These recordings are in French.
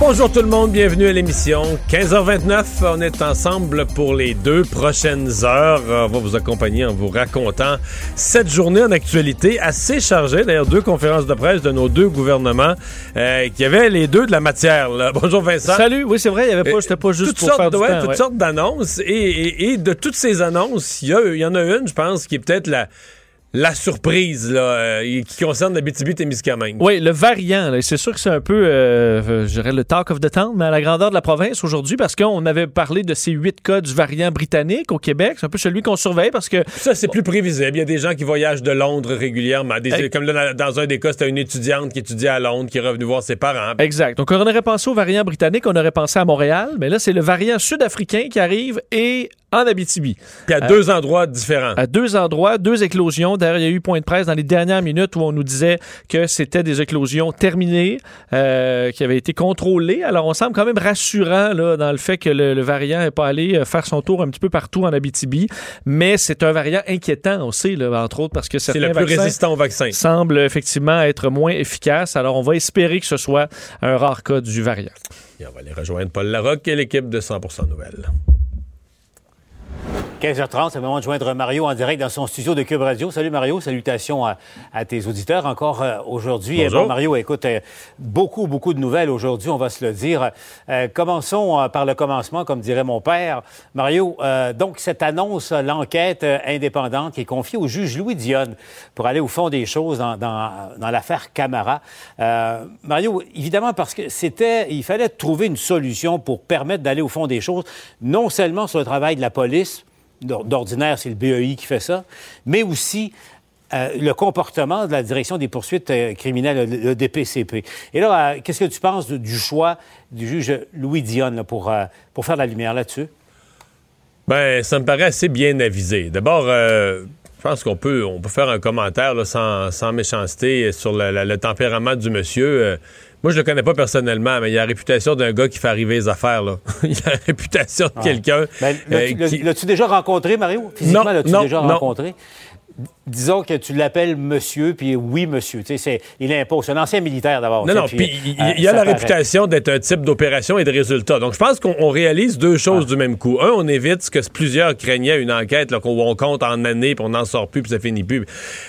Bonjour tout le monde, bienvenue à l'émission. 15h29, on est ensemble pour les deux prochaines heures. On va vous accompagner en vous racontant cette journée en actualité assez chargée. D'ailleurs, deux conférences de presse de nos deux gouvernements euh, qui avaient les deux de la matière. là. Bonjour Vincent. Salut, oui c'est vrai, il y avait pas, j'étais pas juste toutes pour sortes, faire du ouais, temps, toutes ouais. sortes d'annonces. Et, et- et de toutes ces annonces, il y, a- il y en a une, je pense, qui est peut-être la, la surprise là, euh, qui concerne la BTB-Témiscamingue. Oui, le variant, là, c'est sûr que c'est un peu, euh, je dirais, le talk of the town, mais à la grandeur de la province aujourd'hui, parce qu'on avait parlé de ces huit cas du variant britannique au Québec. C'est un peu celui qu'on surveille parce que Ça, c'est plus prévisible. Il y a des gens qui voyagent de Londres régulièrement. Des-. Comme là, dans un des cas, c'était une étudiante qui étudiait à Londres qui est revenue voir ses parents. Exact. Donc, on aurait pensé au variant britannique, on aurait pensé à Montréal, mais là, c'est le variant sud-africain qui arrive et en Abitibi. Puis à deux endroits différents. À deux endroits, deux éclosions. D'ailleurs, il y a eu point de presse dans les dernières minutes où on nous disait que c'était des éclosions terminées, euh, qui avaient été contrôlées. Alors, on semble quand même rassurant là, dans le fait que le, le variant n'est pas allé euh, faire son tour un petit peu partout en Abitibi. Mais c'est un variant inquiétant aussi, là, entre autres, parce que C'est certains le plus vaccins résistant au vaccin. semblent effectivement être moins efficaces. Alors, on va espérer que ce soit un rare cas du variant. Et on va aller rejoindre Paul Larocque et l'équipe de 100% Nouvelles. 15h30, c'est le moment de joindre Mario en direct dans son studio de Cube Radio. Salut Mario, salutations à, à tes auditeurs encore euh, aujourd'hui. Bonjour. Eh bon, Mario, écoute, euh, beaucoup, beaucoup de nouvelles aujourd'hui, on va se le dire. Euh, commençons euh, par le commencement, comme dirait mon père. Mario, euh, donc cette annonce, l'enquête indépendante qui est confiée au juge Louis Dionne pour aller au fond des choses dans, dans, dans l'affaire Camara. Euh, Mario, évidemment, parce que c'était, il fallait trouver une solution pour permettre d'aller au fond des choses, non seulement sur le travail de la police, D'ordinaire, c'est le BEI qui fait ça, mais aussi euh, le comportement de la direction des poursuites euh, criminelles, le, DPCP. Et là, euh, qu'est-ce que tu penses du choix du juge Louis Dionne pour, pour faire la lumière là-dessus? Ben, ça me paraît assez bien avisé. D'abord, je pense qu'on peut, faire un commentaire sans, sans méchanceté sur le tempérament du monsieur. Moi, je le connais pas personnellement, mais il a la réputation d'un gars qui fait arriver les affaires. Là. il a la réputation de quelqu'un. Ben, l'as-tu, euh, qui- l'as-tu déjà rencontré, Mario? Physiquement, l'as-tu déjà non. rencontré? Disons que tu l'appelles monsieur, puis oui, monsieur. Tu sais, c'est, il impose. C'est un ancien militaire d'abord. Non, non, puis il, euh, il a la paraît. réputation d'être un type d'opération et de résultat. Donc, je pense qu'on on réalise deux choses du même coup. Un, on évite ce que plusieurs craignaient, une enquête là, qu'on on compte en années, puis on n'en sort plus, puis ça finit plus,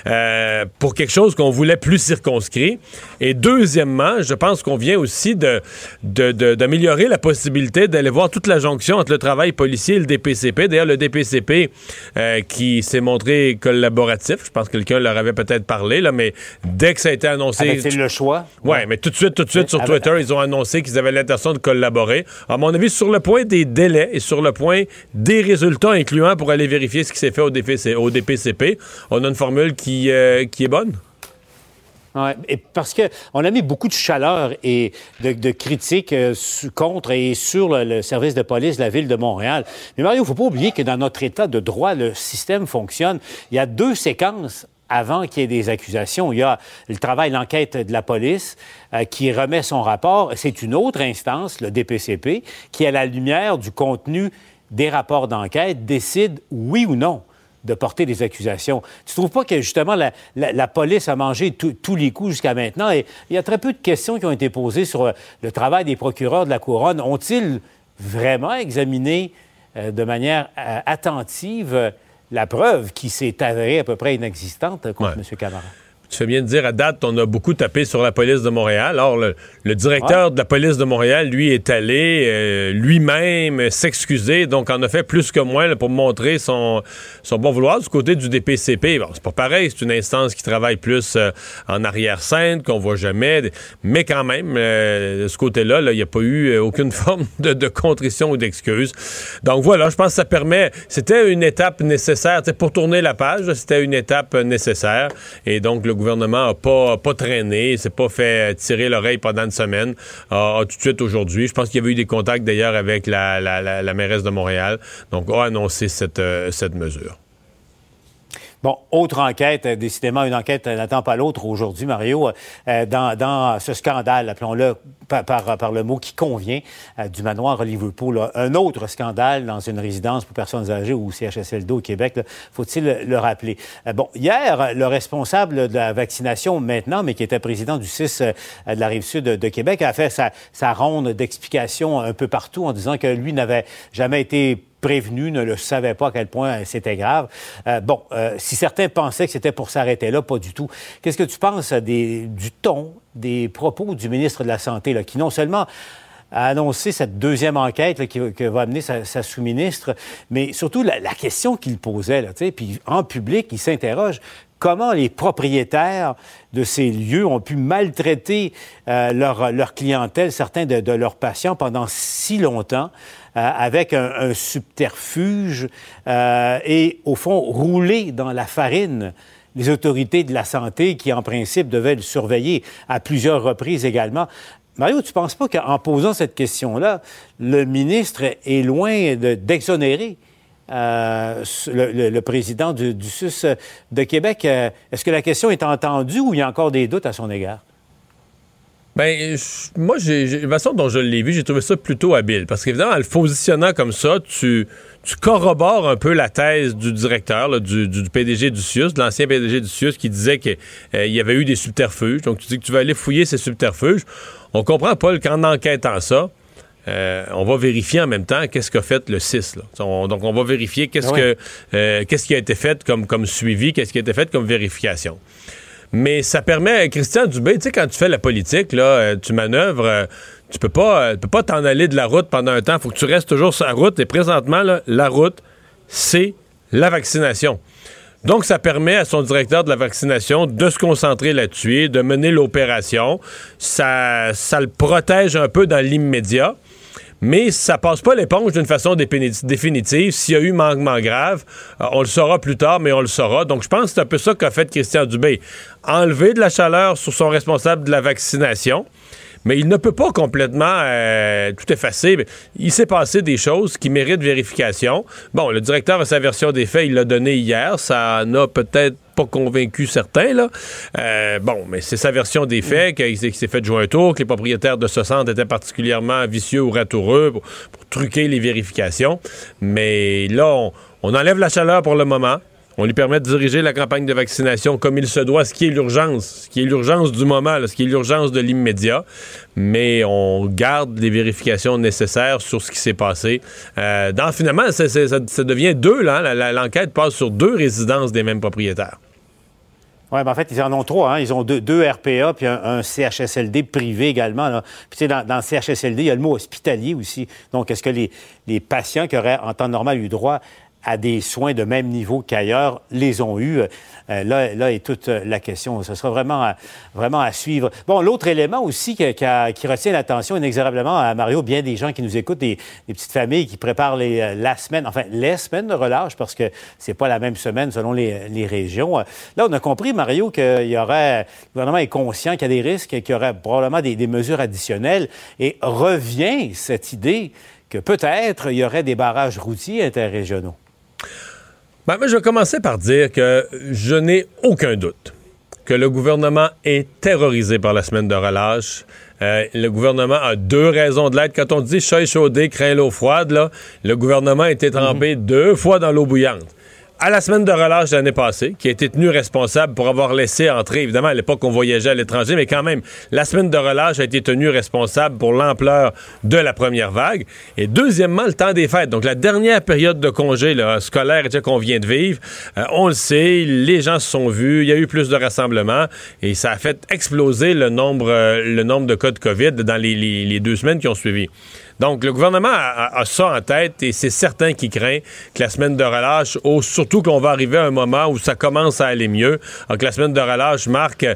euh, pour quelque chose qu'on voulait plus circonscrit. Et deuxièmement, je pense qu'on vient aussi de- d'améliorer la possibilité d'aller voir toute la jonction entre le travail policier et le DPCP. D'ailleurs, le DPCP euh, qui s'est montré collaboratif, je pense que quelqu'un leur avait peut-être parlé, là, mais dès que ça a été annoncé... Avec c'est le choix. Ouais, mais tout de suite, tout de suite, sur Avec- Twitter, ils ont annoncé qu'ils avaient l'intention de collaborer. À mon avis, sur le point des délais et sur le point des résultats incluant pour aller vérifier ce qui s'est fait au, DPC au DPCP, on a une formule qui, euh, qui est bonne. Et parce que on a mis beaucoup de chaleur et de, critiques euh, contre et sur le, service de police de la ville de Montréal. Mais Mario, il faut pas oublier que dans notre état de droit, le système fonctionne. Il y a deux séquences avant qu'il y ait des accusations. Il y a le travail, l'enquête de la police euh, qui remet son rapport. C'est une autre instance, le DPCP, qui, à la lumière du contenu des rapports d'enquête, décide oui ou non de porter des accusations. Tu trouves pas que justement la, la- la police a mangé tous les coups jusqu'à maintenant? Et il y a très peu de questions qui ont été posées sur euh, le travail des procureurs de la couronne. Ont-ils vraiment examiné euh, de manière euh, attentive la preuve qui s'est avérée à peu près inexistante contre Ouais. M. Camara? Tu fais bien de dire, à date, on a beaucoup tapé sur la police de Montréal. Alors, le, le directeur de la police de Montréal, lui, est allé euh, lui-même s'excuser, donc en a fait plus que moins là, pour montrer son, son bon vouloir du côté du DPCP. Bon, c'est pas pareil, c'est une instance qui travaille plus euh, en arrière-scène, qu'on voit jamais, mais quand même, euh, de ce côté-là, là, il n'y a pas eu aucune forme de, de contrition ou d'excuse. Donc voilà, je pense que ça permet, c'était une étape nécessaire, pour tourner la page, c'était une étape nécessaire, et donc le gouvernement n'a pas, pas traîné, s'est pas fait tirer l'oreille pendant une semaine, a, tout de suite aujourd'hui. Je pense qu'il y avait eu des contacts d'ailleurs avec la, la, mairesse de Montréal, donc a annoncé cette, cette mesure. Bon, autre enquête, euh, décidément une enquête n'attend pas l'autre aujourd'hui, Mario, euh, dans, ce scandale, appelons-le par, le mot qui convient, euh, du manoir Liverpool. Un autre scandale dans une résidence pour personnes âgées ou CHSLD au Québec, faut-il le rappeler? bon, hier, le responsable de la vaccination maintenant, mais qui était président du 6 de la Rive-Sud de, Québec, a fait sa, sa ronde d'explications un peu partout en disant que lui n'avait jamais été prévenu ne le savait pas à quel point c'était grave. Euh, bon, euh, si certains pensaient que c'était pour s'arrêter là, pas du tout. Qu'est-ce que tu penses des, du ton des propos du ministre de la Santé, qui non seulement a annoncé cette deuxième enquête qui, que va amener sa, sous-ministre, mais surtout la, question qu'il posait, puis en public, il s'interroge comment les propriétaires de ces lieux ont pu maltraiter euh, leur, clientèle, certains de, leurs patients pendant si longtemps? Euh, avec un, subterfuge euh, et, au fond, rouler dans la farine les autorités de la santé qui, en principe, devaient le surveiller à plusieurs reprises également. Mario, tu ne penses pas qu'en posant cette question-là, le ministre est loin d'exonérer euh, le, président du, du, SUS de Québec? Est-ce que la question est entendue ou il y a encore des doutes à son égard? Ben, moi, j'ai, la façon dont je l'ai vu, j'ai trouvé ça plutôt habile. Parce qu'évidemment, en le positionnant comme ça, tu, tu corrobores un peu la thèse du directeur, du, du, PDG du CIUS, de l'ancien PDG du CIUS, qui disait qu'il euh, y avait eu des subterfuges. Donc, tu dis que tu vas aller fouiller ces subterfuges. On comprend, Paul, qu'en enquêtant ça, euh, on va vérifier en même temps qu'est-ce qu'a fait le 6. donc, on va vérifier qu'est-ce, ah que, euh, qu'est-ce qui a été fait comme, comme suivi, qu'est-ce qui a été fait comme vérification. Mais ça permet, Christian Dubé, tu sais, quand tu fais la politique, euh, tu manœuvres, euh, tu peux pas, euh, peux pas t'en aller de la route pendant un temps. Il faut que tu restes toujours sur la route. Et présentement, la route, c'est la vaccination. Donc, ça permet à son directeur de la vaccination de se concentrer là-dessus, de mener l'opération. Ça le protège un peu dans l'immédiat mais ça passe pas l'éponge d'une façon définitive. S'il y a eu manquement grave, euh, on le saura plus tard, mais on le saura. Donc, je pense que c'est un peu ça qu'a fait Christian Dubé. Enlever de la chaleur sur son responsable de la vaccination mais il ne peut pas complètement euh, tout effacer. Il s'est passé des choses qui méritent vérification. Bon, le directeur a sa version des faits, il l'a donné hier. Ça n'a peut-être pas convaincu certains, là. Euh, bon, mais c'est sa version des faits, qu'il s'est fait jouer un tour, que les propriétaires de ce centre étaient particulièrement vicieux ou ratoureux pour, truquer les vérifications. Mais là, on enlève la chaleur pour le moment. On lui permet de diriger la campagne de vaccination comme il se doit, ce qui est l'urgence, ce qui est l'urgence du moment, ce qui est l'urgence de l'immédiat. Mais on garde les vérifications nécessaires sur ce qui s'est passé. Euh, finalement, ça, devient deux, là. L'enquête passe sur deux résidences des mêmes propriétaires. Oui, ben en fait, ils en ont trois. Hein. Ils ont deux, RPA puis un, CHSLD privé également. Puis, tu sais, dans, dans, le CHSLD, il y a le mot hospitalier aussi. Donc, est-ce que les, les patients qui auraient en temps normal eu droit à des soins de même niveau qu'ailleurs les ont eus. Euh, là, là est toute la question. Ce sera vraiment à, vraiment à suivre. Bon, l'autre élément aussi qui, qui, retient l'attention inexorablement à Mario, bien des gens qui nous écoutent, des, petites familles qui préparent les, euh, la semaine, enfin les semaines de relâche parce que c'est pas la même semaine selon les, les régions. Là, on a compris, Mario, qu'il y aurait, le gouvernement est conscient qu'il y a des risques et qu'il y aurait probablement des, des mesures additionnelles et revient cette idée que peut-être il y aurait des barrages routiers interrégionaux. Ben, je vais commencer par dire que je n'ai aucun doute que le gouvernement est terrorisé par la semaine de relâche. Euh, le gouvernement a deux raisons de l'être. Quand on dit chat chaudé craint l'eau froide, là, le gouvernement a été trempé mhm. deux fois dans l'eau bouillante à la semaine de relâche de l'année passée, qui a été tenu responsable pour avoir laissé entrer, évidemment, à l'époque on voyageait à l'étranger, mais quand même, la semaine de relâche a été tenue responsable pour l'ampleur de la première vague. Et deuxièmement, le temps des fêtes. Donc, la dernière période de congé là, scolaire qu'on vient de vivre, euh, on le sait, les gens se sont vus, il y a eu plus de rassemblements et ça a fait exploser le nombre, euh, le nombre de cas de COVID dans les deux semaines qui ont suivi. Donc, le gouvernement a, ça en tête et c'est certain qu'il craint que la semaine de relâche, surtout qu'on va arriver à un moment où ça commence à aller mieux, que la semaine de relâche marque euh,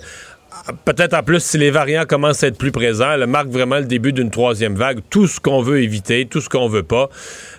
peut-être en plus si les variants commencent à être plus présents, elle marque vraiment le début d'une troisième vague. Tout ce qu'on veut éviter, tout ce qu'on veut pas.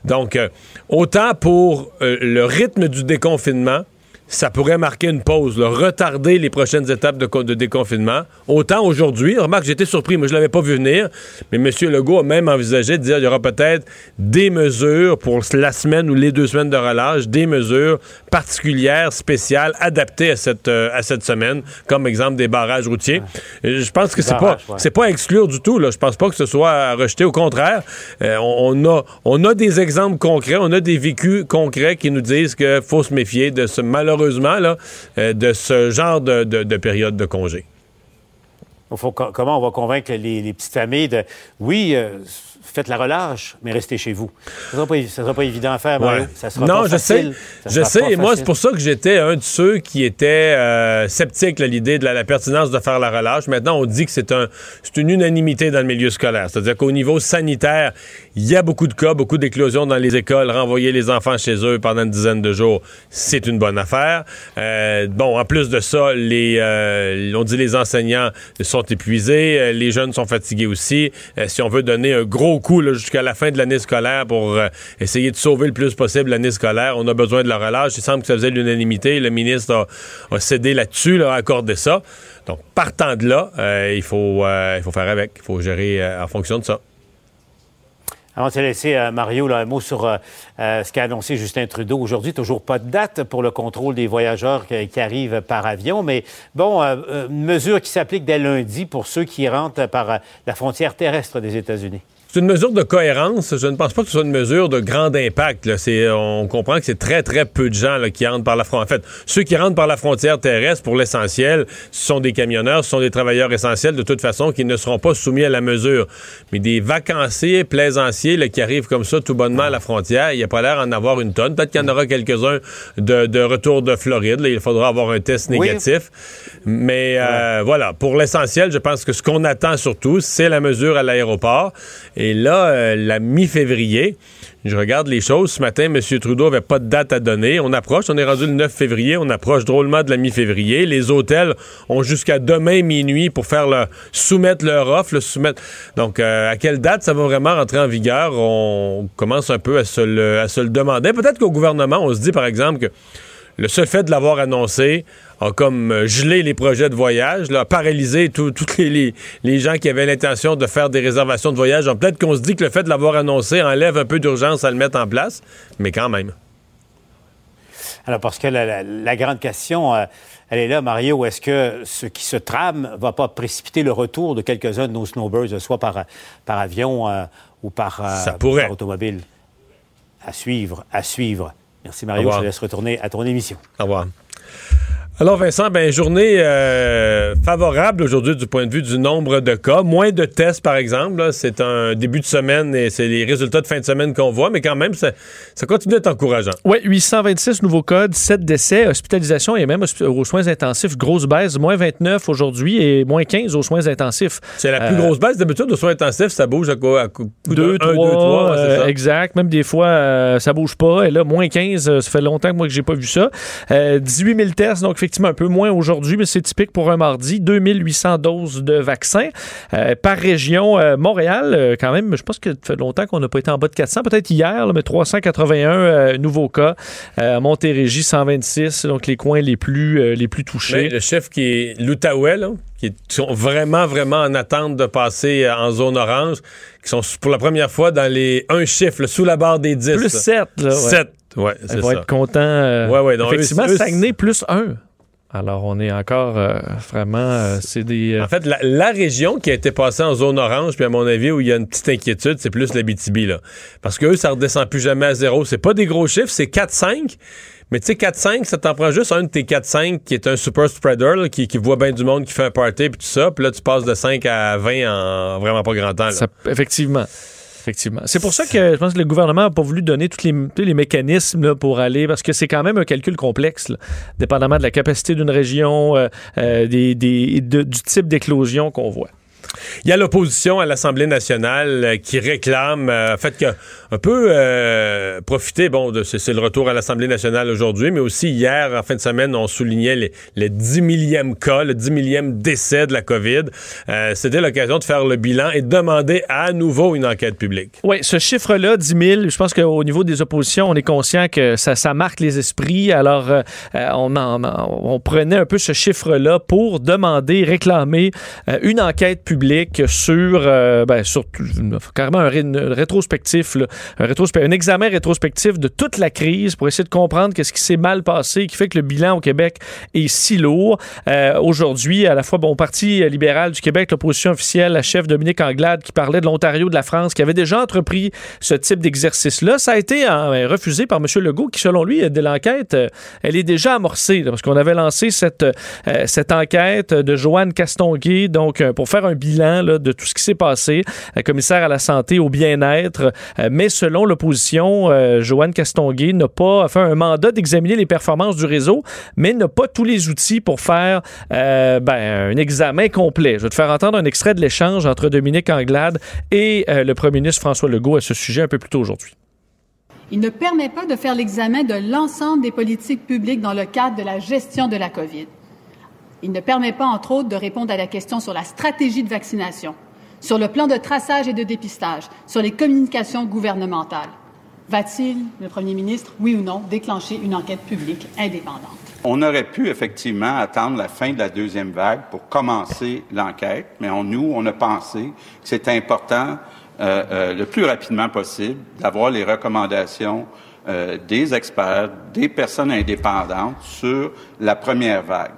Donc, euh, autant pour euh, le rythme du déconfinement, ça pourrait marquer une pause, là, retarder les prochaines étapes de, de déconfinement. Autant aujourd'hui, remarque, j'étais surpris, moi je l'avais pas vu venir, mais M. Legault a même envisagé de dire qu'il y aura peut-être des mesures pour la semaine ou les deux semaines de relâche, des mesures particulières, spéciales, adaptées à cette, euh, à cette semaine, comme exemple des barrages routiers. Je pense que c'est pas, pas à exclure du tout. Là. Je pense pas que ce soit à rejeter. Au contraire, euh, on, a, on a des exemples concrets, on a des vécus concrets qui nous disent qu'il faut se méfier de ce malheureux là, euh, de ce genre de, période de congé. comment on va convaincre les, petites familles de oui, euh, faites la relâche, mais restez chez vous. Ça ne sera, pas évident à faire, Mario. Ça sera non, je sais. Je sais. Et moi, c'est pour ça que j'étais un de ceux qui étaient euh, sceptiques à l'idée de la, pertinence de faire la relâche. Maintenant, on dit que c'est un, une unanimité dans le milieu scolaire. C'est-à-dire qu'au niveau sanitaire, il y a beaucoup de cas, beaucoup d'éclosions dans les écoles. Renvoyer les enfants chez eux pendant une dizaine de jours, c'est une bonne affaire. Euh, bon, en plus de ça, les, euh, on dit les enseignants sont épuisés, les jeunes sont fatigués aussi. si on veut donner un gros coup jusqu'à la fin de l'année scolaire pour euh, essayer de sauver le plus possible l'année scolaire. On a besoin de la relâche. Il semble que ça faisait l'unanimité. Le ministre a, cédé là-dessus, a accordé ça. Donc, partant de là, euh, il, faut, euh, il faut faire avec. Il faut gérer en fonction de ça. Avant de laisser, Mario, un mot sur ce qu'a annoncé Justin Trudeau. Aujourd'hui, toujours pas de date pour le contrôle des voyageurs qui, arrivent par avion, mais bon, une mesure qui s'applique dès lundi pour ceux qui rentrent par la frontière terrestre des États-Unis. C'est une mesure de cohérence. Je ne pense pas que ce soit une mesure de grand impact. On comprend que c'est très, très peu de gens qui rentrent par la frontière. En fait, ceux qui rentrent par la frontière terrestre, pour l'essentiel, ce sont des camionneurs, ce sont des travailleurs essentiels, de toute façon, qui ne seront pas soumis à la mesure. Mais des vacanciers, plaisanciers qui arrivent comme ça tout bonnement à la frontière, il n'y a pas l'air d'en avoir une tonne. Peut-être qu'il y en aura quelques-uns de, retour de Floride. il faudra avoir un test négatif. Mais euh, voilà, pour l'essentiel, je pense que ce qu'on attend surtout, c'est la mesure à l'aéroport. Et là, euh, la mi-février, je regarde les choses. Ce matin, M. Trudeau n'avait pas de date à donner. On approche, on est rendu le 9 février, on approche drôlement de la mi-février. Les hôtels ont jusqu'à demain minuit pour faire soumettre leur offre, le soumettre. Donc, euh, à quelle date ça va vraiment rentrer en vigueur? On commence un peu à se le demander. Peut-être qu'au gouvernement, on se dit, par exemple, que le seul fait de l'avoir annoncé a comme euh, gelé les projets de voyage, là, paralysé tous les, les, gens qui avaient l'intention de faire des réservations de voyage. Peut-être qu'on se dit que le fait de l'avoir annoncé enlève un peu d'urgence à le mettre en place, mais quand même. Alors, parce que la, grande question, euh, elle est là, Mario. Est-ce que ce qui se trame va pas précipiter le retour de quelques-uns de nos snowbirds, soit par, par avion euh, ou par, Ça pourrait. par automobile? À suivre, à suivre. Merci Mario, je te laisse retourner à ton émission. Au revoir. Alors Vincent, ben journée euh, favorable aujourd'hui du point de vue du nombre de cas, moins de tests par exemple. C'est un début de semaine et c'est les résultats de fin de semaine qu'on voit, mais quand même ça, ça continue d'être encourageant. Oui, 826 nouveaux cas, 7 décès, hospitalisation et même aux soins intensifs, grosse baisse, moins 29 aujourd'hui et moins 15 aux soins intensifs. C'est la plus euh, grosse baisse d'habitude aux soins intensifs, ça bouge à quoi 2 3, euh, exact, même des fois ça bouge pas et là moins 15, ça fait longtemps que moi que j'ai pas vu ça. 18 000 tests donc effectivement un peu moins aujourd'hui, mais c'est typique pour un mardi. 2800 doses de vaccins euh, par région. Euh, Montréal, euh, quand même, je pense que ça fait longtemps qu'on n'a pas été en bas de 400, peut-être hier, mais 381 nouveaux cas. Montérégie, 126, donc les coins les plus, les plus touchés. le chef qui est l'Outaouais, qui sont vraiment, vraiment en attente de passer en zone orange, qui sont pour la première fois dans les un chiffre, sous la barre des 10. Plus 7, là. 7, ouais, c'est ça. être content. ouais, ouais, donc effectivement, Saguenay, plus 1. Alors, on est encore euh, vraiment. Euh, c'est des. Euh, en fait, la, région qui a été passée en zone orange, puis à mon avis, où il y a une petite inquiétude, c'est plus la BTB, là. Parce que eux, ça redescend plus jamais à zéro. C'est pas des gros chiffres, c'est 4-5. Mais tu sais, 4-5, ça t'en prend juste un de tes 4-5 qui est un super spreader, qui, voit bien du monde, qui fait un party, puis tout ça. Puis là, tu passes de 5 à 20 en vraiment pas grand temps. effectivement. Effectivement. C'est pour ça que je pense que le gouvernement n'a pas voulu donner tous les, mécanismes pour aller, parce que c'est quand même un calcul complexe, dépendamment de la capacité d'une région, euh, euh, des, du type d'éclosion qu'on voit. Il y a l'opposition à l'Assemblée nationale euh, qui réclame, euh, en fait, que un peu euh, profiter, bon, c'est, le retour à l'Assemblée nationale aujourd'hui, mais aussi hier, en fin de semaine, on soulignait les, les 10 millième cas, le 10 millième décès de la COVID. C'était l'occasion de faire le bilan et de demander à nouveau une enquête publique. Oui, ce chiffre-là, 10 000, je pense qu'au niveau des oppositions, on est conscient que ça, marque les esprits. Alors, on, en- on prenait un peu ce chiffre-là pour demander, réclamer une enquête publique sur, euh, ben, carrément un, rétrospectif, un, examen rétrospectif de toute la crise pour essayer de comprendre qu'est-ce qui s'est mal passé, qui fait que le bilan au Québec est si lourd. Euh, Aujourd'hui, à la fois, bon, Parti libéral du Québec, l'opposition officielle, la chef Dominique Anglade, qui parlait de l'Ontario, de la France, qui avait déjà entrepris ce type d'exercice-là, ça a été euh, refusé par M. Legault, qui, selon lui, de l'enquête, euh, elle est déjà amorcée, parce qu'on avait lancé cette, euh, cette enquête de Joanne Castonguay, donc, euh, pour faire un bilan de tout ce qui s'est passé, euh, commissaire à la santé, au bien-être, euh, mais selon l'opposition, euh, Joanne Castonguay n'a pas fait un mandat d'examiner les performances du réseau, mais n'a pas tous les outils pour faire ben, un examen complet. Je vais te faire entendre un extrait de l'échange entre Dominique Anglade et le premier ministre François Legault à ce sujet un peu plus tôt aujourd'hui. Il ne permet pas de faire l'examen de l'ensemble des politiques publiques dans le cadre de la gestion de la COVID. Il ne permet pas, entre autres, de répondre à la question sur la stratégie de vaccination, sur le plan de traçage et de dépistage, sur les communications gouvernementales. Va-t-il, le Premier ministre, oui ou non, déclencher une enquête publique indépendante? On aurait pu effectivement attendre la fin de la deuxième vague pour commencer l'enquête, mais on, nous, on a pensé que c'était important euh, euh, le plus rapidement possible d'avoir les recommandations euh, des experts, des personnes indépendantes sur la première vague.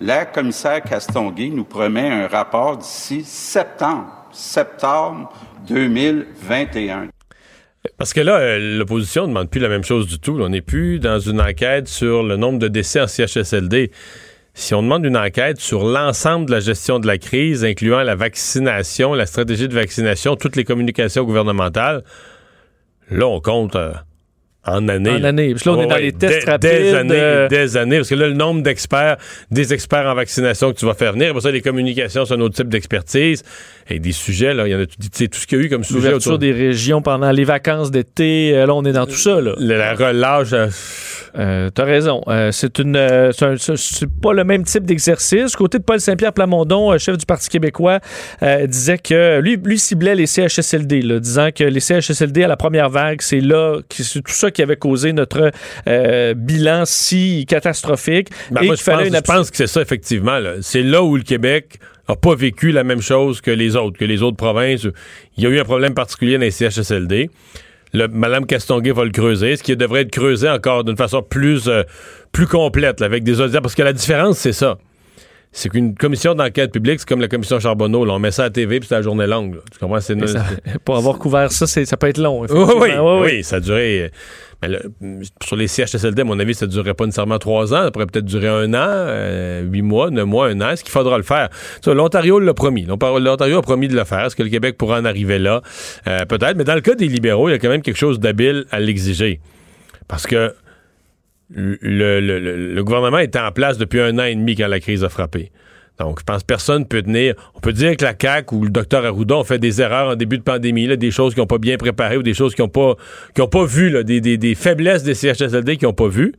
La commissaire Castonguay nous promet un rapport d'ici septembre, septembre 2021. Parce que là, euh, l'opposition ne demande plus la même chose du tout. On n'est plus dans une enquête sur le nombre de décès en CHSLD. Si on demande une enquête sur l'ensemble de la gestion de la crise, incluant la vaccination, la stratégie de vaccination, toutes les communications gouvernementales, là, on compte euh, en années. En. Parce que là, on est dans les tests des, rapides, Des années, euh, des années. Parce que là, le nombre d'experts, des experts en vaccination que tu vas faire venir, pour ça, les communications, c'est un autre type d'expertise. Et des sujets, là, il y en a tout, tout ce qu'il y a eu comme sujet autour des régions pendant les vacances d'été, euh, là, on est dans tout ça. Là. La relâche. euh, Euh, T'as raison. Euh, c'est une, euh, c'est pas le même type d'exercice. Côté de Paul Saint-Pierre Plamondon, euh, chef du Parti québécois, euh, disait que lui, lui ciblait les CHSLD, là, disant que les CHSLD à la première vague, c'est là, c'est tout ça qui avait causé notre euh, bilan si catastrophique. Ben, et moi, je pense, une je pense que c'est ça, effectivement. là. C'est là où le Québec a pas vécu la même chose que les autres, que les autres provinces. Il y a eu un problème particulier dans les CHSLD. Le, Madame Castonguay va le creuser, ce qui devrait être creusé encore d'une façon plus, euh, plus complète, avec des auditeurs. Parce que la différence, c'est ça. C'est qu'une commission d'enquête publique, c'est comme la commission Charbonneau. là. on met ça à la TV puis c'est la journée longue. là. Tu comprends? C'est ça- pour avoir couvert ça, ça peut être long. oui, oui, oui, ça a duré. euh, mais sur les CHSLD, à mon avis, ça ne durerait pas nécessairement trois ans. Ça pourrait peut-être durer un an, euh, huit mois, neuf mois, un an. Est-ce qu'il faudra le faire? L'Ontario l'a promis. L'Ontario l'Ontario a promis de le faire. Est-ce que le Québec pourra en arriver là? Euh, peut-être. Mais dans le cas des libéraux, il y a quand même quelque chose d'habile à l'exiger. Parce que le, le- le- le gouvernement était en place depuis un an et demi quand la crise a frappé. Donc, je pense que personne peut tenir. On peut dire que la CAQ ou le docteur Arruda ont fait des erreurs en début de pandémie, là, des choses qu'ils n'ont pas bien préparées ou des choses qu'ils n'ont pas, ont pas vues, là, des, des- des faiblesses des CHSLD qu'ils n'ont pas vues.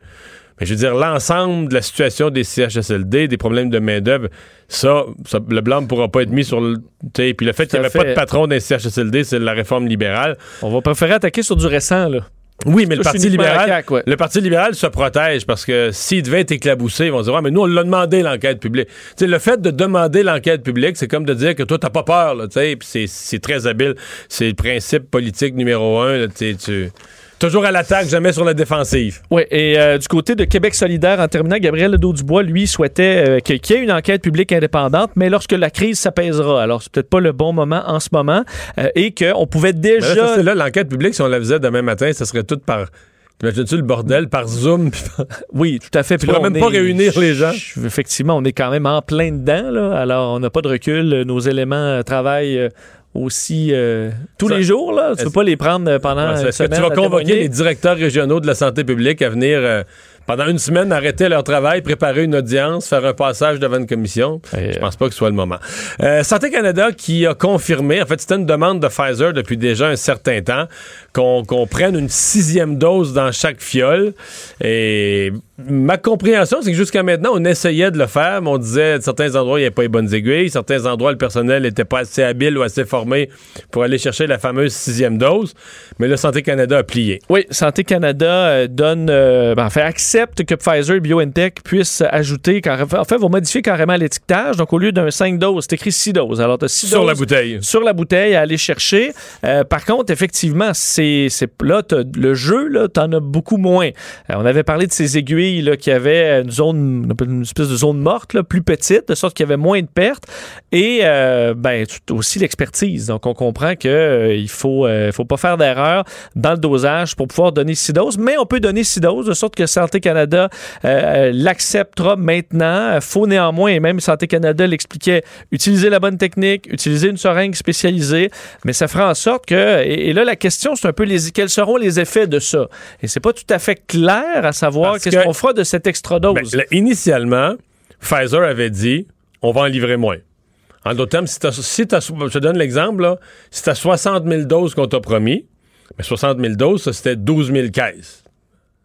Mais je veux dire, l'ensemble de la situation des CHSLD, des problèmes de main-d'œuvre, ça, ça, le blanc ne pourra pas être mis sur le. Puis le fait qu'il n'y avait pas de patron les CHSLD, c'est la réforme libérale. On va préférer attaquer sur du récent. Là. Oui, mais le Parti libéral, CAQ, ouais. le Parti libéral se protège parce que s'il devait être éclaboussé, ils vont dire, ouais, mais nous, on l'a demandé l'enquête publique. Tu sais, le fait de demander l'enquête publique, c'est comme de dire que toi, t'as pas peur, là, tu sais, puis c'est, c'est très habile. C'est le principe politique numéro un, là, tu... Toujours à l'attaque, jamais sur la défensive. Oui, et euh, du côté de Québec solidaire, en terminant, Gabriel Ledoux-Dubois, lui, souhaitait euh, qu'il y ait une enquête publique indépendante, mais lorsque la crise s'apaisera. Alors, c'est peut-être pas le bon moment en ce moment, euh, et qu'on pouvait Mais là, déjà... là, l'enquête publique, si on la faisait demain matin, ça serait tout par... T'imagines-tu le bordel par Zoom? Oui, tout à fait. Puis pourrais là, on même pas réunir les gens. Effectivement, on est quand même en plein dedans, là. Alors, on n'a pas de recul. Nos éléments travaillent aussi euh, tous Ça- les jours, là. Tu peux Est-ce- pas les prendre euh, pendant Ouais, une Est-ce que tu vas convoquer les directeurs régionaux de la santé publique à venir euh, pendant une semaine, arrêter leur travail, préparer une audience, faire un passage devant une commission. Et, Je pense pas que ce soit le moment. Euh, Santé Canada qui a confirmé, en fait, c'était une demande de Pfizer depuis déjà un certain temps, qu'on qu'on prenne une sixième dose dans chaque fiole. Et ma compréhension, c'est que jusqu'à maintenant, on essayait de le faire, mais on disait à certains endroits, il n'y avait pas les bonnes aiguilles. Certains endroits, le personnel n'était pas assez habile ou assez formé pour aller chercher la fameuse sixième dose. Mais le Santé Canada a plié. Oui, Santé Canada euh, donne, euh, ben, accepte que Pfizer et BioNTech puissent ajouter, en fait, vont modifier carrément l'étiquetage. Donc, au lieu d'un 5 doses, c'est écrit 6 doses. Alors, tu as 6 Sur doses la bouteille. sur la bouteille à aller chercher. Euh, par contre, effectivement, c'est là le jeu là, t'en as beaucoup moins. Euh, on avait parlé de ces aiguilles là qui avaient une zone, une espèce de zone morte, là, plus petite, de sorte qu'il y avait moins de pertes. Et euh, ben tout- aussi l'expertise. Donc on comprend que euh, il faut euh, faut pas faire d'erreur dans le dosage pour pouvoir donner six doses, mais on peut donner six doses de sorte que Santé Canada euh, l'acceptera maintenant. Euh, Faut néanmoins, et même Santé Canada l'expliquait, utiliser la bonne technique, utiliser une seringue spécialisée, mais ça fera en sorte que, et, et là la question c'est un peu les, quels seront les effets de ça? Et c'est pas tout à fait clair à savoir qu'est-ce que- qu'on fera de cette extra dose. Ben, là, initialement, Pfizer avait dit on va en livrer moins. En d'autres termes, si, je te donne l'exemple, là, si tu as 60 000 doses qu'on t'a promis, mais 60 000 doses, ça, c'était 12 000 caisses.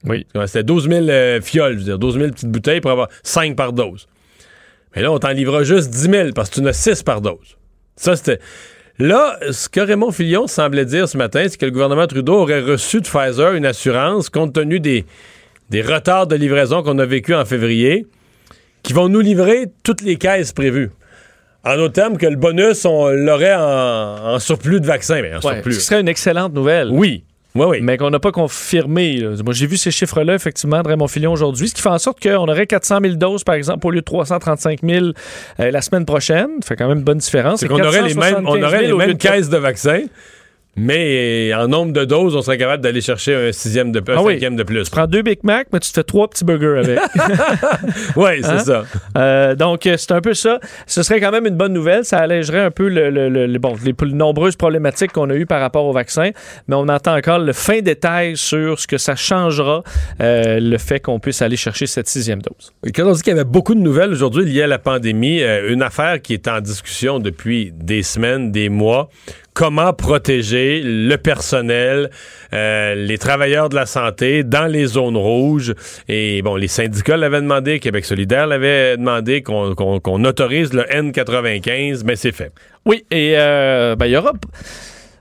Oui. C'était 12 000 euh, fioles, je veux dire, 12 000 petites bouteilles pour avoir 5 par dose. Mais là, on t'en livrera juste 10 000 parce que tu en as 6 par dose. Ça, c'était. Là, ce que Raymond Fillon semblait dire ce matin, c'est que le gouvernement Trudeau aurait reçu de Pfizer une assurance compte tenu des, des retards de livraison qu'on a vécu en février, qui vont nous livrer toutes les caisses prévues. En autre termes, que le bonus, on l'aurait en, en surplus de vaccins. Mais en Ouais, surplus. ce serait une excellente nouvelle. Oui. Oui, oui. mais qu'on n'a pas confirmé. là. Moi, j'ai vu ces chiffres-là, effectivement, de Raymond Filion aujourd'hui, ce qui fait en sorte qu'on aurait 400 000 doses, par exemple, au lieu de 335 000 euh, la semaine prochaine. Ça fait quand même une bonne différence. C'est qu'on aurait les mêmes, on 475 aurait 000 les mêmes caisses de vaccins, mais euh, en nombre de doses, on serait capable d'aller chercher un sixième de plus, un Ah oui. cinquième de plus. Tu prends deux Big Mac, mais tu te fais trois petits burgers avec. Oui, c'est Hein? ça. Euh, donc, euh, c'est un peu ça. Ce serait quand même une bonne nouvelle. Ça allégerait un peu le, le- le- bon, les, les nombreuses problématiques qu'on a eues par rapport au vaccin, mais on entend encore le fin détail sur ce que ça changera, euh, le fait qu'on puisse aller chercher cette sixième dose. Quand on dit qu'il y avait beaucoup de nouvelles aujourd'hui liées à la pandémie, euh, une affaire qui est en discussion depuis des semaines, des mois, comment protéger le personnel, euh, les travailleurs de la santé dans les zones rouges. Et bon, les syndicats l'avaient demandé, Québec solidaire l'avait demandé qu'on autorise le N95, mais c'est fait. Oui, et euh, ben, il y aura.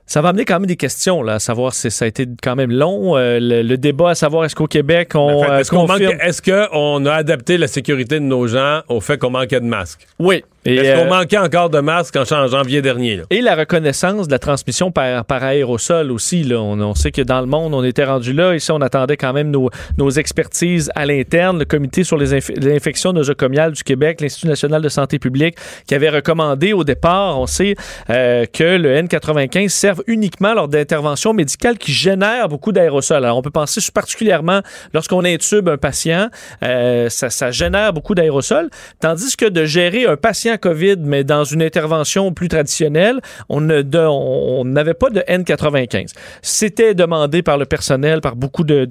Ça va amener quand même des questions, là, à savoir si ça a été quand même long. euh, le, le débat à savoir est-ce qu'au Québec, on. En fait, euh, Est-ce qu'on confirme- est-ce qu'on a adapté la sécurité de nos gens au fait qu'on manquait de masques? Oui. Et, Est-ce qu'on euh, manquait encore de masques en, en janvier dernier? là? Et la reconnaissance de la transmission par, par aérosol aussi. Là. On, on sait que dans le monde, on était rendu là. Ici, on attendait quand même nos, nos expertises à l'interne. Le Comité sur les, inf- infections nosocomiales du Québec, l'Institut national de santé publique, qui avait recommandé au départ, on sait, euh, que le N95 serve uniquement lors d'interventions médicales qui génèrent beaucoup d'aérosols. Alors, on peut penser particulièrement lorsqu'on intube un patient, euh, ça, ça génère beaucoup d'aérosols. Tandis que de gérer un patient COVID, mais dans une intervention plus traditionnelle, on de- n'avait pas de N95. C'était demandé par le personnel, par beaucoup de-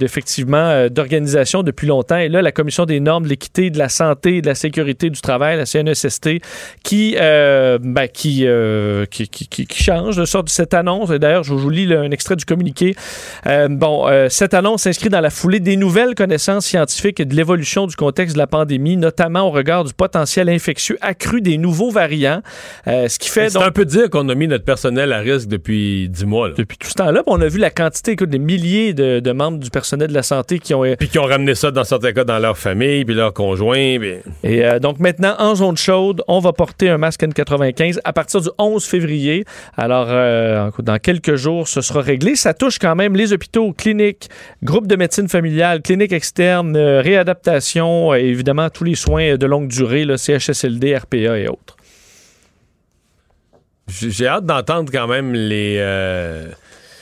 euh, d'organisations depuis longtemps. Et là, la Commission des normes de l'équité, de la santé de la sécurité du travail, la CNESST, qui, euh, ben, euh, qui, qui, change de sorte cette annonce. Et d'ailleurs, je vous lis un extrait du communiqué. Bon, cette annonce s'inscrit dans la foulée des nouvelles connaissances scientifiques et de l'évolution du contexte de la pandémie, notamment au regard du potentiel infectieux accru des nouveaux variants. Euh, ce qui fait C'est donc un peu dire qu'on a mis notre personnel à risque depuis dix mois. là. depuis tout ce temps-là, on a vu la quantité, écoute, des milliers de, de membres du personnel de la santé qui ont Puis qui ont ramené ça dans certains cas dans leur famille, puis leurs conjoints. puis- Et euh, donc maintenant, en zone chaude, on va porter un masque N95 à partir du 11 février. Alors, euh, dans quelques jours, ce sera réglé. Ça touche quand même les hôpitaux, cliniques, groupes de médecine familiale, cliniques externes, euh, réadaptation, euh, et évidemment tous les soins de longue durée, là, CHSLD, RPA et J'ai hâte d'entendre quand même les. euh,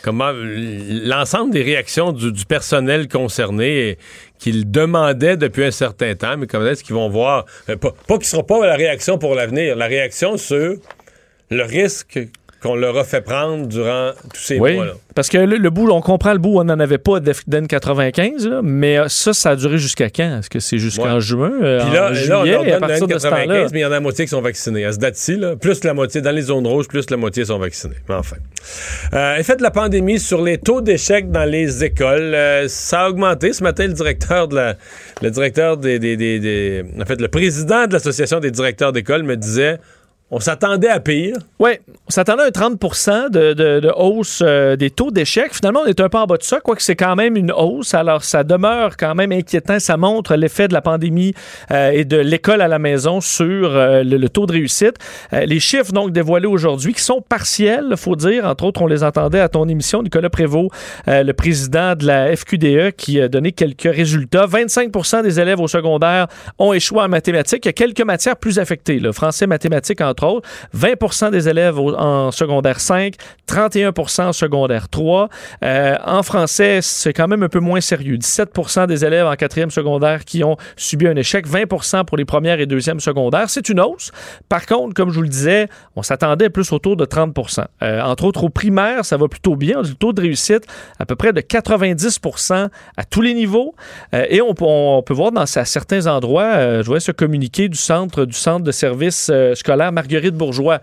comment. L'ensemble des réactions du, personnel concerné qu'ils demandaient depuis un certain temps, mais comment est-ce qu'ils vont voir. euh, pas pas qu'ils ne seront pas la réaction pour l'avenir, la réaction sur le risque qu'on leur a fait prendre durant tous ces Oui, mois-là. parce que le, le bout, on comprend le bout, on n'en avait pas d'EFDEN 95, là, mais euh, ça, ça a duré jusqu'à quand? Est-ce que c'est jusqu'en Ouais. juin, euh, Puis là, en là, juillet, on leur et à donne partir le de ce temps-là? N95, mais il y en a la moitié qui sont vaccinés. À ce date-ci, là, plus la moitié, dans les zones rouges, plus la moitié sont vaccinés. Mais enfin. Euh, effet de la pandémie sur les taux d'échec dans les écoles. Euh, ça a augmenté. Ce matin, le directeur de la, le directeur des, des- des- des- en fait, le président de l'Association des directeurs d'école me disait, on s'attendait à pire. Oui, on s'attendait à un 30 de, de- de hausse euh, des taux d'échec. Finalement, on est un peu en bas de ça, quoique c'est quand même une hausse. Alors, ça demeure quand même inquiétant. Ça montre l'effet de la pandémie euh, et de l'école à la maison sur euh, le, taux de réussite. Les chiffres, donc, dévoilés aujourd'hui, qui sont partiels, faut dire. Entre autres, on les entendait à ton émission, Nicolas Prévost, le président de la FQDE, qui a donné quelques résultats. 25% des élèves au secondaire ont échoué en mathématiques. Il y a quelques matières plus affectées, le français, mathématiques, entre autres. 20% des élèves en secondaire 5, 31 en secondaire 3. Euh, en français, c'est quand même un peu moins sérieux. 17 des élèves en quatrième secondaire qui ont subi un échec, 20 pour les premières et deuxièmes secondaires. C'est une hausse. Par contre, comme je vous le disais, on s'attendait plus autour de 30% Euh, Entre autres, au primaire, ça va plutôt bien. Le taux de réussite à peu près de 90 à tous les niveaux. Euh, et on, peut- voir dans à certains endroits, euh, je voyais ce communiqué du centre, du centre de services euh, scolaire Marguerite Bourgeois,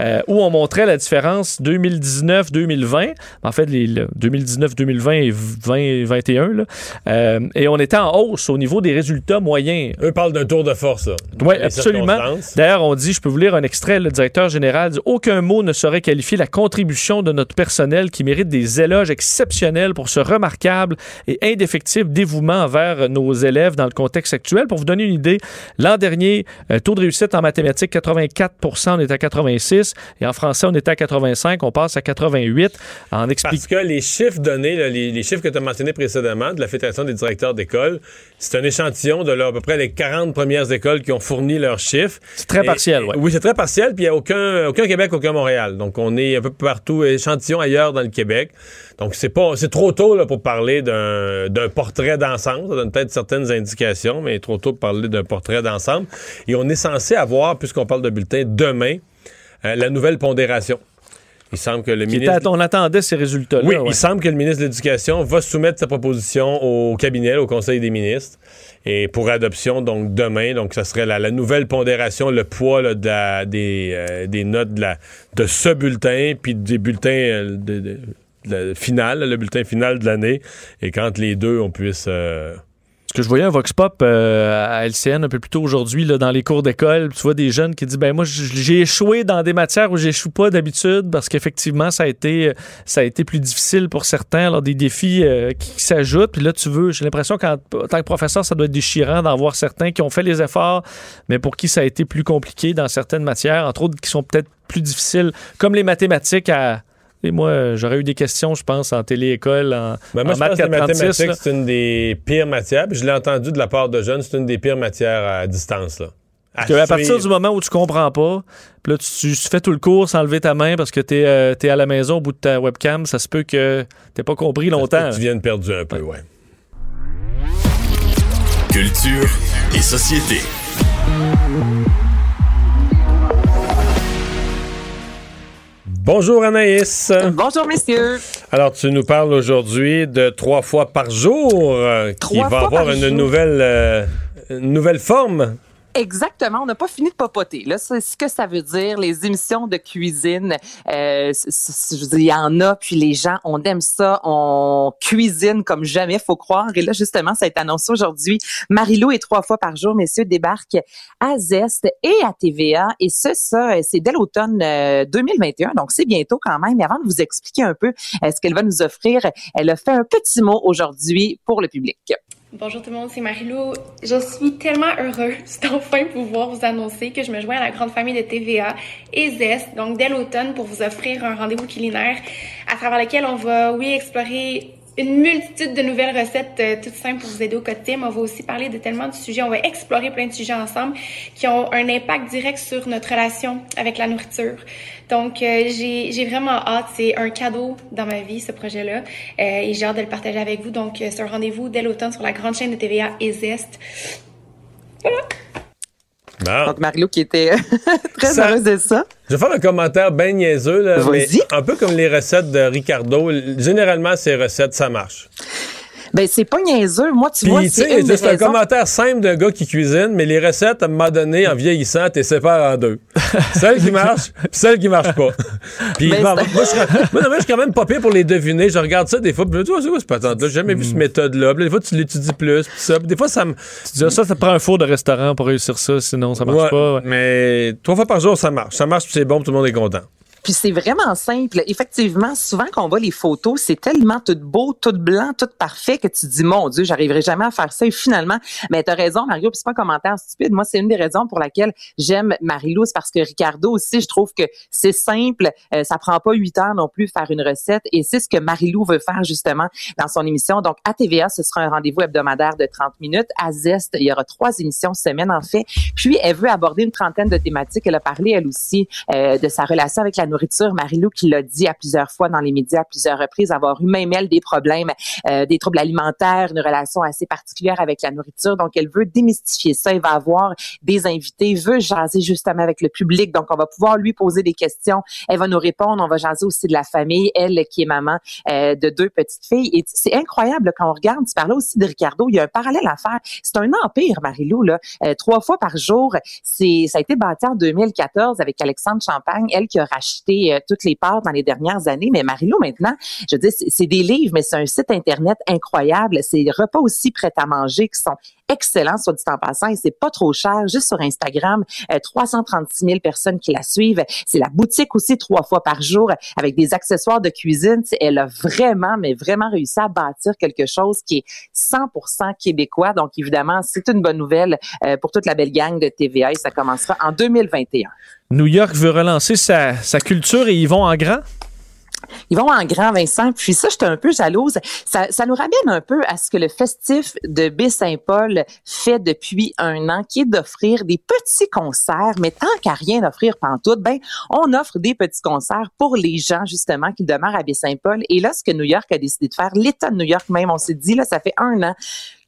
euh, où on montrait la différence 2019-2020. En fait, les, le 2019-2020 et 2021. Là. Euh, et on était en hausse au niveau des résultats moyens. Eux parlent d'un tour de force. Oui, absolument. D'ailleurs, on dit, je peux vous lire un extrait, le directeur général dit Aucun mot ne saurait qualifier la contribution de notre personnel qui mérite des éloges exceptionnels pour ce remarquable et indéfectible dévouement envers nos élèves dans le contexte actuel. Pour vous donner une idée, l'an dernier, euh, taux de réussite en mathématiques 84% on est à 86 et en français, on était à 85, on passe à 88 en expliquant. Parce que les chiffres donnés, là, les, les chiffres que tu as mentionnés précédemment de la Fédération des directeurs d'école, c'est un échantillon de là, à peu près les 40 premières écoles qui ont fourni leurs chiffres. C'est très Et- partiel, ouais. Oui, c'est très partiel, puis il n'y a aucun, aucun Québec, aucun Montréal. Donc, on est un peu partout, échantillon ailleurs dans le Québec. Donc, c'est pas, c'est trop tôt là, pour parler d'un, d'un portrait d'ensemble. Ça donne peut-être certaines indications, mais trop tôt pour parler d'un portrait d'ensemble. Et on est censé avoir, puisqu'on parle de bulletin, demain, euh, la nouvelle pondération. Il semble que le ministre... on attendait ces résultats-là. Oui, ouais. il semble que le ministre de l'Éducation va soumettre sa proposition au cabinet, au Conseil des ministres, et pour adoption, donc demain. Donc, ça serait la, la nouvelle pondération, le poids là, de la- des, euh, des notes de, la, de ce bulletin, puis des bulletins euh, de, de- de la finale, le bulletin final de l'année. Et quand les deux, on puisse. euh, Ce que je voyais un Vox Pop euh, à LCN un peu plus tôt aujourd'hui, dans les cours d'école, tu vois des jeunes qui disent ben moi j'ai échoué dans des matières où j'échoue pas d'habitude parce qu'effectivement ça a été ça a été plus difficile pour certains, alors des défis euh, qui, qui s'ajoutent. Puis là tu veux, j'ai l'impression qu'en tant que professeur ça doit être déchirant d'en voir certains qui ont fait les efforts, mais pour qui ça a été plus compliqué dans certaines matières, entre autres qui sont peut-être plus difficiles, comme les mathématiques à et moi, euh, j'aurais eu des questions, je pense, en télé-école, en, Ben, moi, en je maths pense que les 436, mathématiques, c'est une des pires matières. Puis je l'ai entendu de la part de jeunes, c'est une des pires matières à distance. Là. À partir du moment où tu comprends pas, puis là, tu, tu fais tout le cours sans lever ta main parce que tu es, à la maison au bout de ta webcam, ça se peut que tu pas compris longtemps. Tu viennes perdu un peu, ouais. Culture et société. Bonjour Anaïs. Bonjour, messieurs. Alors, tu nous parles aujourd'hui de trois fois par jour, euh, qui va avoir une jour. nouvelle, euh, une nouvelle forme. Exactement, on n'a pas fini de papoter. Là, c'est ce que ça veut dire, les émissions de cuisine. Euh, il y en a, puis les gens, on aime ça, on cuisine comme jamais, faut croire. Et là, justement, ça a été annoncé aujourd'hui. Marilou et trois fois par jour, messieurs, débarquent à Zest et à TVA. Et ça, ça, c'est dès l'automne euh, 2021, donc c'est bientôt quand même. Mais avant de vous expliquer un peu euh, ce qu'elle va nous offrir, elle a fait un petit mot aujourd'hui pour le public. Bonjour tout le monde, c'est Marilou. Je suis tellement heureuse d'enfin pouvoir vous annoncer que je me joins à la grande famille de TVA et Zest, donc dès l'automne, pour vous offrir un rendez-vous culinaire à travers lequel on va, oui, explorer une multitude de nouvelles recettes euh, toutes simples pour vous aider au quotidien. Mais on va aussi parler de tellement de sujets. On va explorer plein de sujets ensemble qui ont un impact direct sur notre relation avec la nourriture. Donc, euh, j'ai vraiment hâte. C'est un cadeau dans ma vie, ce projet-là. Euh, et j'ai hâte de le partager avec vous. Donc, euh, c'est un rendez-vous dès l'automne sur la grande chaîne de TVA et Zest. Bon. Donc, qui était très Ça- heureuse de ça. Je vais faire un commentaire bien niaiseux, là, mais un peu comme les recettes de Ricardo. Généralement, ces recettes, ça marche. Ben, c'est pas niaiseux. Moi, tu Puis, vois, c'est c'est un raisons- commentaire simple d'un gars qui cuisine, mais les recettes, à un moment donné, en vieillissant, t'es séparé en deux. celle qui marche, puis celle qui marche pas. Puis, Mais bon, c'est- moi, je moi, non, moi, je suis quand même pas pire pour les deviner. Je regarde ça des fois, puis tu vois, c'est quoi cette patente-là? J'ai jamais vu cette méthode-là. Puis, des fois, tu l'étudies plus, puis ça. Puis, des fois, ça me. Tu dis, ça, ça te prend un four de restaurant pour réussir ça, sinon ça marche Ouais, pas. ouais. Mais trois fois par jour, ça marche. Ça marche, puis c'est bon, puis tout le monde est content. Puis c'est vraiment simple. Effectivement, souvent qu'on voit les photos, c'est tellement tout beau, tout blanc, tout parfait que tu dis mon Dieu, j'arriverai jamais à faire ça. Et finalement, mais tu as raison, Mario, puis c'est pas un commentaire stupide. Moi, c'est une des raisons pour laquelle j'aime Marie-Lou, c'est parce que Ricardo aussi, je trouve que c'est simple. Euh, ça prend pas huit heures non plus faire une recette. Et c'est ce que Marie-Lou veut faire justement dans son émission. Donc, à TVA, ce sera un rendez-vous hebdomadaire de 30 minutes. À Zest, il y aura trois émissions semaine en fait. Puis, elle veut aborder une trentaine de thématiques. Elle a parlé, elle aussi, euh, de sa relation avec la nourriture. Marie-Lou qui l'a dit à plusieurs fois dans les médias, à plusieurs reprises, avoir eu même elle des problèmes, euh, des troubles alimentaires, une relation assez particulière avec la nourriture. Donc, elle veut démystifier ça. Elle va avoir des invités, veut jaser justement avec le public. Donc, on va pouvoir lui poser des questions. Elle va nous répondre. On va jaser aussi de la famille. Elle qui est maman euh, de deux petites filles. Et c'est incroyable quand on regarde. Tu parlais aussi de Ricardo. Il y a un parallèle à faire. C'est un empire, Marie-Lou. Là. Euh, trois fois par jour. C'est ça a été bâti en 2014 avec Alexandre Champagne, elle qui a racheté euh, toutes les parts dans les dernières années. Mais Marie-Lou, maintenant, je dire, c'est des livres, mais c'est un site Internet incroyable. C'est repas aussi prêts à manger qui sont excellents, soit dit en passant, et c'est pas trop cher. Juste sur Instagram, euh, 336 000 personnes qui la suivent. C'est la boutique aussi trois fois par jour avec des accessoires de cuisine. Elle a vraiment, mais vraiment réussi à bâtir quelque chose qui est 100% québécois. Donc, évidemment, c'est une bonne nouvelle euh, pour toute la belle gang de TVA et ça commencera en 2021. New York veut relancer sa, sa culture et ils vont en grand? Ils vont en grand, Vincent. Puis ça, j'étais un peu jalouse. Ça, ça nous ramène un peu à ce que le festif de Baie-Saint-Paul fait depuis un an, qui est d'offrir des petits concerts. Mais tant qu'à rien offrir pantoute, ben, on offre des petits concerts pour les gens, justement, qui demeurent à Baie-Saint-Paul. Et là, ce que New York a décidé de faire, l'État de New York même, on s'est dit, là, ça fait un an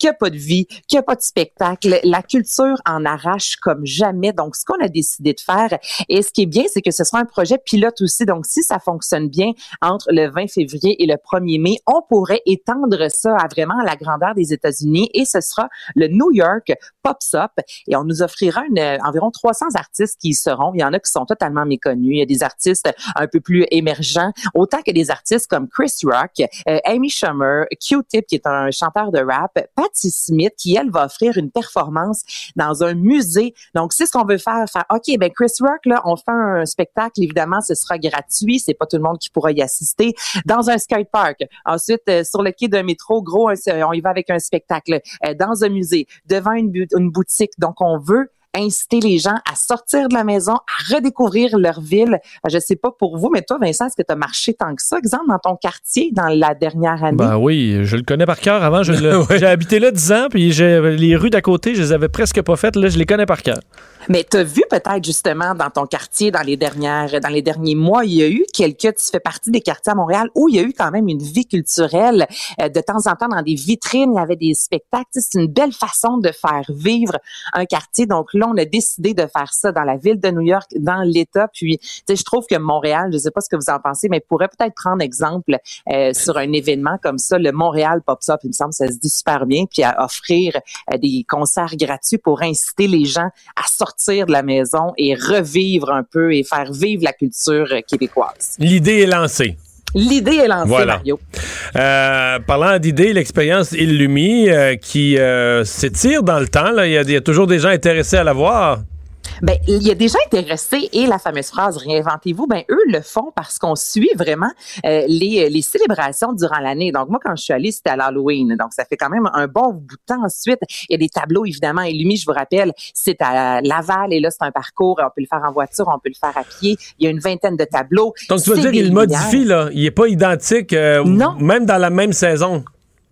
qu'il n'y a pas de vie, qu'il n'y a pas de spectacle. La culture en arrache comme jamais. Donc, ce qu'on a décidé de faire, et ce qui est bien, c'est que ce sera un projet pilote aussi. Donc, si ça fonctionne bien entre le 20 février et le 1er mai, on pourrait étendre ça à vraiment la grandeur des États-Unis et ce sera le New York Pops Up et on nous offrira une, environ 300 artistes qui y seront. Il y en a qui sont totalement méconnus. Il y a des artistes un peu plus émergents, autant que des artistes comme Chris Rock, euh, Amy Schumer, Q-Tip qui est un chanteur de rap, Smith qui elle va offrir une performance dans un musée. Donc c'est ce qu'on veut faire, faire OK ben Chris Rock là, on fait un spectacle évidemment, ce sera gratuit, c'est pas tout le monde qui pourra y assister dans un skatepark. Ensuite euh, sur le quai d'un métro, gros on y va avec un spectacle euh, dans un musée, devant une boutique. Donc on veut inciter les gens à sortir de la maison, à redécouvrir leur ville. Euh, Je sais pas pour vous, mais toi, Vincent, est-ce que tu as marché tant que ça, exemple, dans ton quartier dans la dernière année? Ben oui, je le connais par cœur. Avant, je le- Ouais. j'ai habité là 10 ans, puis j'ai- les rues d'à côté, je les avais presque pas faites. Là, je les connais par cœur. Mais tu as vu peut-être justement dans ton quartier, dans les dernières, dans les derniers mois, il y a eu quelques, tu fais partie des quartiers à Montréal où il y a eu quand même une vie culturelle. Euh, de temps en temps, dans des vitrines, il y avait des spectacles. C'est une belle façon de faire vivre un quartier. Donc là, on a décidé de faire ça dans la ville de New York, dans l'État. Puis, je trouve que Montréal, je sais pas ce que vous en pensez, mais pourrait peut-être prendre exemple euh, sur un événement comme ça, le Montréal Pops Up. Il me semble ça se dit super bien. Puis à offrir euh, des concerts gratuits pour inciter les gens à sortir de la maison et revivre un peu et faire vivre la culture euh, québécoise. L'idée est lancée. L'idée est lancée, Voilà. Mario. Euh, parlant d'idées, l'expérience Illumi euh, qui euh, s'étire dans le temps. y, il y a toujours des gens intéressés à la voir. Ben, il y a des gens intéressés et la fameuse phrase réinventez-vous, ben eux le font parce qu'on suit vraiment euh, les, les célébrations durant l'année. Donc moi quand je suis allée, c'était à l'Halloween. Donc ça fait quand même un bon bout de temps ensuite. Il y a des tableaux évidemment Illumi, je vous rappelle, c'est à Laval et là c'est un parcours, on peut le faire en voiture, on peut le faire à pied. Il y a une vingtaine de tableaux. Donc tu veux dire qu'il modifie, là. Il n'est pas identique, euh, Non. même dans la même saison?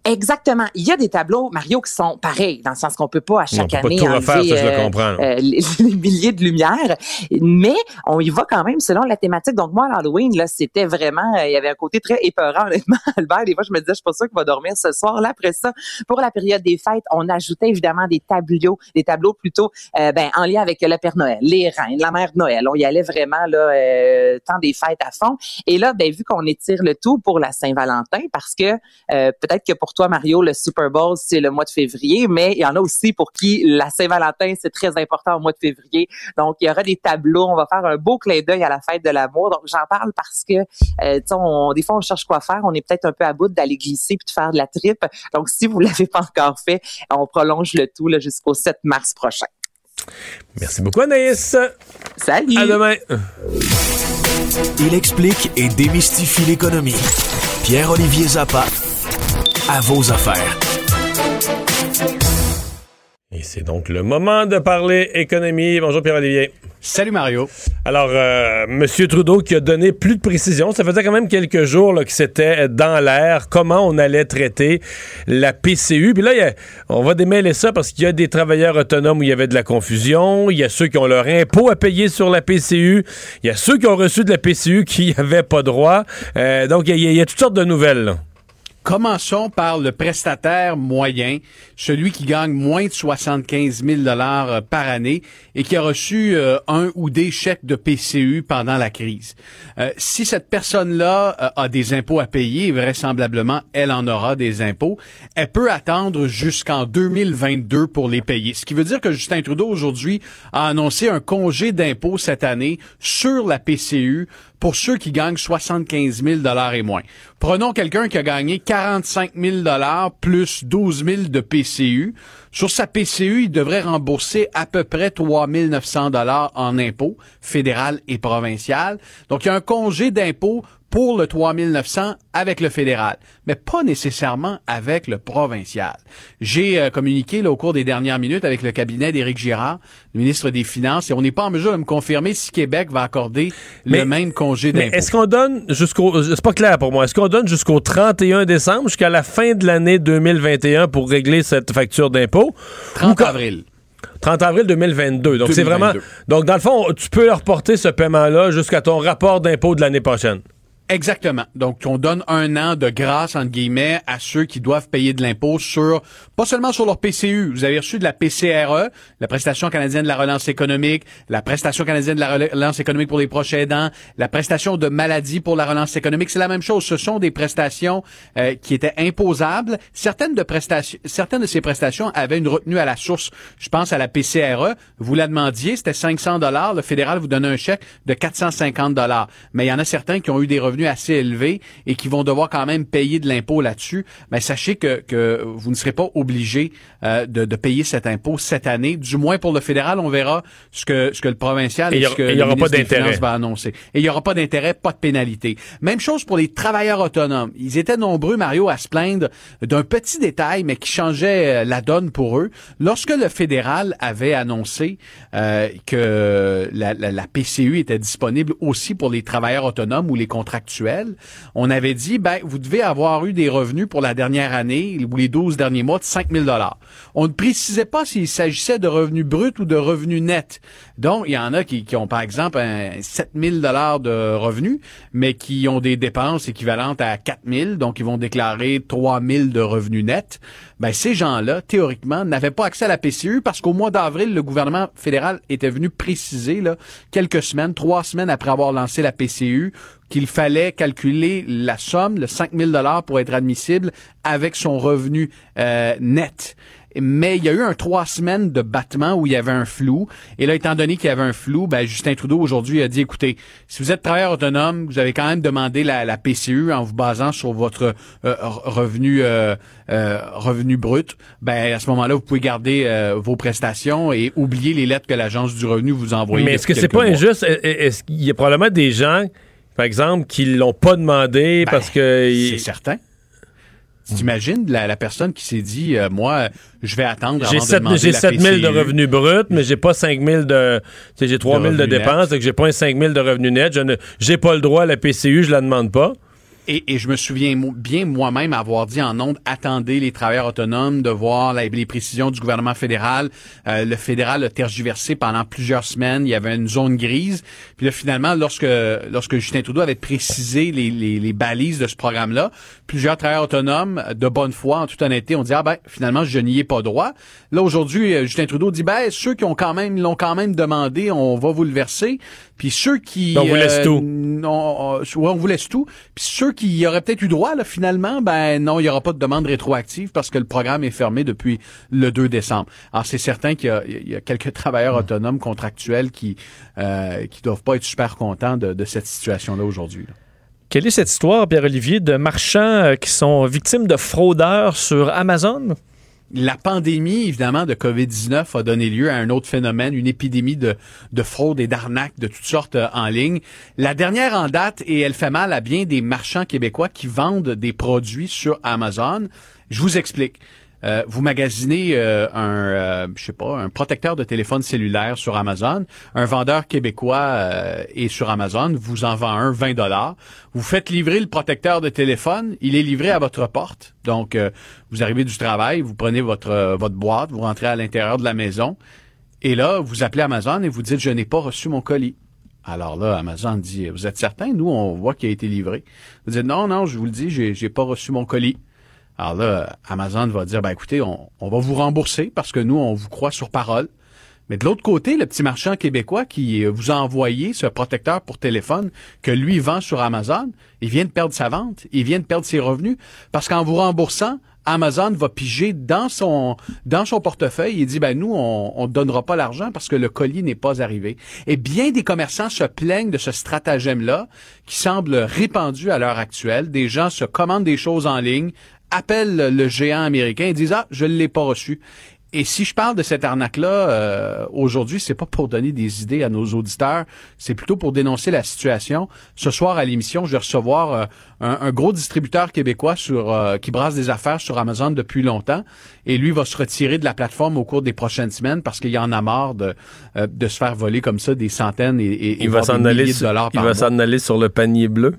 Exactement. Il y a des tableaux, Mario, qui sont pareils, dans le sens qu'on peut pas à chaque on peut année pas tout refaire, enlever, ça, je le euh, comprends. euh, les, les milliers de lumières, mais on y va quand même selon la thématique. Donc moi, à l'Halloween, là, c'était vraiment, euh, il y avait un côté très épeurant, honnêtement. Albert, des fois, je me disais, je suis pas sûre qu'il va dormir ce soir. Là, après ça, pour la période des fêtes, on ajoutait évidemment des tableaux, des tableaux plutôt, euh, ben, en lien avec le Père Noël, les reines, la Mère Noël. On y allait vraiment là, euh, temps des fêtes à fond. Et là, ben, vu qu'on étire le tout pour la Saint-Valentin, parce que euh, peut-être que pour toi, Mario, le Super Bowl, c'est le mois de février, mais il y en a aussi pour qui la Saint-Valentin, c'est très important au mois de février. Donc, il y aura des tableaux. On va faire un beau clin d'œil à la fête de l'amour. Donc, j'en parle parce que, euh, tu sais, on, des fois, on cherche quoi faire. On est peut-être un peu à bout d'aller glisser puis de faire de la tripe. Donc, si vous l'avez pas encore fait, on prolonge le tout là, jusqu'au 7 mars prochain. Merci beaucoup, Anaïs. Salut! À demain. Il explique et démystifie l'économie. Pierre-Olivier Zappa, à vos affaires. Et c'est donc le moment de parler économie. Bonjour, Pierre-Olivier. Salut Mario. Alors, euh, M. Trudeau qui a donné plus de précision, ça faisait quand même quelques jours là, que c'était dans l'air, comment on allait traiter la PCU. Puis là, il y a- on va démêler ça parce qu'il y a des travailleurs autonomes où il y avait de la confusion, il y a ceux qui ont leur impôt à payer sur la PCU, il y a ceux qui ont reçu de la PCU qui n'avaient pas droit. Euh, donc, il y, a- il y a toutes sortes de nouvelles. là. Commençons par le prestataire moyen, celui qui gagne moins de 75 000 dollars par année et qui a reçu euh, un ou des chèques de PCU pendant la crise. Euh, si cette personne-là euh, a des impôts à payer, vraisemblablement, elle en aura des impôts, elle peut attendre jusqu'en 2022 pour les payer. Ce qui veut dire que Justin Trudeau, aujourd'hui, a annoncé un congé d'impôts cette année sur la PCU pour ceux qui gagnent 75 000 dollars et moins. Prenons quelqu'un qui a gagné 45 000 dollars plus 12 000 de PCU. Sur sa PCU, il devrait rembourser à peu près 3 900 dollars en impôts fédéral et provincial. Donc, il y a un congé d'impôts pour le 3 900 avec le fédéral, mais pas nécessairement avec le provincial. J'ai euh, communiqué là, au cours des dernières minutes avec le cabinet d'Éric Girard, le ministre des Finances, et on n'est pas en mesure de me confirmer si Québec va accorder Mais- le même congé d'impôt. est-ce qu'on donne jusqu'au. C'est pas clair pour moi. Est-ce qu'on donne jusqu'au 31 décembre, jusqu'à la fin de l'année 2021 pour régler cette facture d'impôt? 30 Ou quand- avril. 30 avril 2022. Donc, c'est 2022. vraiment. Donc, dans le fond, tu peux leur reporter ce paiement-là jusqu'à ton rapport d'impôt de l'année prochaine. Exactement. Donc, on donne un an de grâce, entre guillemets, à ceux qui doivent payer de l'impôt sur, pas seulement sur leur PCU. Vous avez reçu de la PCRE, la prestation canadienne de la relance économique, la prestation canadienne de la relance économique pour les proches aidants, la prestation de maladie pour la relance économique. C'est la même chose. Ce sont des prestations euh, qui étaient imposables. Certaines de prestations, certaines de ces prestations avaient une retenue à la source. Je pense à la PCRE. Vous la demandiez, c'était 500 dollars. Le fédéral vous donnait un chèque de 450 dollars. Mais il y en a certains qui ont eu des revenus assez élevés et qui vont devoir quand même payer de l'impôt là-dessus. Mais sachez que, que vous ne serez pas obligé euh, de, de payer cet impôt cette année. Du moins pour le fédéral, on verra ce que ce que le provincial Et ce que et le aura pas ministre des d'intérêt. Finances va annoncer. Et il y aura pas d'intérêt, pas de pénalité. Même chose pour les travailleurs autonomes. Ils étaient nombreux, Mario, à se plaindre d'un petit détail, mais qui changeait euh, la donne pour eux. Lorsque le fédéral avait annoncé euh, que la, la- la PCU était disponible aussi pour les travailleurs autonomes ou les on avait dit, ben, vous devez avoir eu des revenus pour la dernière année ou les 12 derniers mois de 5 000 On ne précisait pas s'il s'agissait de revenus bruts ou de revenus nets. Donc, il y en a qui, qui ont, par exemple, un 7 000 de revenus, mais qui ont des dépenses équivalentes à 4 000, donc ils vont déclarer 3 000 de revenus nets. Ben, ces gens-là, théoriquement, n'avaient pas accès à la PCU parce qu'au mois d'avril, le gouvernement fédéral était venu préciser, là, quelques semaines, trois semaines après avoir lancé la PCU, qu'il fallait calculer la somme, le 5 000 pour être admissible avec son revenu euh, net. Mais il y a eu un trois semaines de battement où il y avait un flou. Et là, étant donné qu'il y avait un flou, ben, Justin Trudeau aujourd'hui a dit, écoutez, si vous êtes travailleur autonome, vous avez quand même demandé la, la PCU en vous basant sur votre euh, re- revenu euh, euh, revenu brut. Ben, à ce moment-là, vous pouvez garder euh, vos prestations et oublier les lettres que l'Agence du revenu vous envoie. Mais est-ce que c'est pas injuste? Est- Est-ce qu'il y a probablement des gens, par exemple, qui l'ont pas demandé Ben, parce que. C'est certain. T'imagines la, la personne qui s'est dit, euh, moi, je vais attendre J'ai avant de 7, demander j'ai la 7 000 de revenus bruts, mais j'ai pas 5 000 de. J'ai 3 000 de, dépenses, et que j'ai pas un 5 000 de revenus nets. Je ne, j'ai pas le droit à la PCU, je la demande pas. Et, et je me souviens bien moi-même avoir dit en ondes, attendez les travailleurs autonomes de voir les précisions du gouvernement fédéral. Euh, le fédéral a tergiversé pendant plusieurs semaines. Il y avait une zone grise. Puis là, finalement, lorsque, lorsque Justin Trudeau avait précisé les, les, les balises de ce programme-là, plusieurs travailleurs autonomes, de bonne foi, en toute honnêteté, ont dit, ah ben, finalement, je n'y ai pas droit. Là, aujourd'hui, euh, Justin Trudeau dit, ben, ceux qui ont quand même, l'ont quand même demandé, on va vous le verser. Puis ceux qui... On vous laisse tout. euh, ouais, on vous laisse tout. Puis ceux qui y auraient peut-être eu droit, là, finalement, ben non, il n'y aura pas de demande rétroactive parce que le programme est fermé depuis le 2 décembre. Alors, c'est certain qu'il y a, il y a quelques travailleurs autonomes contractuels qui euh, qui doivent pas être super contents de, de cette situation-là aujourd'hui. là. Quelle est cette histoire, Pierre-Olivier, de marchands euh, qui sont victimes de fraudeurs sur Amazon? La pandémie, évidemment, de COVID-19 a donné lieu à un autre phénomène, une épidémie de, de fraude et d'arnaques de toutes sortes euh, en ligne. La dernière en date, et elle fait mal à bien des marchands québécois qui vendent des produits sur Amazon. Je vous explique. Euh, vous magasinez euh, un, euh, je sais pas, un protecteur de téléphone cellulaire sur Amazon. Un vendeur québécois euh, est sur Amazon, vous en vend un 20 dollars. Vous faites livrer le protecteur de téléphone, il est livré à votre porte. Donc, euh, vous arrivez du travail, vous prenez votre euh, votre boîte, vous rentrez à l'intérieur de la maison, et là, vous appelez Amazon et vous dites je n'ai pas reçu mon colis. Alors là, Amazon dit vous êtes certain? Nous, on voit qu'il a été livré. Vous dites non, non, je vous le dis, j'ai j'ai pas reçu mon colis. Alors là, Amazon va dire, ben écoutez, on, va vous rembourser parce que nous, on vous croit sur parole. Mais de l'autre côté, le petit marchand québécois qui euh, vous a envoyé ce protecteur pour téléphone que lui vend sur Amazon, il vient de perdre sa vente, il vient de perdre ses revenus parce qu'en vous remboursant, Amazon va piger dans son dans son portefeuille et dit ben nous on te donnera pas l'argent parce que le colis n'est pas arrivé. Et bien des commerçants se plaignent de ce stratagème là qui semble répandu à l'heure actuelle. Des gens se commandent des choses en ligne, appellent le géant américain et disent ah je ne l'ai pas reçu. Et si je parle de cette arnaque-là euh, aujourd'hui, c'est pas pour donner des idées à nos auditeurs, c'est plutôt pour dénoncer la situation. Ce soir à l'émission, je vais recevoir euh, un, un gros distributeur québécois sur euh, qui brasse des affaires sur Amazon depuis longtemps, et lui va se retirer de la plateforme au cours des prochaines semaines parce qu'il y en a marre de, euh, de se faire voler comme ça des centaines et, et, et Il va s'en aller, de sur- dollars il va s'en aller sur le panier bleu.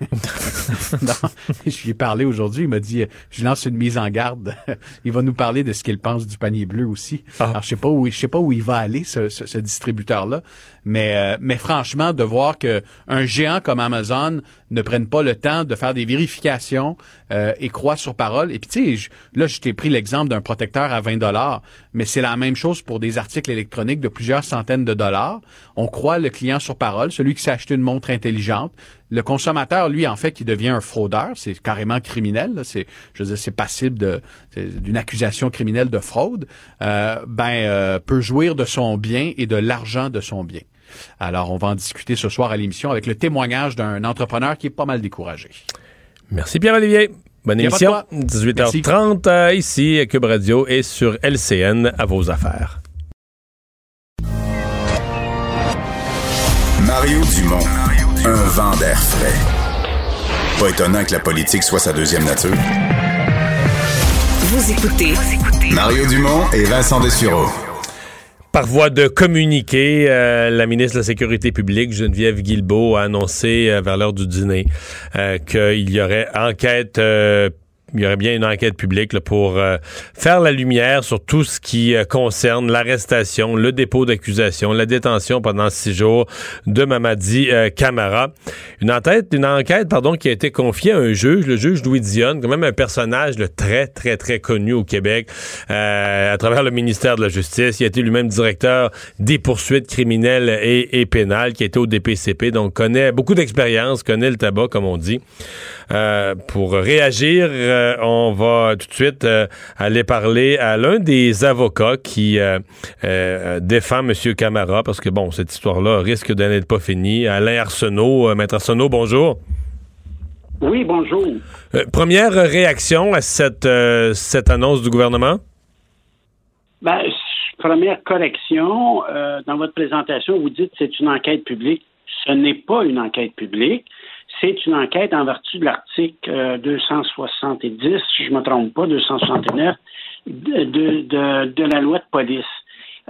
Je lui ai parlé aujourd'hui. Il m'a dit, euh, je lance une mise en garde. il va nous parler de ce qu'il pense du panier bleu aussi. Alors, je sais pas où, je sais pas où il va aller, ce, ce- ce distributeur-là. Mais, euh, mais franchement, de voir que un géant comme Amazon ne prenne pas le temps de faire des vérifications euh, et croit sur parole. Et puis, tu sais, là, je t'ai pris l'exemple d'un protecteur à 20 dollars, mais c'est la même chose pour des articles électroniques de plusieurs centaines de dollars. On croit le client sur parole, celui qui s'est acheté une montre intelligente. Le consommateur, lui, en fait, qui devient un fraudeur, c'est carrément criminel. là. C'est, je veux dire, c'est passible de, c'est d'une accusation criminelle de fraude. euh, ben, euh, peut jouir de son bien et de l'argent de son bien. Alors, on va en discuter ce soir à l'émission avec le témoignage d'un entrepreneur qui est pas mal découragé. Merci. Bonne a pas de émission. quoi. 18h30 euh, ici à Cube Radio et sur LCN à vos affaires. Mario Dumont, un vent d'air frais. Pas étonnant que la politique soit sa deuxième nature. Vous écoutez Mario Dumont et Vincent Dessureau. Par voie de communiqué, euh, la ministre de la Sécurité publique, Geneviève Guilbeault, a annoncé euh, vers l'heure du dîner euh, qu'il y aurait enquête. Il y aurait bien une enquête publique pour euh, faire la lumière sur tout ce qui euh, concerne l'arrestation, le dépôt d'accusation, la détention pendant six jours de Mamadi euh, Camara. Une enquête, une enquête pardon, qui a été confiée à un juge, le juge Louis Dionne, quand même un personnage très, très, très connu au Québec à travers le ministère de la Justice. Il a été lui-même directeur des poursuites criminelles et, et pénales, qui été au DPCP, donc connaît beaucoup d'expérience, connaît le tabac, comme on dit. Pour réagir, euh, on va tout de suite euh, aller parler à l'un des avocats qui euh, défend M. Camara, parce que, bon, cette histoire-là risque de n'être pas finie. Alain Arsenault, Maître Arsenault, bonjour. Oui, bonjour. Première réaction à cette, cette annonce du gouvernement? Ben, première correction, dans votre présentation, vous dites que c'est une enquête publique. Ce n'est pas une enquête publique. C'est une enquête en vertu de l'article euh, 270, si je ne me trompe pas, 269 de, de, de, la loi de police.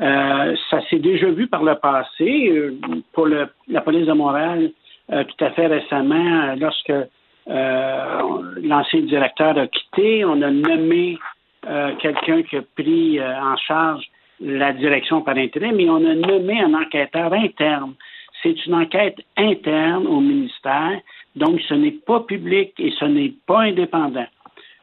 Euh, ça s'est déjà vu par le passé euh, pour le, la police de Montréal euh, tout à fait récemment, euh, lorsque euh, l'ancien directeur a quitté. On a nommé euh, quelqu'un qui a pris euh, en charge la direction par intérim, mais on a nommé un enquêteur interne. C'est une enquête interne au ministère, donc ce n'est pas public et ce n'est pas indépendant.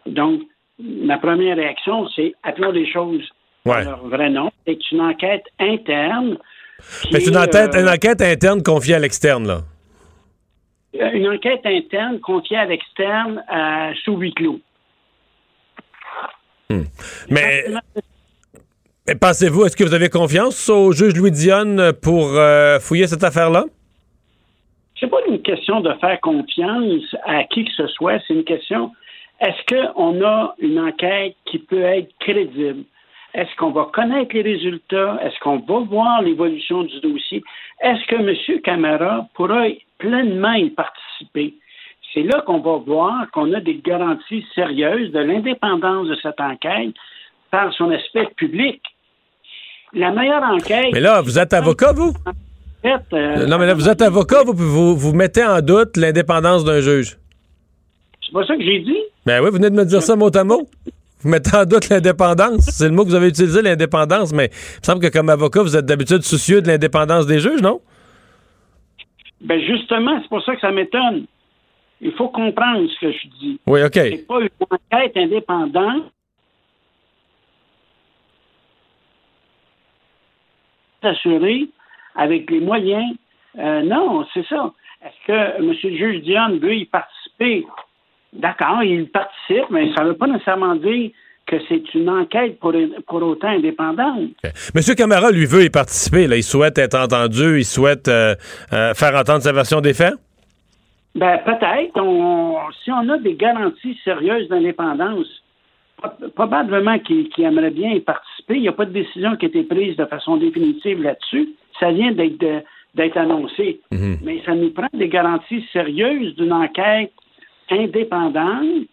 Donc, ma première réaction, c'est appelons les choses Ouais. leur vrai nom. C'est une enquête interne. Mais c'est une enquête, euh, une enquête interne confiée à l'externe, là. une enquête interne confiée à l'externe euh, sous huis clos. Mais, mais pensez-vous, est-ce que vous avez confiance au juge Louis Dionne pour euh, fouiller cette affaire-là? C'est pas une question de faire confiance à qui que ce soit, c'est une question est-ce qu'on a une enquête qui peut être crédible? Est-ce qu'on va connaître les résultats? Est-ce qu'on va voir l'évolution du dossier? Est-ce que M. Camara pourra pleinement y participer? C'est là qu'on va voir qu'on a des garanties sérieuses de l'indépendance de cette enquête par son aspect public. La meilleure enquête. Mais là, vous êtes avocat, vous? Fait, euh, Non, mais là, vous êtes avocat, vous, vous, vous mettez en doute l'indépendance d'un juge. C'est pas ça que j'ai dit. Ben oui, vous venez de me dire ça mot à mot. Vous mettez en doute l'indépendance. C'est le mot que vous avez utilisé, l'indépendance, mais il me semble que comme avocat, vous êtes d'habitude soucieux de l'indépendance des juges, non? Ben justement, c'est pour ça que ça m'étonne. Il faut comprendre ce que je dis. Oui, OK. C'est pas une enquête indépendante. Assurée avec les moyens. Euh, non, c'est ça. Est-ce que M. le juge Dionne veut y participer? D'accord, il participe, mais ça ne veut pas nécessairement dire que c'est une enquête pour, pour autant indépendante. Monsieur Camara, lui, veut y participer. Là. Il souhaite être entendu, il souhaite euh, euh, faire entendre sa version des faits? Ben, peut-être. On, si on a des garanties sérieuses d'indépendance, pro- probablement qu'il qu'il aimerait bien y participer. Il n'y a pas de décision qui a été prise de façon définitive là-dessus. Ça vient d'être annoncé. Mais ça nous prend des garanties sérieuses d'une enquête indépendante,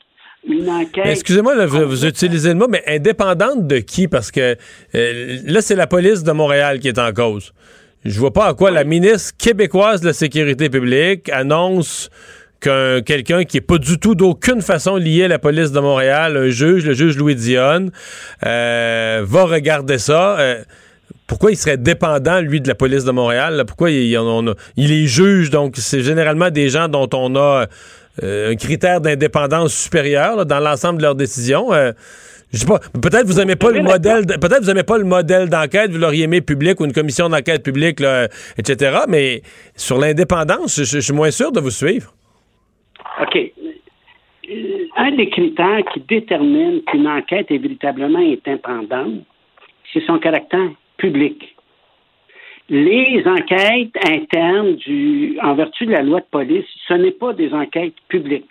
Excusez-moi, vous utilisez le mot, mais indépendante de qui? Parce que euh, là, c'est la police de Montréal qui est en cause. Je vois pas à quoi la ministre québécoise de la Sécurité publique annonce qu'un quelqu'un qui est pas du tout d'aucune façon lié à la police de Montréal, un juge, le juge Louis Dionne, euh, va regarder ça. Euh, pourquoi il serait dépendant, lui, de la police de Montréal? Pourquoi il, on a- il est juge? Donc, c'est généralement des gens dont on a euh, un critère d'indépendance supérieur dans l'ensemble de leurs décisions. Euh, je sais pas. Peut-être vous aimez pas le modèle. Peut-être vous aimez pas le modèle d'enquête. Vous l'auriez aimé public ou une commission d'enquête publique, etc. Mais sur l'indépendance, je, je- je suis moins sûr de vous suivre. OK. Euh, Un des critères qui détermine qu'une enquête est véritablement indépendante, c'est son caractère public. Les enquêtes internes du, en vertu de la loi de police, ce n'est pas des enquêtes publiques.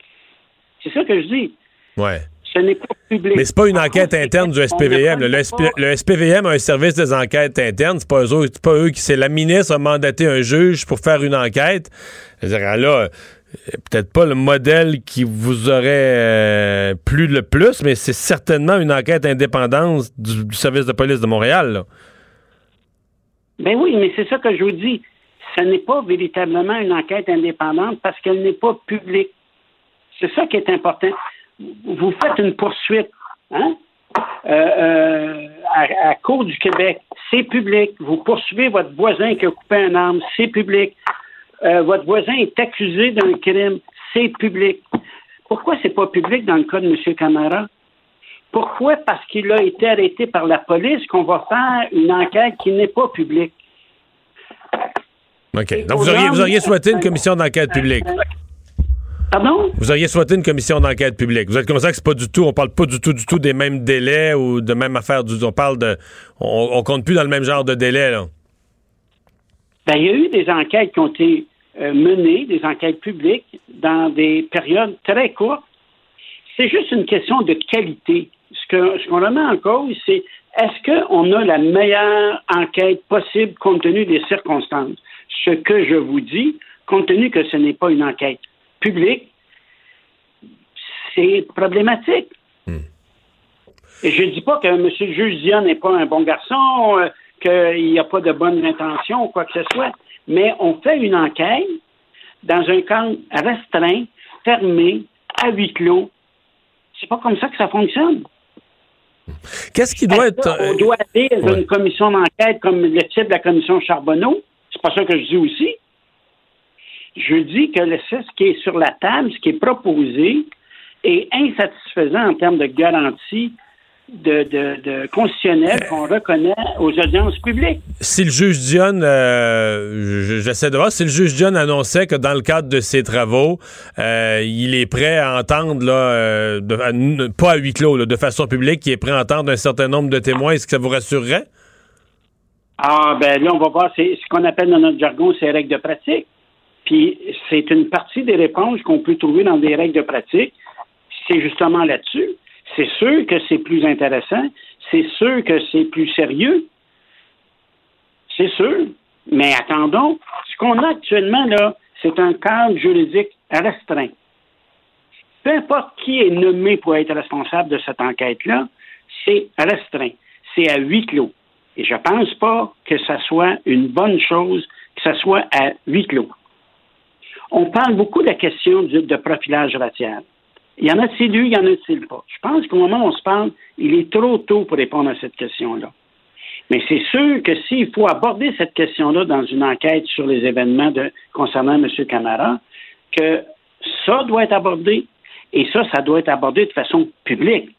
C'est ça que je dis. Ouais. Ce n'est pas public. Mais c'est pas une enquête interne du SPVM. Le, SP le SPVM a un service des enquêtes internes. C'est pas eux, c'est pas eux qui. C'est la ministre a mandaté un juge pour faire une enquête. Je veux dire, là, peut-être pas le modèle qui vous aurait euh, plu le plus, mais c'est certainement une enquête indépendante du, du service de police de Montréal. là. Ben oui, mais c'est ça que je vous dis. Ce n'est pas véritablement une enquête indépendante parce qu'elle n'est pas publique. C'est ça qui est important. Vous faites une poursuite, hein? Euh, euh, à, à Cour du Québec, c'est public. Vous poursuivez votre voisin qui a coupé un arme, c'est public. Euh, votre voisin est accusé d'un crime, c'est public. Pourquoi c'est pas public dans le cas de M. Camara? Pourquoi? Parce qu'il a été arrêté par la police qu'on va faire une enquête qui n'est pas publique. OK. Donc, vous auriez, vous auriez souhaité une commission d'enquête publique. Pardon? Vous auriez souhaité une commission d'enquête publique. Vous êtes conscient que c'est pas du tout, on parle pas du tout, du tout des mêmes délais ou de même affaire. Du, on parle de, on, on compte plus dans le même genre de délai, là. Ben, il y a eu des enquêtes qui ont été euh, menées, des enquêtes publiques, dans des périodes très courtes. C'est juste une question de qualité. Ce que ce qu'on remet en cause, c'est est-ce qu'on a la meilleure enquête possible compte tenu des circonstances? Ce que je vous dis, compte tenu que ce n'est pas une enquête publique, c'est problématique. Et je ne dis pas que M. le juge Dion n'est pas un bon garçon, euh, qu'il n'y a pas de bonnes intentions ou quoi que ce soit, mais on fait une enquête dans un cadre restreint, fermé, à huis clos. C'est pas comme ça que ça fonctionne. Qu'est-ce qui doit être. On doit aller dans une commission d'enquête comme le type de la commission Charbonneau. C'est pas ça que je dis aussi. Je dis que ce qui est sur la table, ce qui est proposé, est insatisfaisant en termes de garantie de, de, constitutionnelle qu'on reconnaît aux audiences publiques. Si le juge Dion, euh, j'essaie de voir, si le juge Dion annonçait que dans le cadre de ses travaux, euh, il est prêt à entendre, là, euh, pas à huis clos, de façon publique, il est prêt à entendre un certain nombre de témoins, est-ce que ça vous rassurerait? Ah, ben là, on va voir, c'est ce qu'on appelle dans notre jargon, c'est règles de pratique. Puis c'est une partie des réponses qu'on peut trouver dans des règles de pratique. C'est justement là-dessus. C'est sûr que c'est plus intéressant. C'est sûr que c'est plus sérieux. C'est sûr. Mais attendons. Ce qu'on a actuellement, là, c'est un cadre juridique restreint. Peu importe qui est nommé pour être responsable de cette enquête-là, c'est restreint. C'est à huis clos. Et je ne pense pas que ce soit une bonne chose que ce soit à huis clos. On parle beaucoup de la question de profilage racial. Il y en a-t-il eu, il y en a-t-il pas? Je pense qu'au moment où on se parle, il est trop tôt pour répondre à cette question-là. Mais c'est sûr que s'il faut aborder cette question-là dans une enquête sur les événements de, concernant M. Camara, que ça doit être abordé et ça, ça doit être abordé de façon publique.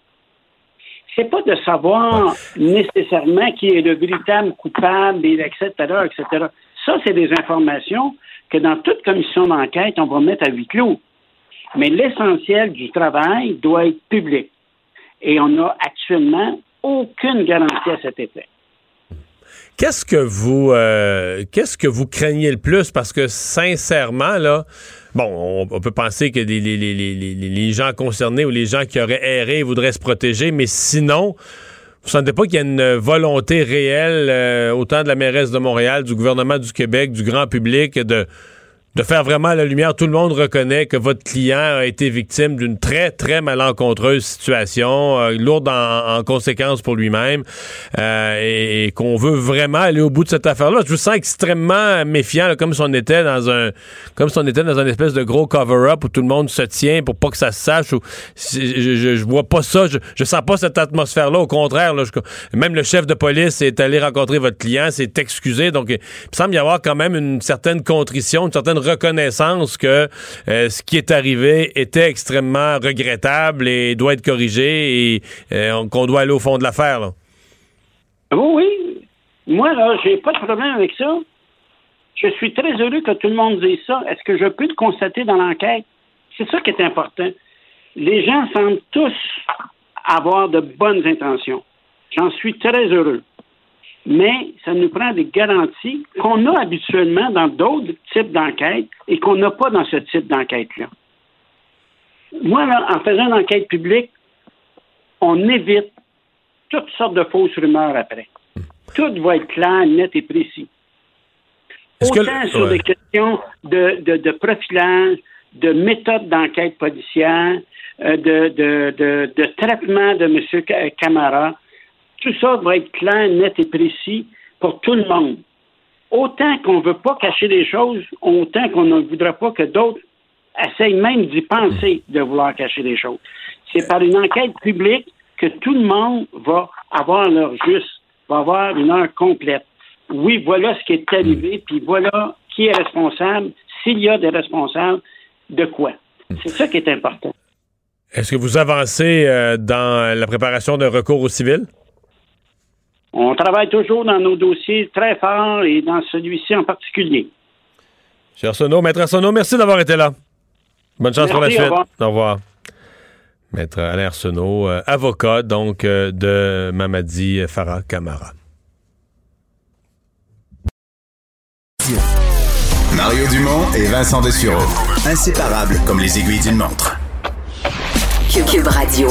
C'est pas de savoir nécessairement qui est le véritable coupable, etc., etc. Ça, c'est des informations que dans toute commission d'enquête, on va mettre à huis clos. Mais l'essentiel du travail doit être public. Et on n'a actuellement aucune garantie à cet effet. Qu'est-ce que vous euh, qu'est-ce que vous craignez le plus? Parce que sincèrement, là, bon, on, peut penser que les, gens concernés ou les gens qui auraient erré voudraient se protéger, mais sinon, vous ne sentez pas qu'il y a une volonté réelle, euh, autant de la mairesse de Montréal, du gouvernement du Québec, du grand public, de de faire vraiment la lumière. Tout le monde reconnaît que votre client a été victime d'une très, très malencontreuse situation, euh, lourde en, conséquences pour lui-même, euh, et, qu'on veut vraiment aller au bout de cette affaire-là. Je vous sens extrêmement méfiant, comme si on était dans un, comme était dans espèce de gros cover-up où tout le monde se tient pour pas que ça se sache. Je, je, vois pas ça, je, je sens pas cette atmosphère-là. Au contraire, même le chef de police est allé rencontrer votre client, s'est excusé. Donc, il semble y avoir quand même une certaine contrition, une certaine reconnaissance que euh, ce qui est arrivé était extrêmement regrettable et doit être corrigé et euh, qu'on doit aller au fond de l'affaire. Oui, oui. Moi, là, j'ai pas de problème avec ça. Je suis très heureux que tout le monde dise ça. Est-ce que je peux le constater dans l'enquête? C'est ça qui est important. Les gens semblent tous avoir de bonnes intentions. J'en suis très heureux mais ça nous prend des garanties qu'on a habituellement dans d'autres types d'enquêtes et qu'on n'a pas dans ce type d'enquête-là. Moi, en faisant une enquête publique, on évite toutes sortes de fausses rumeurs après. Tout va être clair, net et précis. Autant sur des questions de, profilage, de méthode d'enquête policière, euh, de, de, traitement de M. Camara, tout ça va être clair, net et précis pour tout le monde. Autant qu'on ne veut pas cacher des choses, autant qu'on ne voudra pas que d'autres essayent même d'y penser de vouloir cacher des choses. C'est par une enquête publique que tout le monde va avoir l'heure juste, va avoir une heure complète. Oui, voilà ce qui est arrivé, puis voilà qui est responsable, s'il y a des responsables, de quoi. C'est ça qui est important. Est-ce que vous avancez euh, dans la préparation d'un recours au civil? On travaille toujours dans nos dossiers très fort et dans celui-ci en particulier. Cher Arsenault, Maître Arsenault, merci d'avoir été là. Bonne chance pour la suite. Au revoir. Maître Alain Arsenault, euh, avocat donc euh, de Mamadi Farah Camara. Mario Dumont et Vincent Dessureau. Inséparables comme les aiguilles d'une montre. Cube Radio.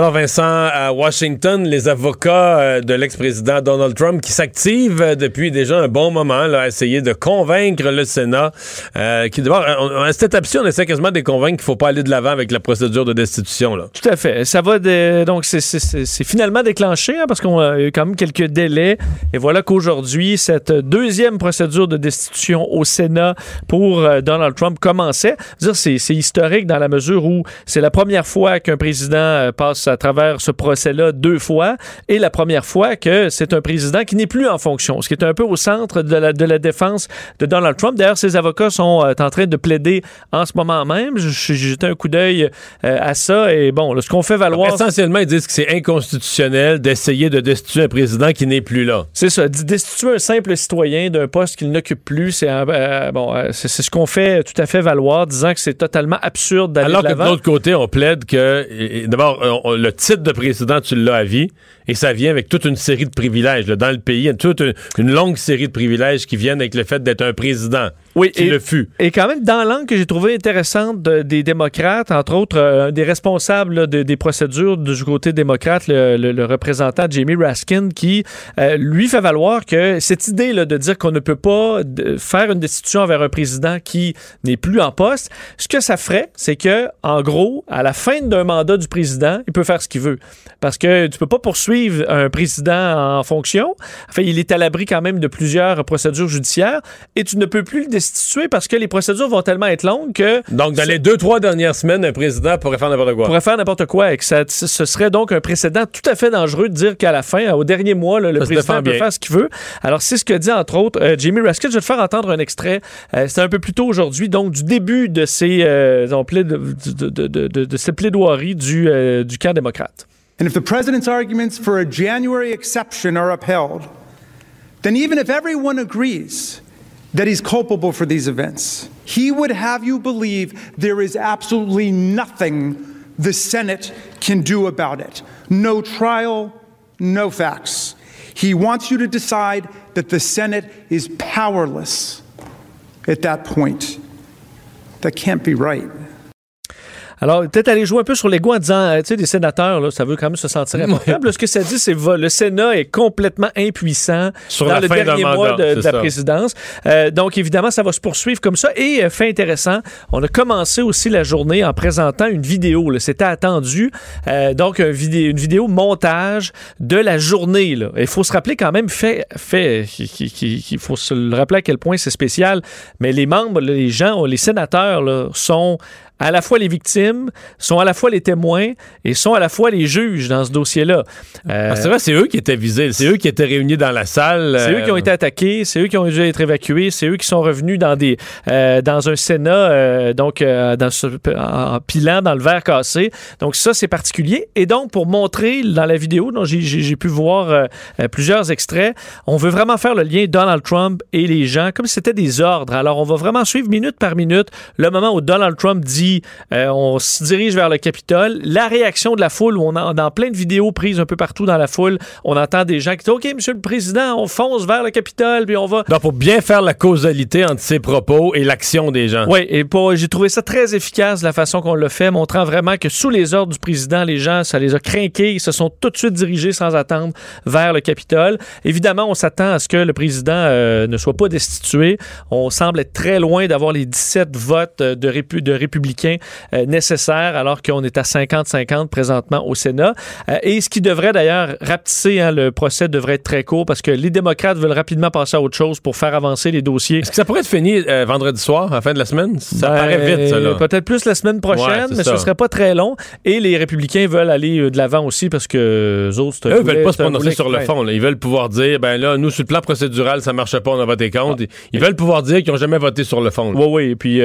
Alors Vincent, à Washington, les avocats euh, de l'ex-président Donald Trump qui s'activent euh, depuis déjà un bon moment là, à essayer de convaincre le Sénat. Euh, qui d'abord, à cette étape-ci, on essaie quasiment de convaincre qu'il ne faut pas aller de l'avant avec la procédure de destitution. Là. Tout à fait. Ça va donc c'est finalement déclenché hein, parce qu'on a eu quand même quelques délais. Et voilà qu'aujourd'hui, cette deuxième procédure de destitution au Sénat pour Donald Trump commençait. C'est historique dans la mesure où c'est la première fois qu'un président passe à travers ce procès-là deux fois et la première fois que c'est un président qui n'est plus en fonction, ce qui est un peu au centre de la, de la défense de Donald Trump. D'ailleurs, ses avocats sont euh, en train de plaider en ce moment même. J'ai jeté un coup d'œil euh, à ça et bon, ce qu'on fait valoir... essentiellement, ils disent que c'est inconstitutionnel d'essayer de destituer un président qui n'est plus là. C'est ça, destituer un simple citoyen d'un poste qu'il n'occupe plus, c'est euh, bon, c'est ce qu'on fait tout à fait valoir, disant que c'est totalement absurde d'aller Alors que de l'autre côté, on plaide que, d'abord, le titre de président, tu l'as à vie, et ça vient avec toute une série de privilèges. Dans le pays, il y a toute une longue série de privilèges qui viennent avec le fait d'être un président. Oui, et, le fut. Et quand même, dans l'angle que j'ai trouvé intéressante des démocrates, entre autres, euh, des responsables des procédures du côté démocrate, le, représentant Jamie Raskin, qui euh, lui fait valoir que cette idée là, de dire qu'on ne peut pas faire une destitution envers un président qui n'est plus en poste, ce que ça ferait, c'est que, en gros, à la fin d'un mandat du président, il peut faire ce qu'il veut. Parce que tu peux pas poursuivre un président en fonction. Enfin, il est à l'abri quand même de plusieurs procédures judiciaires et tu ne peux plus le destituer parce que les procédures vont tellement être longues que. Donc, dans les deux, trois dernières semaines, un président pourrait faire n'importe quoi. Pourrait faire n'importe quoi. Et que ça, ce serait donc un précédent tout à fait dangereux de dire qu'à la fin, au dernier mois, le président peut faire ce qu'il veut. Alors, c'est ce que dit, entre autres, euh, Jamie Raskin. Je vais te faire entendre un extrait. Euh, c'est un peu plus tôt aujourd'hui, donc du début de ces, euh, de, de, de, de, ces plaidoiries du, du camp démocrate. And if the president's arguments for a January exception are upheld, then even if everyone agrees that he's culpable for these events. He would have you believe there is absolutely nothing the Senate can do about it. No trial, no facts. He wants you to decide that the Senate is powerless at that point. That can't be right. Alors, peut-être aller jouer un peu sur l'ego en disant, euh, tu sais, des sénateurs, là, ça veut quand même se sentir important. Ce que ça dit, c'est que le Sénat est complètement impuissant sur dans le dernier mois de, la présidence. Euh, donc, évidemment, ça va se poursuivre comme ça. Et euh, fait intéressant, on a commencé aussi la journée en présentant une vidéo. C'était attendu. donc, un vidéo, une vidéo montage de la journée. Il faut se rappeler quand même, fait, fait il faut se le rappeler à quel point c'est spécial. Mais les membres, les gens, les sénateurs là, sont à la fois les victimes, sont à la fois les témoins et sont à la fois les juges dans ce dossier-là. Euh, c'est vrai, c'est eux qui étaient visés, c'est eux qui étaient réunis dans la salle. C'est eux qui ont euh, été attaqués, c'est eux qui ont dû être évacués, c'est eux qui sont revenus dans des euh, dans un Sénat, donc dans ce, en pilant dans le verre cassé. Donc ça, c'est particulier. Et donc, pour montrer dans la vidéo, dont j'ai pu voir plusieurs extraits, on veut vraiment faire le lien Donald Trump et les gens comme si c'était des ordres. Alors, on va vraiment suivre minute par minute le moment où Donald Trump dit euh, on se dirige vers le Capitole. La réaction de la foule, on a dans plein de vidéos prises un peu partout dans la foule, on entend des gens qui disent OK, Monsieur le Président, on fonce vers le Capitole, puis on va. Donc, pour bien faire la causalité entre ses propos et l'action des gens. Oui, et j'ai trouvé ça très efficace la façon qu'on l'a fait, montrant vraiment que sous les ordres du président, les gens, ça les a craqués, ils se sont tout de suite dirigés sans attendre vers le Capitole. Évidemment, on s'attend à ce que le président euh, ne soit pas destitué. On semble être très loin d'avoir les 17 votes de, de républicains euh, nécessaire alors qu'on est à 50-50 présentement au Sénat. Euh, et ce qui devrait d'ailleurs rapetisser, hein, le procès devrait être très court parce que les démocrates veulent rapidement passer à autre chose pour faire avancer les dossiers. Est-ce que ça pourrait être fini euh, vendredi soir, à la fin de la semaine? Ça ben, paraît vite, ça. Peut-être plus la semaine prochaine, mais ce serait pas très long. Et les républicains veulent aller de l'avant aussi parce que eux autres, Eux veulent pas se prononcer sur le fond. Ils veulent pouvoir dire, ben là, nous, sur le plan procédural, ça marche pas, on a voté contre. Ah. Ils veulent pouvoir dire qu'ils ont jamais voté sur le fond. Oui, oui. Et puis,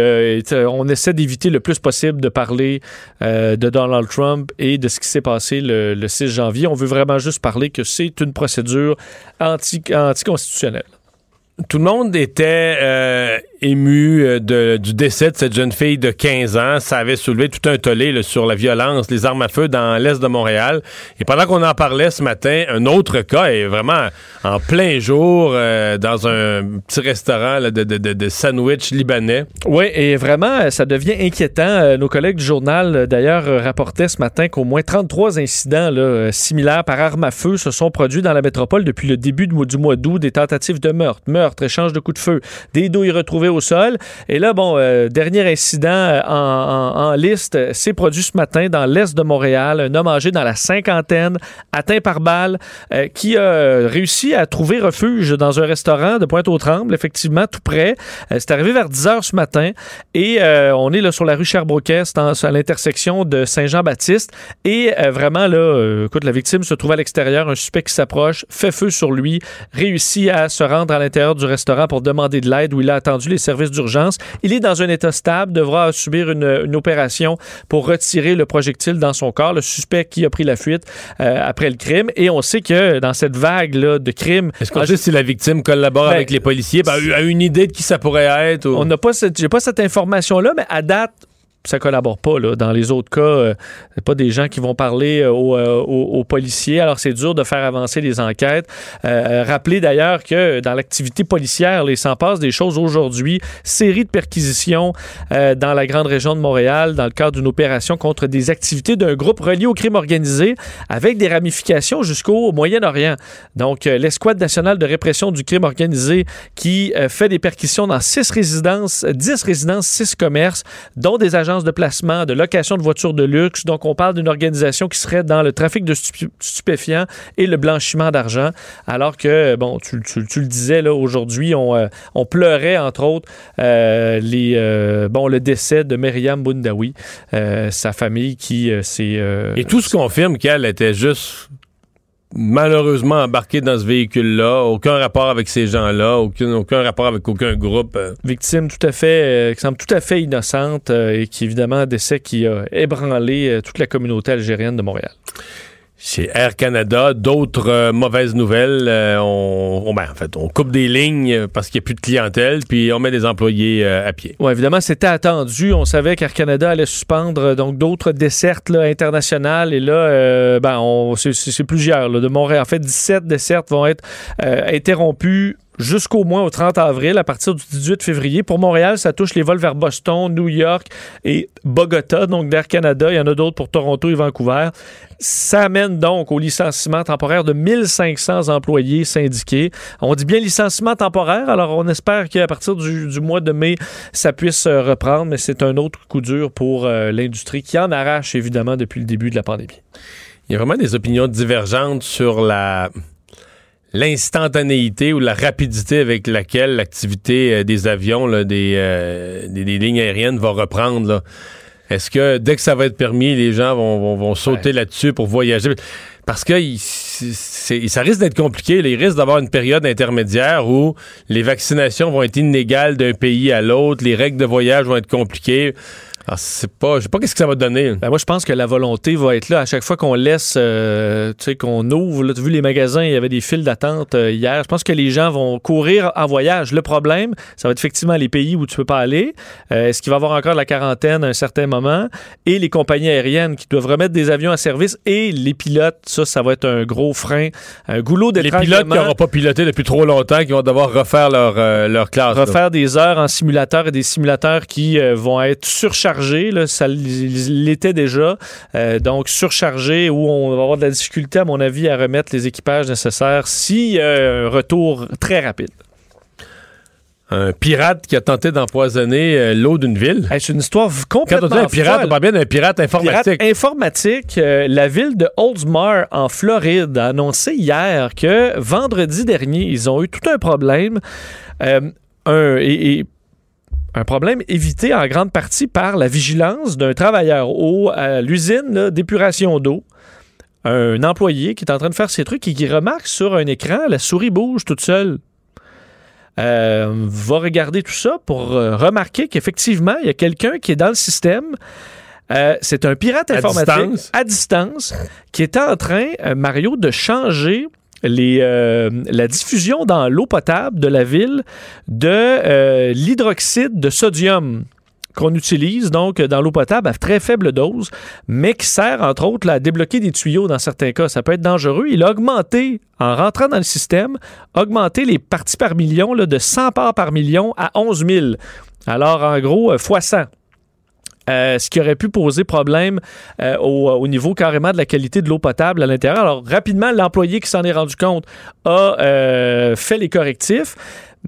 on essaie d'éviter le plus possible de parler euh, de Donald Trump et de ce qui s'est passé le, 6 janvier. On veut vraiment juste parler que c'est une procédure anti, anticonstitutionnelle. Tout le monde était euh, ému euh, du décès de cette jeune fille de 15 ans. Ça avait soulevé tout un tollé sur la violence, les armes à feu dans l'est de Montréal. Et pendant qu'on en parlait ce matin, un autre cas est vraiment en plein jour euh, dans un petit restaurant de, sandwich libanais. Oui, et vraiment, euh, ça devient inquiétant. Nos collègues du journal, d'ailleurs, rapportaient ce matin qu'au moins 33 incidents similaires par arme à feu se sont produits dans la métropole depuis le début du mois- du mois d'août. Des tentatives de meurtre, meurtre, échange de coups de feu, des douilles retrouvées au sol. Et là, bon, euh, dernier incident euh, en, liste s'est produit ce matin dans l'est de Montréal. Un homme âgé dans la cinquantaine, atteint par balle, euh, qui a réussi à trouver refuge dans un restaurant de Pointe-aux-Trembles, effectivement, tout près. C'est arrivé vers 10 heures ce matin et on est là sur la rue Sherbrooke-Est, à l'intersection de Saint-Jean-Baptiste. Et vraiment, là, écoute, la victime se trouve à l'extérieur, un suspect qui s'approche, fait feu sur lui, réussit à se rendre à l'intérieur du restaurant pour demander de l'aide où il a attendu les services d'urgence. Il est dans un état stable, devra subir une, une opération pour retirer le projectile dans son corps. Le suspect qui a pris la fuite euh, après le crime. Et on sait que dans cette vague là, de crimes, Est-ce qu'on sait si la victime collabore Ben, avec les policiers? Ben, a une idée de qui ça pourrait être? ou- On n'a pas cette, pas cette information-là, mais à date, ça collabore pas. Là. Dans les autres cas, euh, pas des gens qui vont parler euh, aux, euh, aux- policiers. Alors, c'est dur de faire avancer les enquêtes. Euh, rappelez d'ailleurs que dans l'activité policière, il s'en passe des choses aujourd'hui. Série de perquisitions dans la grande région de Montréal dans le cadre d'une opération contre des activités d'un groupe relié au crime organisé avec des ramifications jusqu'au Moyen-Orient. Donc, l'escouade nationale de répression du crime organisé qui fait des perquisitions dans six résidences, 10 résidences, six commerces, dont des de placement, de location de voitures de luxe. Donc, on parle d'une organisation qui serait dans le trafic de stupéfiants et le blanchiment d'argent. Alors que, bon, tu, le disais, là, aujourd'hui, on, euh, pleurait, entre autres, euh, les, euh, le décès de Myriam Boundawi, sa famille qui s'est... Et tout se confirme qu'elle était juste malheureusement embarquée dans ce véhicule-là, aucun rapport avec ces gens-là, aucun, rapport avec aucun groupe. euh. victime tout à fait, euh, qui semble tout à fait innocente euh, et qui, évidemment, un décès qui a ébranlé toute la communauté algérienne de Montréal. Chez Air Canada, d'autres euh, mauvaises nouvelles. euh, on, ben, en fait, on coupe des lignes parce qu'il n'y a plus de clientèle, puis on met des employés euh, à pied. Oui, évidemment, c'était attendu. On savait qu'Air Canada allait suspendre donc d'autres dessertes internationales. Et là, ben, c'est, plusieurs de Montréal. En fait, 17 dessertes vont être interrompues jusqu'au moins au 30 avril, à partir du 18 février. Pour Montréal, ça touche les vols vers Boston, New York et Bogota, donc d'Air Canada. Il y en a d'autres pour Toronto et Vancouver. Ça amène donc au licenciement temporaire de 1500 employés syndiqués. On dit bien licenciement temporaire, alors on espère qu'à partir du, mois de mai, ça puisse euh, reprendre, mais c'est un autre coup dur pour euh, l'industrie qui en arrache évidemment depuis le début de la pandémie. Il y a vraiment des opinions divergentes sur la l'instantanéité ou la rapidité avec laquelle l'activité euh, des avions, là, des, euh, des, des lignes aériennes va reprendre. là. Est-ce que dès que ça va être permis, les gens vont, vont, vont sauter là-dessus pour voyager? Parce que il- c'est- ça risque d'être compliqué. là. Il risque d'avoir une période intermédiaire où les vaccinations vont être inégales d'un pays à l'autre, les règles de voyage vont être compliquées. Alors, c'est pas, je sais pas qu'est-ce que ça va donner. Ben, moi, je pense que la volonté va être là à chaque fois qu'on laisse, euh, tu sais, qu'on ouvre. Là, tu as vu les magasins, il y avait des files d'attente euh, hier. Je pense que les gens vont courir en voyage. Le problème, ça va être effectivement les pays où tu peux pas aller. Euh, Est-ce qu'il va y avoir encore de la quarantaine à un certain moment? Et les compagnies aériennes qui doivent remettre des avions à service et les pilotes, ça, ça va être un gros frein, un goulot Les pilotes qui d'étranglement. n'auront pas piloté depuis trop longtemps, qui vont devoir refaire leur, leur classe. refaire des heures en simulateur et des simulateurs qui vont être surchargés. Là, ça l'était déjà. Euh, donc, surchargés où on va avoir de la difficulté, à mon avis, à remettre les équipages nécessaires s'il y a un retour très rapide. Un pirate qui a tenté d'empoisonner euh, l'eau d'une ville. Hey, c'est une histoire v- Quand complètement on dit un pirate, folle. on parle bien d'un pirate informatique. Pirate informatique, euh, la ville de Oldsmar en Floride a annoncé hier que vendredi dernier, ils ont eu tout un problème. Euh, un, et, et un problème évité en grande partie par la vigilance d'un travailleur au, à l'usine d'épuration d'eau. Un employé qui est en train de faire ses trucs et qui remarque sur un écran la souris bouge toute seule. Euh, va regarder tout ça pour euh, remarquer qu'effectivement, il y a quelqu'un qui est dans le système. Euh, c'est un pirate À informatique distance? à distance qui était en train, euh, Mario, de changer euh, la diffusion dans l'eau potable de la ville de euh, l'hydroxyde de sodium qu'on utilise donc dans l'eau potable à très faible dose, mais qui sert entre autres à débloquer des tuyaux dans certains cas. Ça peut être dangereux. Il a augmenté, en rentrant dans le système, augmenté les parties par million là, de 100 parts par million à 11 000. Alors en gros, euh, fois 100. Euh, ce qui aurait pu poser problème euh, au, au, niveau carrément de la qualité de l'eau potable à l'intérieur. Alors, rapidement, l'employé qui s'en est rendu compte a euh, fait les correctifs.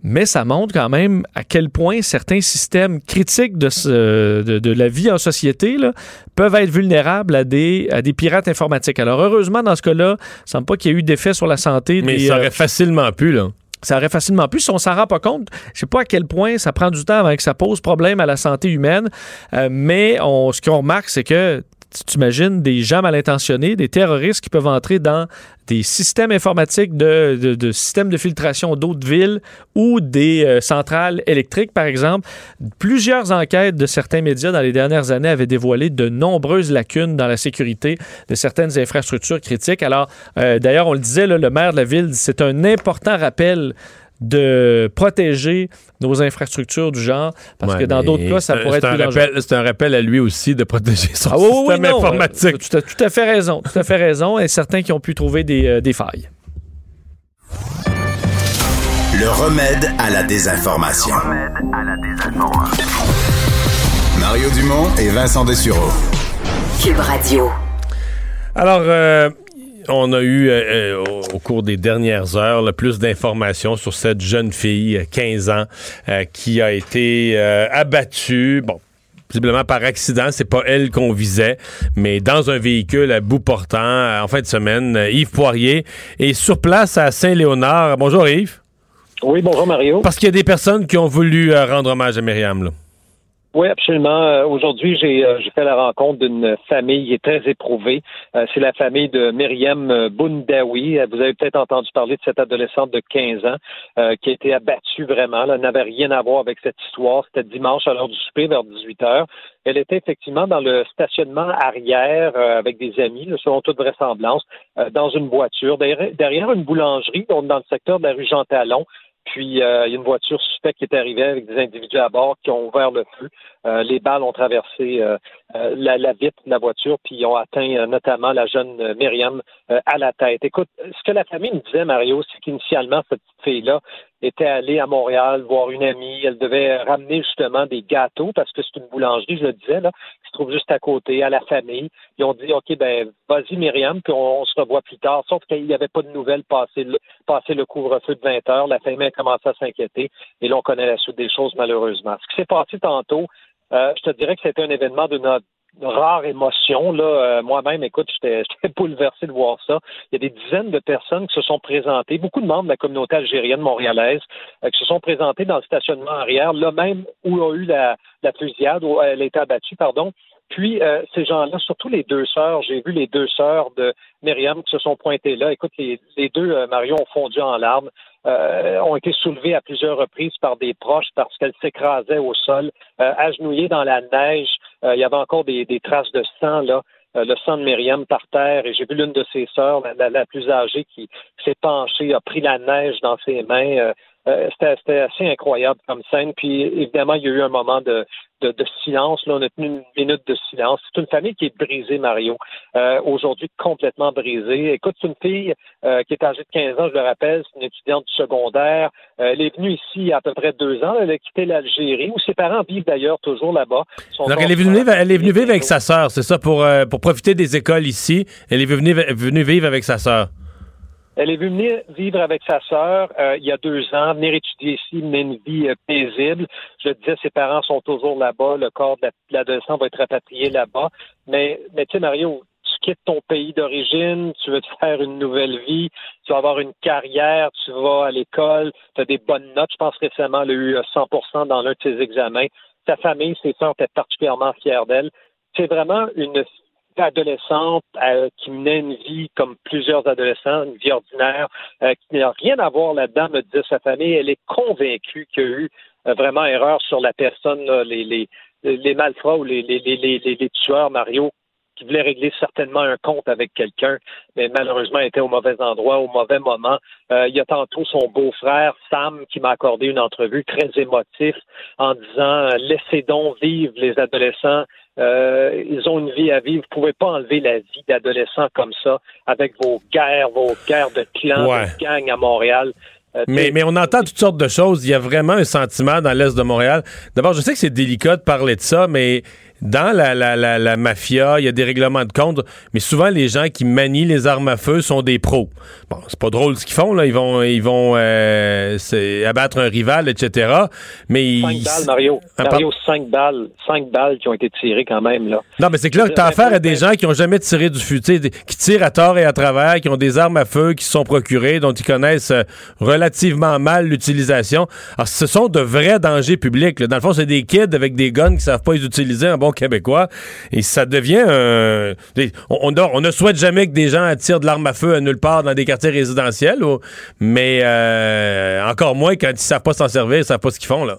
Mais ça montre quand même à quel point certains systèmes critiques de, ce, de, de la vie en société là, peuvent être vulnérables à des, à des pirates informatiques. Alors, heureusement, dans ce cas-là, il ne semble pas qu'il y ait eu d'effet sur la santé. Mais des, ça aurait facilement pu, là ça aurait facilement pu. Si on s'en rend pas compte, je sais pas à quel point ça prend du temps avant que ça pose problème à la santé humaine, euh, mais on, ce qu'on remarque, c'est que tu imagines des gens mal intentionnés, des terroristes qui peuvent entrer dans des systèmes informatiques de, systèmes de filtration d'eau de ville ou des euh, centrales électriques, par exemple. Plusieurs enquêtes de certains médias dans les dernières années avaient dévoilé de nombreuses lacunes dans la sécurité de certaines infrastructures critiques. Alors, euh, d'ailleurs, on le disait, le maire de la ville, c'est un important rappel de protéger nos infrastructures du genre, parce Ouais, que dans d'autres cas, ça pourrait être plus rappel- dangereux. C'est un rappel à lui aussi de protéger son Ah oui, oui, système non, informatique. euh, tu as tout à fait raison, tout à fait raison, et certains qui ont pu trouver des, euh, des failles. Le remède à la désinformation. Mario Dumont et Vincent Dessureau. Cube Radio. Alors, euh, on a eu euh, euh, au, cours des dernières heures là, plus d'informations sur cette jeune fille, euh, 15 ans, euh, qui a été euh, abattue. Bon. Visiblement par accident, c'est pas elle qu'on visait, mais dans un véhicule à bout portant en fin de semaine. Yves Poirier est sur place à Saint-Léonard. Bonjour Yves. Oui, bonjour Mario. Parce qu'il y a des personnes qui ont voulu rendre hommage à Myriam. Là. Oui, absolument. Euh, Aujourd'hui, j'ai euh, j'ai fait la rencontre d'une famille très éprouvée. Euh, C'est la famille de Myriam. Euh, Vous avez peut-être entendu parler de cette adolescente de 15 ans qui a été abattue vraiment. Elle n'avait rien à voir avec cette histoire. C'était dimanche à l'heure du souper, vers 18 heures. Elle était effectivement dans le stationnement arrière avec des amis, selon toute vraisemblance, dans une voiture, derrière, une boulangerie, donc dans le secteur de la rue Jean Talon. Puis euh, il y a une voiture suspecte qui est arrivée avec des individus à bord qui ont ouvert le feu. Euh, les balles ont traversé euh, euh, la, la vitre de la voiture, puis ils ont atteint euh, notamment la jeune euh, Myriam à la tête. Écoute, ce que la famille me disait, Mario, c'est qu'initialement, cette fille-là était allée à Montréal voir une amie. Elle devait ramener justement des gâteaux parce que c'est une boulangerie, je le disais, là, qui se trouve juste à côté, à la famille. Ils ont dit, OK, ben, vas-y, Myriam, puis on, on se revoit plus tard. Sauf qu'il n'y avait pas de nouvelles passé le, le couvre-feu de 20 heures. La famille a commencé à s'inquiéter. Et là, on connaît la suite des choses, malheureusement. Ce qui s'est passé tantôt, euh, je te dirais que c'était un événement de notre rare émotion. Là, Euh, moi-même, écoute, j'étais bouleversé de voir ça. Il y a des dizaines de personnes qui se sont présentées, beaucoup de membres de la communauté algérienne montréalaise, euh, qui se sont présentés dans le stationnement arrière, là même où a eu la, la fusillade, où elle a été abattue, pardon. Puis euh, ces gens-là, surtout les deux sœurs, j'ai vu les deux sœurs de Myriam qui se sont pointées là. Écoute, les, les deux euh, Marion ont fondu en larmes, euh, ont été soulevées à plusieurs reprises par des proches parce qu'elles s'écrasaient au sol, euh, agenouillées dans la neige. Euh, il y avait encore des, des traces de sang là. Euh, le sang de Myriam par terre et j'ai vu l'une de ses sœurs, la, la- la plus âgée, qui s'est penchée, a pris la neige dans ses mains. Euh, euh, c'était, c'était assez incroyable comme scène. Puis évidemment, il y a eu un moment de, de, de silence. Là, on a tenu une minute de silence. C'est une famille qui est brisée, Mario. Euh, aujourd'hui, complètement brisée. Écoute, c'est une fille euh, qui est âgée de 15 ans, je le rappelle, c'est une étudiante du secondaire. Euh, elle est venue ici il y a à peu près deux ans. Elle a quitté l'Algérie, où ses parents vivent d'ailleurs toujours là-bas. Donc, elle est venue vivre, elle est venue vivre avec sa sœur, c'est ça, pour, euh, pour profiter des écoles ici. Elle est venue, venue vivre avec sa sœur. Elle est venue vivre avec sa sœur euh, il y a deux ans, venir étudier ici, mener une vie euh, paisible. Je disais, ses parents sont toujours là-bas. Le corps de la- de l'adolescent va être rapatrié là-bas. Mais, mais tu sais, Mario, tu quittes ton pays d'origine, tu veux te faire une nouvelle vie, tu vas avoir une carrière, tu vas à l'école, tu as des bonnes notes. Je pense récemment, elle a eu euh, 100 dans l'un de ses examens. Sa famille, ses sœurs étaient particulièrement fières d'elle. C'est vraiment une adolescente euh, qui menait une vie comme plusieurs adolescents, une vie ordinaire, euh, qui n'a rien à voir là-dedans, me disait sa famille. Elle est convaincue qu'il y a eu euh, vraiment erreur sur la personne, les, les, les malfrats ou les, tueurs, Mario. qui voulait régler certainement un compte avec quelqu'un, mais malheureusement était au mauvais endroit, au mauvais moment. Il y a tantôt son beau-frère, Sam, qui m'a accordé une entrevue très émotive en disant Laissez donc vivre les adolescents. Euh, ils ont une vie à vivre. Vous pouvez pas enlever la vie d'adolescents comme ça avec vos guerres, vos guerres de clans, Ouais. de gangs à Montréal. Euh, Mais, mais on entend toutes sortes de choses. Il y a vraiment un sentiment dans l'Est de Montréal. D'abord, je sais que c'est délicat de parler de ça, mais dans la, la, la, la mafia, il y a des règlements de compte, mais souvent les gens qui manient les armes à feu sont des pros. Bon, c'est pas drôle ce qu'ils font, là. Ils vont, ils vont euh, abattre un rival, etc. Mais Cinq ils- balles, Mario. Ah, Mario, cinq balles. Cinq balles qui ont été tirées quand même, là. Non, mais c'est que là, t'as affaire à des gens qui ont jamais tiré du fusil, qui tirent à tort et à travers, qui ont des armes à feu, qui se sont procurées, dont ils connaissent euh, relativement mal l'utilisation. Alors, ce sont de vrais dangers publics. là. Dans le fond, c'est des kids avec des guns qui savent pas les utiliser en bon québécois. Et ça devient un... On, ne souhaite jamais que des gens tirent de l'arme à feu à nulle part dans des quartiers résidentiels, mais euh, encore moins quand ils savent pas s'en servir, ils savent pas ce qu'ils font, là.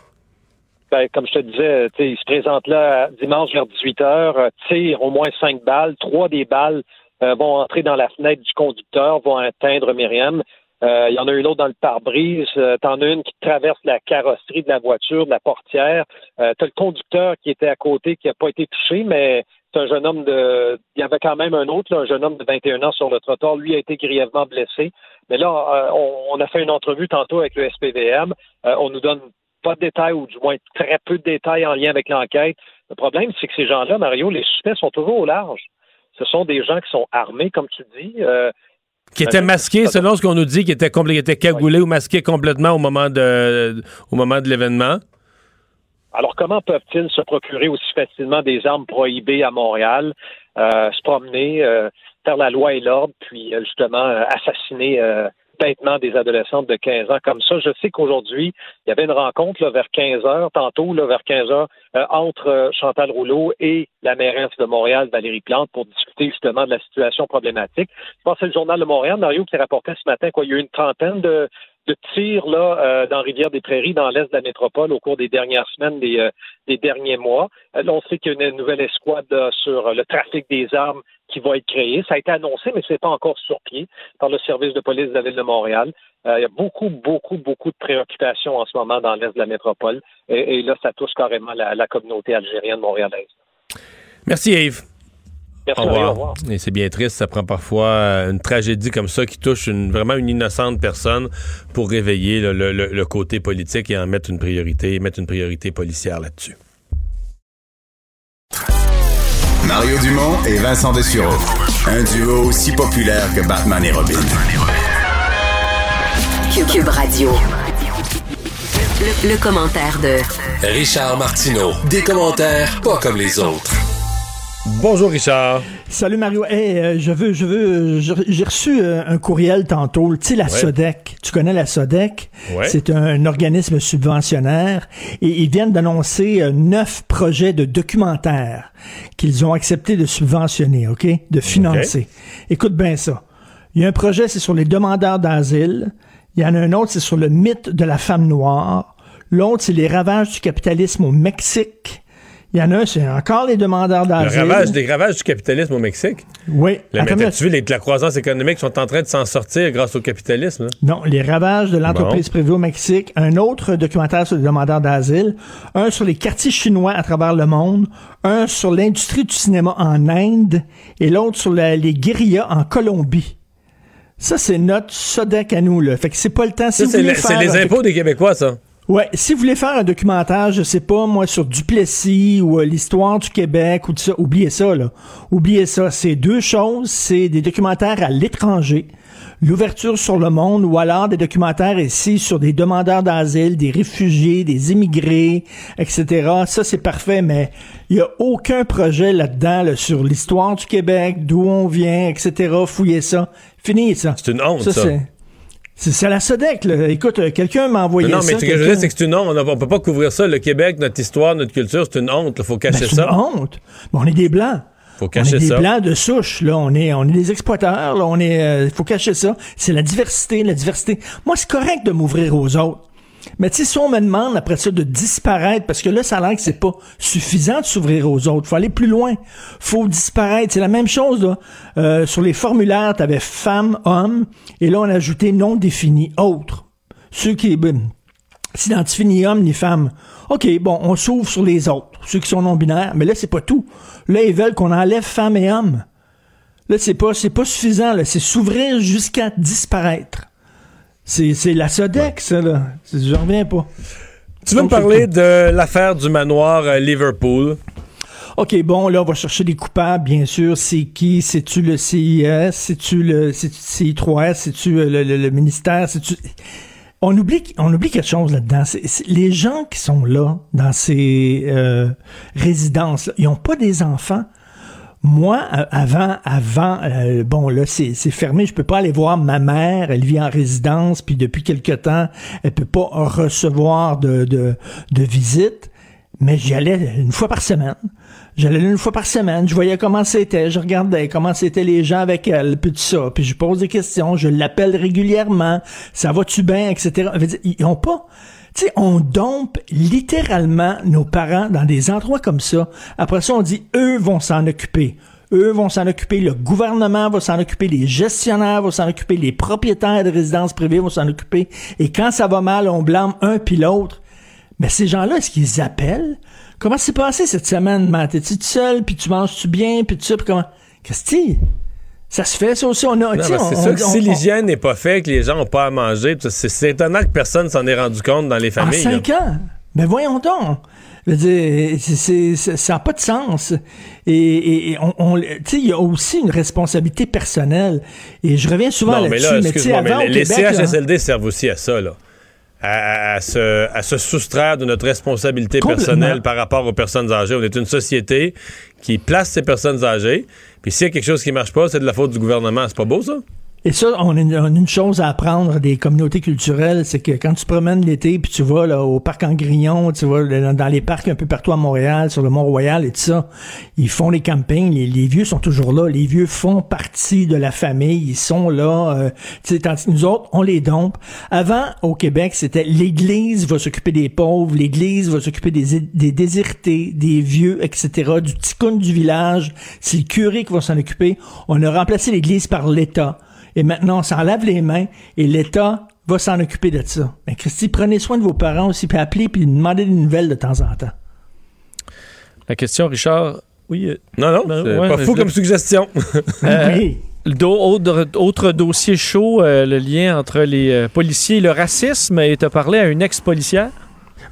Ben, comme je te disais, tu sais, il se présente là dimanche vers 18 h, tire au moins cinq balles. Trois des balles euh, vont entrer dans la fenêtre du conducteur, vont atteindre Myriam. Euh, Il y en a une autre dans le pare-brise. Euh, T'en as une qui traverse la carrosserie de la voiture, de la portière. Euh, T'as le conducteur qui était à côté, qui n'a pas été touché, mais c'est un jeune homme de. Il y avait quand même un autre, là, un jeune homme de 21 ans sur le trottoir. Lui a été grièvement blessé. Mais là, euh, on, on a fait une entrevue tantôt avec le SPVM. Euh, on nous donne pas de détails ou du moins très peu de détails en lien avec l'enquête. Le problème, c'est que ces gens-là, Mario, les suspects sont toujours au large. Ce sont des gens qui sont armés, comme tu dis. Euh, Qui étaient masqués, selon ce qu'on nous dit, qui étaient, compl- qui cagoulés ou masqués complètement au moment de, au moment de l'événement. Alors, comment peuvent-ils se procurer aussi facilement des armes prohibées à Montréal, euh, se promener, euh, faire la loi et l'ordre, puis euh, justement euh, assassiner bêtement des adolescentes de 15 ans comme ça? Je sais qu'aujourd'hui, il y avait une rencontre là, vers 15 heures, tantôt, là, vers 15 heures, euh, entre euh, Chantal Rouleau et la mairesse de Montréal, Valérie Plante, pour discuter justement de la situation problématique. Je pense que c'est le Journal de Montréal, Mario, qui rapportait ce matin quoi, il y a eu une trentaine de, de tirs là, euh, dans Rivière-des-Prairies, dans l'est de la métropole, au cours des dernières semaines, des, des derniers mois. Là, on sait qu'il y a une nouvelle escouade sur le trafic des armes qui va être créée. Ça a été annoncé, mais ce n'est pas encore sur pied par le service de police de la ville de Montréal. Euh, il y a beaucoup, beaucoup, beaucoup de préoccupations en ce moment dans l'est de la métropole. Et, et là, ça touche carrément la, la communauté algérienne montréalaise. Merci Yves. Merci, Au revoir. au revoir. Et c'est bien triste, ça prend parfois une tragédie comme ça qui touche une, vraiment une innocente personne pour réveiller le- le côté politique et en mettre une priorité, mettre une priorité policière là-dessus. Mario Dumont et Vincent Dessureau. Un duo aussi populaire que Batman et Robin. Cube, Cube Radio. Le, le commentaire de Richard Martineau. Des commentaires pas comme les autres. Bonjour Richard. Salut Mario. Hey, euh, je veux, je veux, j'ai reçu euh, un courriel tantôt. Tu sais, la Ouais. SODEC. Tu connais la SODEC? Ouais. C'est un, organisme subventionnaire et ils viennent d'annoncer euh, neuf projets de documentaires qu'ils ont accepté de subventionner, OK? De financer. Écoute bien ça. Il y a un projet, c'est sur les demandeurs d'asile. Il y en a un autre, c'est sur le mythe de la femme noire. L'autre, c'est les ravages du capitalisme au Mexique. Il y en a un, c'est encore les demandeurs Le d'asile. ravage, des ravages du capitalisme au Mexique. Oui. La, t'as-tu vu les- la croissance économique sont en train de s'en sortir grâce au capitalisme. là? Non, les ravages de l'entreprise privée au Mexique, un autre documentaire sur les demandeurs d'asile, un sur les quartiers chinois à travers le monde, un sur l'industrie du cinéma en Inde et l'autre sur la- les guérillas en Colombie. Ça, c'est notre SODEC à nous, là. Fait que c'est pas le temps. Si c'est le- les impôts des Québécois, ça. Ouais, si vous voulez faire un documentaire, je sais pas, moi, sur Duplessis ou euh, l'histoire du Québec ou tout ça, oubliez ça, là. Oubliez ça. C'est deux choses. C'est des documentaires à l'étranger, l'ouverture sur le monde, ou alors des documentaires ici sur des demandeurs d'asile, des réfugiés, des immigrés, etc. Ça, c'est parfait, mais il y a aucun projet là-dedans, là, sur l'histoire du Québec, d'où on vient, etc. Fouillez ça. Fini, ça. C'est une honte, ça. c'est- C'est c'est à la SODEC, là. Écoute, euh, quelqu'un m'a envoyé non, ça. mais ce que je veux dire, c'est que c'est une honte. On ne peut pas couvrir ça. Le Québec, notre histoire, notre culture, c'est une honte. Il faut cacher Ben, c'est ça. une honte. Mais on est des blancs. faut on cacher est des ça. blancs de souche, là. On est, on est des exploiteurs, là. On est, euh, faut cacher ça. C'est la diversité, la diversité. Moi, c'est correct de m'ouvrir aux autres. Mais tu si on me demande après ça de disparaître, parce que là, ça a l'air que c'est pas suffisant de s'ouvrir aux autres. Faut aller plus loin. Faut disparaître. C'est la même chose, là. Euh, sur les formulaires, t'avais femme, homme, et là, on a ajouté non défini, autre. Ceux qui ben, s'identifient ni homme ni femme. OK, bon, on s'ouvre sur les autres, ceux qui sont non-binaires, mais là, c'est pas tout. Là, ils veulent qu'on enlève femme et homme. Là, c'est pas, c'est pas suffisant, là. C'est s'ouvrir jusqu'à disparaître. C'est, c'est la Sodex, ça, là. J'en reviens pas. Tu veux me parler de l'affaire du manoir euh, Liverpool? OK, bon, là, on va chercher des coupables, bien sûr. C'est qui? C'est-tu le CIS? C'est-tu le c'est-tu CI3S? C'est-tu euh, le, le- le ministère? C'est-tu... On oublie, on oublie quelque chose là-dedans. Les gens qui sont là, dans ces euh, résidences, ils n'ont pas des enfants. Moi, avant, avant, euh, bon là, c'est fermé. Je peux pas aller voir ma mère. Elle vit en résidence, puis depuis quelque temps, elle peut pas recevoir de de, visite. Mais j'y allais une fois par semaine. J'allais une fois par semaine. Je voyais comment c'était. Je regardais comment c'était les gens avec elle, puis tout ça. Puis je pose des questions. Je l'appelle régulièrement. Ça va-tu bien, etc. Ils ont pas. Tu sais, on dompe littéralement nos parents dans des endroits comme ça. Après ça, on dit, eux vont s'en occuper. Eux vont s'en occuper, le gouvernement va s'en occuper, les gestionnaires vont s'en occuper, les propriétaires de résidences privées vont s'en occuper. Et quand ça va mal, on blâme un puis l'autre. Mais ces gens-là, est-ce qu'ils appellent? Comment c'est passé cette semaine, Matt? T'es-tu seul, puis tu manges-tu bien, puis tout ça, puis comment? Qu'est-ce que? Ça se fait, ça aussi, on a... Mais c'est sûr que on- si l'hygiène n'est pas faite, que les gens n'ont pas à manger, c'est étonnant que personne s'en ait rendu compte dans les En familles. là. cinq ans? Ben voyons donc. Je veux dire, ça n'a pas de sens. Et, et- et on, il y a aussi une responsabilité personnelle. Et je reviens souvent mais là-dessus. là, mais sais, excuse-moi, mais les, là, CHSLD servent aussi à ça, là. À, à- se, à se soustraire de notre responsabilité personnelle par rapport aux personnes âgées. On est une société qui place ces personnes âgées. Puis s'il y a quelque chose qui marche pas, c'est de la faute du gouvernement. C'est pas beau, ça? Et ça, on a, une, chose à apprendre des communautés culturelles, c'est que quand tu promènes l'été, puis tu vas là, au parc en Grignon, tu vas dans, les parcs un peu partout à Montréal, sur le Mont-Royal et tout ça, ils font les campings, les, vieux sont toujours là, les vieux font partie de la famille, ils sont là, euh, que nous autres, on les dompe. Avant, au Québec, c'était l'Église va s'occuper des pauvres, l'Église va s'occuper des, déshérités, des vieux, etc., du ticoun du village, c'est le curé qui va s'en occuper. On a remplacé l'Église par l'État. Et maintenant, on s'en lave les mains et l'État va s'en occuper de ça. Mais Christy, prenez soin de vos parents aussi, puis appelez, puis demandez des nouvelles de temps en temps. La question, Richard? Oui. euh, Non, non, ben, c'est ouais, pas fou comme suggestion. Euh, Oui. do- autre, autre dossier chaud, euh, le lien entre les euh, policiers et le racisme. Et tu as parlé à une ex-policière?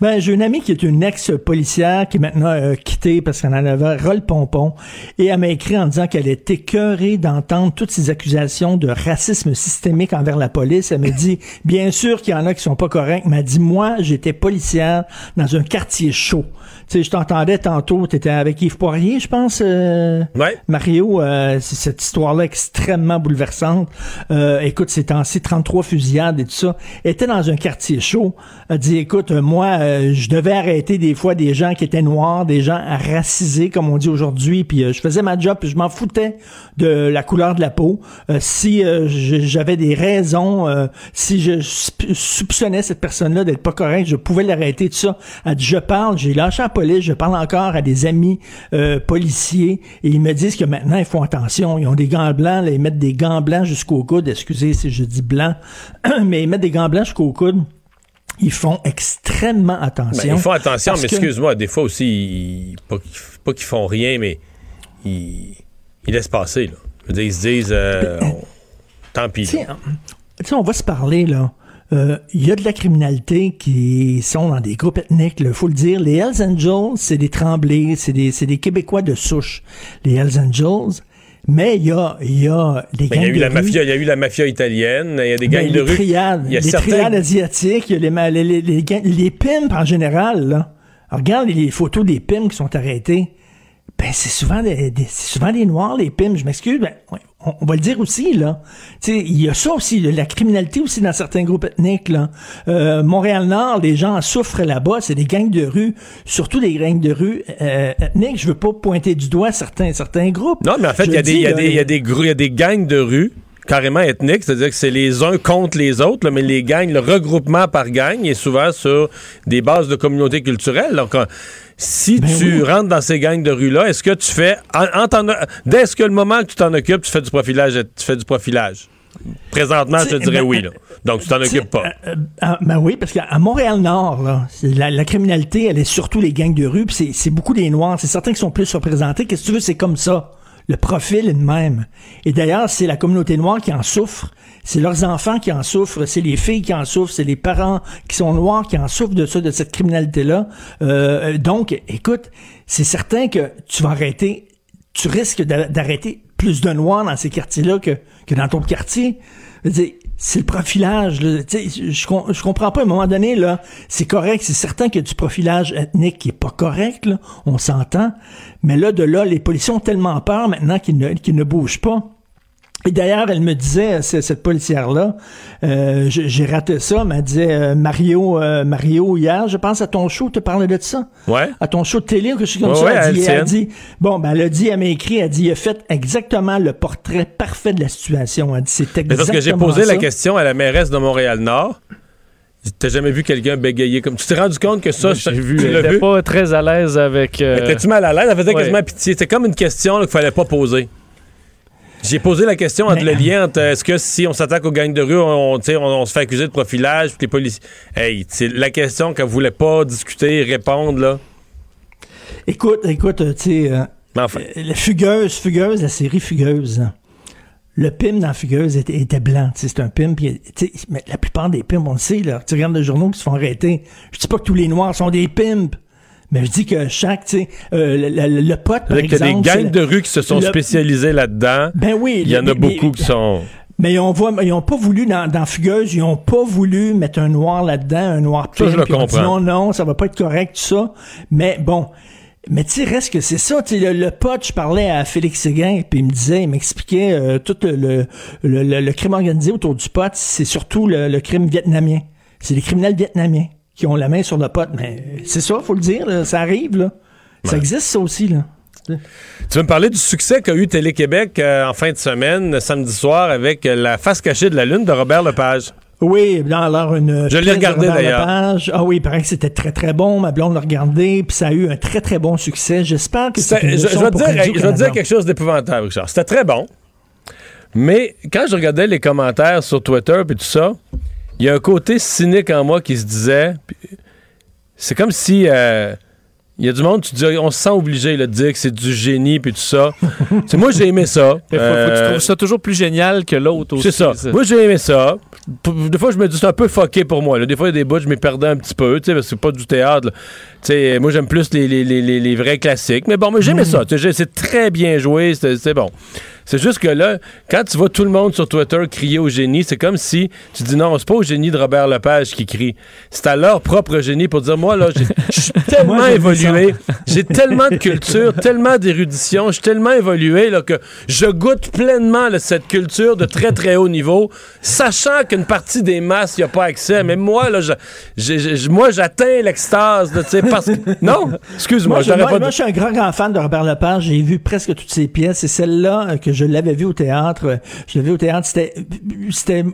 Ben, j'ai une amie qui est une ex-policière qui est maintenant euh, quittée parce qu'elle en avait ras le pompon. Et elle m'a écrit en disant qu'elle était écœurée d'entendre toutes ces accusations de racisme systémique envers la police. Elle me dit, bien sûr qu'il y en a qui sont pas corrects. Elle m'a dit, moi, j'étais policière dans un quartier chaud. Tu sais, je t'entendais tantôt, t'étais avec Yves Poirier, je pense, euh, Ouais. Mario, euh, c'est cette histoire-là extrêmement bouleversante. Euh, écoute, c'est ainsi 33 fusillades et tout ça. Elle était dans un quartier chaud. Elle dit, écoute, euh, moi, euh, je devais arrêter des fois des gens qui étaient noirs, des gens racisés, comme on dit aujourd'hui, puis euh, je faisais ma job, puis je m'en foutais de la couleur de la peau. Euh, si j'avais des raisons, si je soupçonnais cette personne-là d'être pas correcte, je pouvais l'arrêter, tout ça. Je parle, j'ai lâché la police, je parle encore à des amis policiers, et ils me disent que maintenant, ils font attention. Ils ont des gants blancs, là, ils mettent des gants blancs jusqu'au coude. Excusez si je dis blanc, mais ils mettent des gants blancs jusqu'au coude. Ils font extrêmement attention. Ben, ils font attention, mais que- excuse-moi, des fois aussi, ils- pas qu'ils pas qu'ils font rien, mais ils, ils laissent passer. Là. Je veux dire, ils se disent, euh, on- tant pis. Tu on va se parler, là. Euh, Il y a de la criminalité qui sont dans des groupes ethniques, il faut le dire. Les Hells Angels, c'est des Tremblés, c'est des, c'est des Québécois de souche, les Hells Angels. Mais il y a, y a des Ben, gangs il y a eu de la rue. mafia, il y a eu la mafia italienne, il y a des gangs Ben, de les rue. triades, il y a les certains- triades asiatiques, il y a les, les, les, les, gangs- les pimps en général, là. Alors, regarde les photos des pimps qui sont arrêtés. Ben, c'est souvent des, des- c'est souvent des noirs, les pimps. Je m'excuse, ben, on, on va le dire aussi, là. Tu sais, il y a ça aussi, la criminalité aussi dans certains groupes ethniques, là. Euh, Montréal-Nord, les gens en souffrent là-bas. C'est des gangs de rue, surtout des gangs de rue euh, ethniques. Je veux pas pointer du doigt certains, certains groupes. Non, mais en fait, il y, a des- il y y a des grou- il y a des gangs de rue carrément ethnique, c'est-à-dire que c'est les uns contre les autres, là, mais les gangs, le regroupement par gang est souvent sur des bases de communauté culturelle. Donc, euh, si Ben tu rentres dans ces gangs de rue-là, est-ce que tu fais, en, en t'en- dès que le moment que tu t'en occupes, tu fais du profilage, tu fais du profilage? Présentement, je te dirais ben, oui. Là. Donc, tu t'en occupes pas. euh, euh, ah, ben oui, parce qu'à Montréal-Nord, la, la criminalité, elle est surtout les gangs de rue, puis c'est- c'est beaucoup des Noirs. C'est certains qui sont plus représentés. Qu'est-ce que tu veux, c'est comme ça. Le profil est le même. Et d'ailleurs, c'est la communauté noire qui en souffre. C'est leurs enfants qui en souffrent. C'est les filles qui en souffrent. C'est les parents qui sont noirs qui en souffrent de ça, de cette criminalité-là. Euh, donc, écoute, c'est certain que tu vas arrêter, tu risques d'a- d'arrêter plus de noirs dans ces quartiers-là que, que dans ton quartier. C'est le profilage. là. Je, je comprends pas. À un moment donné, là, c'est correct. C'est certain qu'il y a du profilage ethnique qui est pas correct. Là, on s'entend. Mais là, de là, les policiers ont tellement peur maintenant qu'ils ne bougent pas. Et d'ailleurs, elle me disait, cette policière-là, euh, j'ai raté ça, mais elle disait, euh, Mario, euh, Mario, hier, je pense à ton show, tu parlais de ça? Ouais. À ton show de télé ou quelque chose comme Ouais, ça? ouais, elle, dit, elle dit, bon, ben, elle a dit, elle m'a écrit, elle dit, il a fait exactement le portrait parfait de la situation. Elle dit, c'est Mais exactement parce que j'ai posé ça. la question à la mairesse de Montréal-Nord. T'as jamais vu quelqu'un bégayer comme. Tu t'es rendu compte que ça, j'ai vu. Tu Elle l'as pas très à l'aise avec. euh, Étais-tu mal à l'aise? Elle faisait ouais. quasiment pitié. C'était comme une question qu'il fallait pas poser. J'ai posé la question entre le lien entre est-ce que si on s'attaque aux gangs de rue, on, on, on se fait accuser de profilage, puis les policiers. Hey, c'est la question qu'elle voulait pas discuter, répondre, là. Écoute, écoute, euh, tu sais, euh, enfin. euh, Fugueuse, Fugueuse, la série Fugueuse, le pim dans Fugueuse était, était blanc, c'est un pim, mais la plupart des pims, on le sait, là, tu regardes les journaux qui se font arrêter, je dis pas que tous les Noirs sont des pimps, mais je dis que chaque, tu sais, euh, le, le- le pote, par exemple... des c'est gangs la- de rue qui se sont le- spécialisés là-dedans. Ben oui. Il y en a mais- beaucoup qui sont. Mais ils ont, voit- ils ont pas voulu, dans, dans Fugueuse, ils ont pas voulu mettre un noir là-dedans, un noir Ça, pimp, je le on dit comprends. non, non, ça va pas être correct, tout ça. Mais bon, mais tu sais, reste que c'est ça. Tu sais, le, le pote, je parlais à Félix Séguin, puis il me disait, il m'expliquait euh, tout le, le, le- le- le crime organisé autour du pote, c'est surtout le, le crime vietnamien. C'est les criminels vietnamiens qui ont la main sur le pote. Mais c'est ça, faut le dire, là, ça arrive, là. Ça existe, ça aussi, là. Tu veux me parler du succès qu'a eu Télé-Québec euh, en fin de semaine, samedi soir, avec euh, la face cachée de la Lune de Robert Lepage? Oui, dans alors une. Je l'ai regardé, Robert d'ailleurs. Lepage. Ah oui, il paraît que c'était très très bon. Ma blonde l'a regardé, puis ça a eu un très très bon succès. J'espère que c'est je, je vais dire, je vais te Radio-Canada. dire quelque chose d'épouvantable, Richard. C'était très bon. Mais quand je regardais les commentaires sur Twitter et tout ça, il y a un côté cynique en moi qui se disait. C'est comme si. euh, il y a du monde, tu dis, on se sent obligé là, de dire que c'est du génie puis tout ça. C'est moi, j'ai aimé ça. Faut que tu Euh, trouves ça toujours plus génial que l'autre aussi. c'est ça. Moi, j'ai aimé ça. Des fois, je me dis, c'est un peu fucké pour moi. là. Des fois, il y a des bouts, je m'y perdais un petit peu, parce que c'est pas du théâtre. moi, j'aime plus les, les, les, les- les vrais classiques. Mais bon, mais j'aimais ça. sais, j'ai- C'est très bien joué. C'est bon. C'est juste que là, quand tu vois tout le monde sur Twitter crier au génie, c'est comme si tu dis non, c'est pas au génie de Robert Lepage qui crie. C'est à leur propre génie pour dire moi, là, je suis tellement Moi, évolué. J'ai tellement de culture, tellement d'érudition, je suis tellement évolué là, que je goûte pleinement là, cette culture de très très haut niveau, sachant qu'une partie des masses n'y a pas accès. Mais moi, là, je- j'ai- j'ai- moi, j'atteins l'extase, là, tu sais, parce que non, excuse-moi, Moi, je, j'aurais moi, pas. moi, je suis un grand, grand fan de Robert Lepage. J'ai vu presque toutes ses pièces. C'est celle-là euh, que je l'avais vue au théâtre. Je l'avais vue au théâtre. C'était,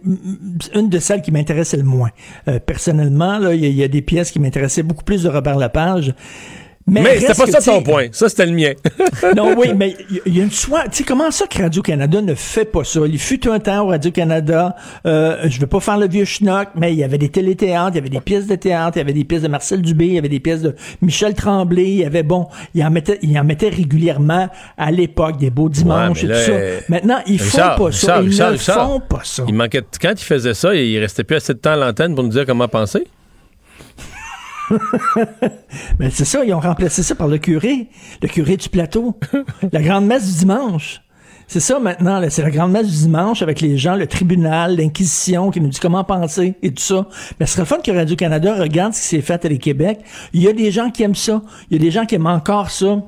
une de celles qui m'intéressait le moins. Euh, personnellement, là, il y, y a des pièces qui m'intéressaient beaucoup plus de Robert Lepage. Mais, c'était reste pas ça ton point. Ça, c'était le mien. non, oui, mais il y- a une soie. Tu sais, comment ça que Radio-Canada ne fait pas ça? Il fut un temps au Radio-Canada, euh, je veux pas faire le vieux schnock, mais il y avait des téléthéâtres, il y avait des pièces de théâtre, il y avait des pièces de Marcel Dubé, il y avait des pièces de Michel Tremblay, il y avait, bon, il en mettait, il en mettait régulièrement à l'époque, des beaux dimanches Ouais, mais et là, tout ça. euh, Maintenant, ils font Richard, pas ça. Ils Richard, ne font pas ça. Il manquait quand il faisait ça, il restait plus assez de temps à l'antenne pour nous dire comment penser? Mais c'est ça, ils ont remplacé ça par le curé, le curé du plateau, la grande messe du dimanche. C'est ça maintenant, c'est la grande messe du dimanche avec les gens, le tribunal, l'inquisition qui nous dit comment penser et tout ça. Mais ce serait fun que Radio-Canada regarde ce qui s'est fait à Télé-Québec. Il y a des gens qui aiment ça. Il y a des gens qui aiment encore ça.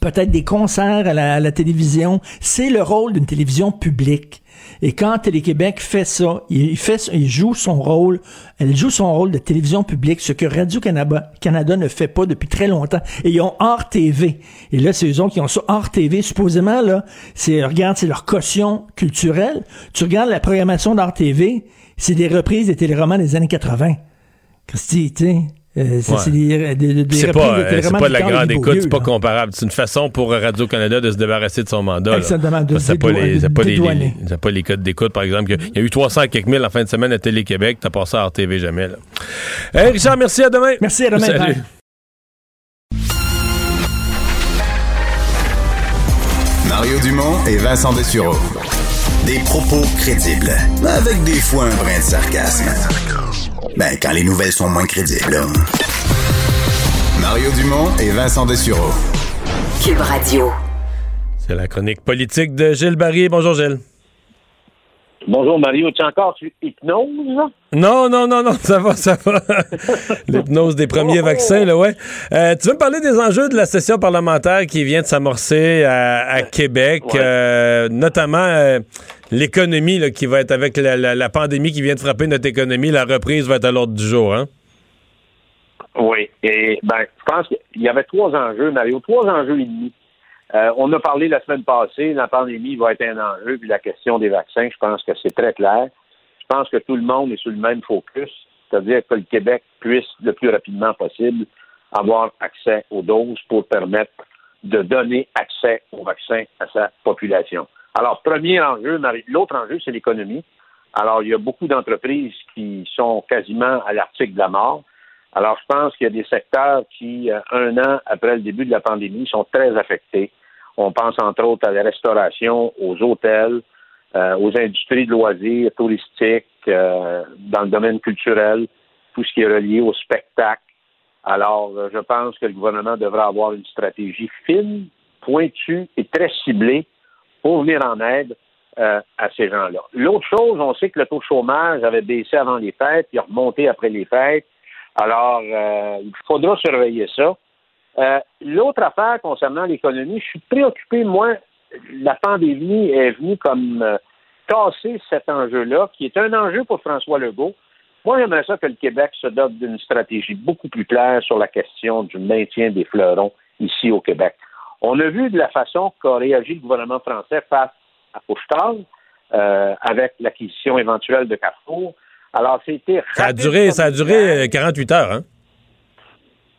Peut-être des concerts à la télévision. C'est le rôle d'une télévision publique. Et quand Télé-Québec fait ça, il, fait, il joue son rôle, elle joue son rôle de télévision publique, ce que Radio-Canada Canada ne fait pas depuis très longtemps. Et ils ont hors TV. Et là, c'est eux autres qui ont ça hors TV. Supposément, là, c'est, regarde, c'est leur caution culturelle. Tu regardes la programmation d'hors TV, c'est des reprises des téléromans des années 80. Christy. Euh, c'est Ouais. c'est des, des, des C'est reprises pas, de euh, c'est pas de la grande écoute, c'est pas comparable. C'est une façon pour Radio-Canada de se débarrasser de son mandat. Exactement, de Ça se pas les, ça pas les, ça pas les codes d'écoute, par exemple. Il y a eu 300 et quelques mille en fin de semaine à Télé-Québec. T'as passé à RTV jamais. Là. Hey, Richard, merci. À demain. Merci, à demain. Salut. bye. Mario Dumont et Vincent Dessureau. Des propos crédibles, avec des fois un brin de sarcasme. Ben, quand les nouvelles sont moins crédibles. Mario Dumont et Vincent Dessureau. Cube Radio. C'est la chronique politique de Gilles Barry. Bonjour, Gilles. Bonjour Mario, tu es encore sur hypnose? Non, non, non, non, ça va, ça va. L'hypnose des premiers vaccins, là, ouais. Euh, tu veux me parler des enjeux de la session parlementaire qui vient de s'amorcer à, à Québec, euh, notamment euh, l'économie qui va être avec la, la- la pandémie qui vient de frapper notre économie. La reprise va être à l'ordre du jour, hein? Oui. Et ben, je pense qu'il y avait trois enjeux, Mario, trois enjeux et demi. Euh, on a parlé la semaine passée, la pandémie va être un enjeu, puis la question des vaccins, je pense que c'est très clair. Je pense que tout le monde est sur le même focus, c'est-à-dire que le Québec puisse le plus rapidement possible avoir accès aux doses pour permettre de donner accès aux vaccins à sa population. Alors, premier enjeu, l'autre enjeu, c'est l'économie. Alors, il y a beaucoup d'entreprises qui sont quasiment à l'article de la mort. Alors, je pense qu'il y a des secteurs qui, euh, un an après le début de la pandémie, sont très affectés. On pense entre autres à la restauration, aux hôtels, euh, aux industries de loisirs, touristiques, euh, dans le domaine culturel, tout ce qui est relié au spectacle. Alors, euh, je pense que le gouvernement devrait avoir une stratégie fine, pointue et très ciblée pour venir en aide euh, à ces gens-là. L'autre chose, on sait que le taux de chômage avait baissé avant les fêtes, a remonté après les fêtes. Alors, euh, il faudra surveiller ça. Euh, L'autre affaire concernant l'économie, je suis préoccupé, moi, la pandémie est venue comme euh, casser cet enjeu-là, qui est un enjeu pour François Legault. Moi, j'aimerais ça que le Québec se dote d'une stratégie beaucoup plus claire sur la question du maintien des fleurons ici au Québec. On a vu de la façon qu'a réagi le gouvernement français face à Couchetard, euh, avec l'acquisition éventuelle de Carrefour. Alors, c'était Ça a duré, ça a duré euh, 48 heures, hein?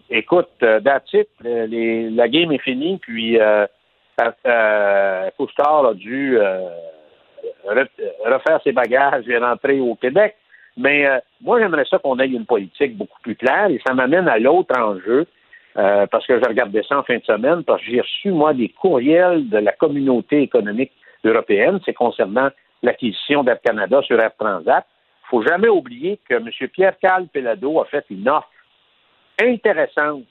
écoute, euh, that's it, euh, les- la game est finie, puis euh, euh, euh, a dû euh, re- refaire ses bagages et rentrer au Québec. Mais euh, moi, j'aimerais ça qu'on ait une politique beaucoup plus claire, et ça m'amène à l'autre enjeu, euh, parce que je regardais ça en fin de semaine, parce que j'ai reçu, moi, des courriels de la communauté économique européenne, c'est concernant l'acquisition d'Air Canada sur Air Transat. Il faut jamais oublier que M. Pierre-Carl Pelado a fait une offre intéressante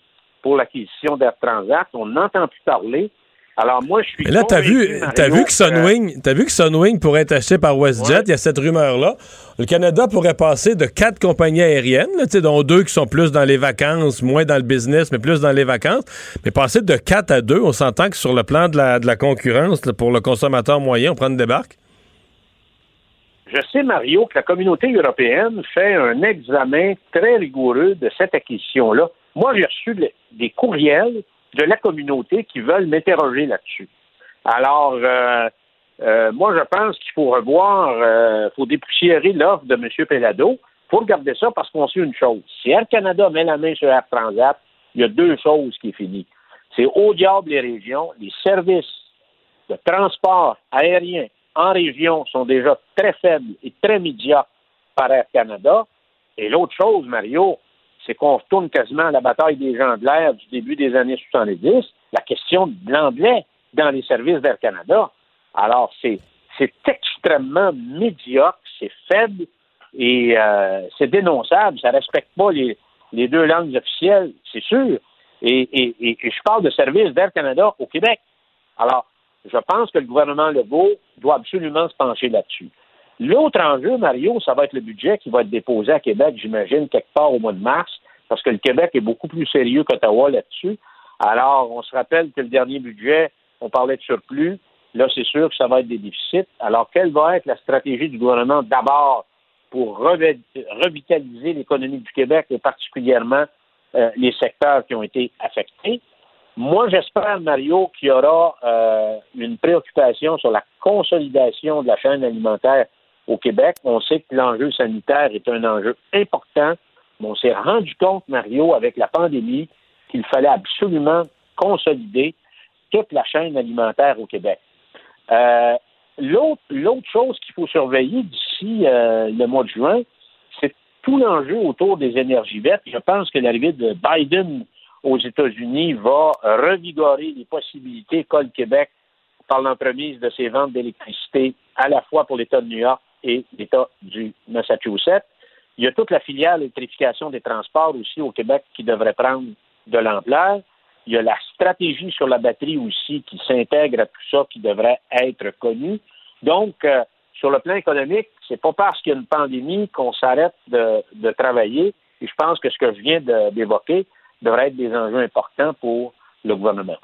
pour l'acquisition d'Air Transat. On n'entend plus parler. Alors moi, je suis. Mais là, t'as vu, t'as vu que Sunwing, t'as vu que Sunwing pourrait être acheté par WestJet? Il y a cette rumeur-là. Le Canada pourrait passer de quatre compagnies aériennes, là, tu sais, dont deux qui sont plus dans les vacances, moins dans le business, mais plus dans les vacances. Mais passer de quatre à deux, on s'entend que sur le plan de la, de la concurrence, là, pour le consommateur moyen, on prend une débarque. Je sais, Mario, que la communauté européenne fait un examen très rigoureux de cette acquisition-là. Moi, j'ai reçu des courriels de la communauté qui veulent m'interroger là-dessus. Alors, euh, euh, moi, je pense qu'il faut revoir, il faut dépoussiérer l'offre de M. Pellado. Il faut regarder ça parce qu'on sait une chose. Si Air Canada met la main sur Air Transat, il y a deux choses qui est finies. C'est au diable les régions, les services de transport aérien en région sont déjà très faibles et très médiocres par Air Canada. Et l'autre chose, Mario, c'est qu'on retourne quasiment à la bataille des gens de l'air du début des années 70, la question de l'anglais dans les services d'Air Canada. Alors, c'est, c'est extrêmement médiocre, c'est faible et euh, c'est dénonçable. Ça ne respecte pas les, les deux langues officielles, c'est sûr. Et, et, je parle de services d'Air Canada au Québec. Alors, je pense que le gouvernement Legault doit absolument se pencher là-dessus. L'autre enjeu, Mario, ça va être le budget qui va être déposé à Québec, j'imagine, quelque part au mois de mars, parce que le Québec est beaucoup plus sérieux qu'Ottawa là-dessus. Alors, on se rappelle que le dernier budget, on parlait de surplus. Là, c'est sûr que ça va être des déficits. Alors, quelle va être la stratégie du gouvernement d'abord pour revitaliser l'économie du Québec et particulièrement euh, les secteurs qui ont été affectés? Moi, j'espère, Mario, qu'il y aura euh, une préoccupation sur la consolidation de la chaîne alimentaire au Québec. On sait que l'enjeu sanitaire est un enjeu important, mais on s'est rendu compte, Mario, avec la pandémie, qu'il fallait absolument consolider toute la chaîne alimentaire au Québec. Euh, l'autre, chose qu'il faut surveiller d'ici euh, le mois de juin, c'est tout l'enjeu autour des énergies vertes. Je pense que l'arrivée de Biden aux États-Unis va revigorer les possibilités qu'a le Québec par l'entremise de ses ventes d'électricité à la fois pour l'État de New York et l'État du Massachusetts. Il y a toute la filière électrification des transports aussi au Québec qui devrait prendre de l'ampleur. Il y a la stratégie sur la batterie aussi qui s'intègre à tout ça qui devrait être connue. Donc, euh, sur le plan économique, c'est pas parce qu'il y a une pandémie qu'on s'arrête de, de, travailler. Et je pense que ce que je viens d'évoquer devrait être des enjeux importants pour le gouvernement.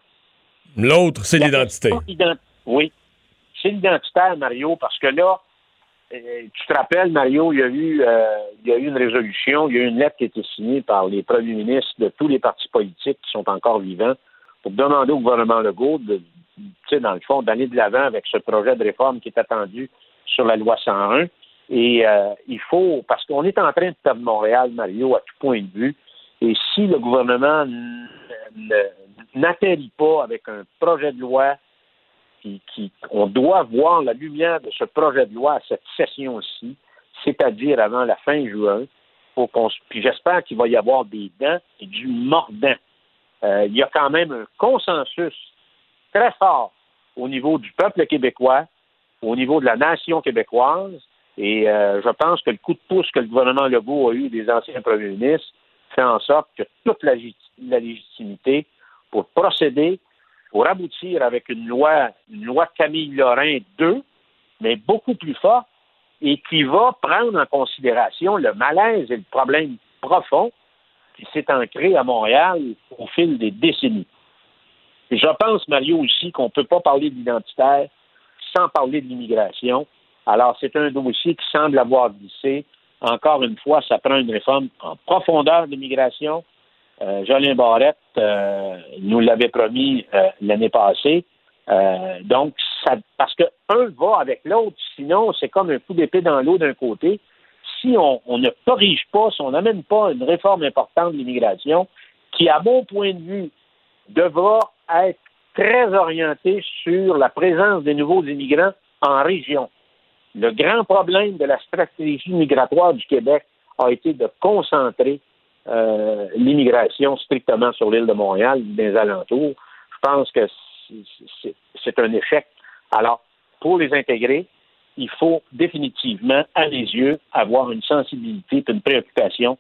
L'autre, c'est l'identité. Oui, c'est l'identitaire, Mario, parce que là, euh, tu te rappelles, Mario, il y, a eu, euh, il y a eu une résolution, il y a eu une lettre qui a été signée par les premiers ministres de tous les partis politiques qui sont encore vivants pour demander au gouvernement Legault, de, tu sais, dans le fond, d'aller de l'avant avec ce projet de réforme qui est attendu sur la loi 101. Et euh, il faut, parce qu'on est en train de perdre Montréal, Mario, à tout point de vue. Et si le gouvernement n'atterrit pas avec un projet de loi on doit voir la lumière de ce projet de loi à cette session-ci, c'est-à-dire avant la fin juin, puis j'espère qu'il va y avoir des dents et du mordant. Euh, il y a quand même un consensus très fort au niveau du peuple québécois, au niveau de la nation québécoise, et euh, je pense que le coup de pouce que le gouvernement Legault a eu des anciens premiers ministres fait en sorte que toute la légitimité pour procéder pour aboutir avec une loi, une loi Camille Lorrain 2, mais beaucoup plus forte, et qui va prendre en considération le malaise et le problème profond qui s'est ancré à Montréal au fil des décennies. Je pense, Mario, aussi qu'on ne peut pas parler d'identitaire sans parler de l'immigration. Alors, c'est un dossier qui semble avoir glissé. Encore une fois, ça prend une réforme en profondeur de l'immigration, euh, Jolien Barrette euh, nous l'avait promis euh, l'année passée. donc, ça, parce que un va avec l'autre, sinon c'est comme un coup d'épée dans l'eau d'un côté. Si on, ne corrige pas, si on n'amène pas une réforme importante de l'immigration, qui, à mon point de vue, devra être très orientée sur la présence des nouveaux immigrants en région. Le grand problème de la stratégie migratoire du Québec a été de concentrer euh, l'immigration strictement sur l'île de Montréal, des alentours. Je pense que c'est un échec. Alors, pour les intégrer, il faut définitivement, à mes yeux, avoir une sensibilité une préoccupation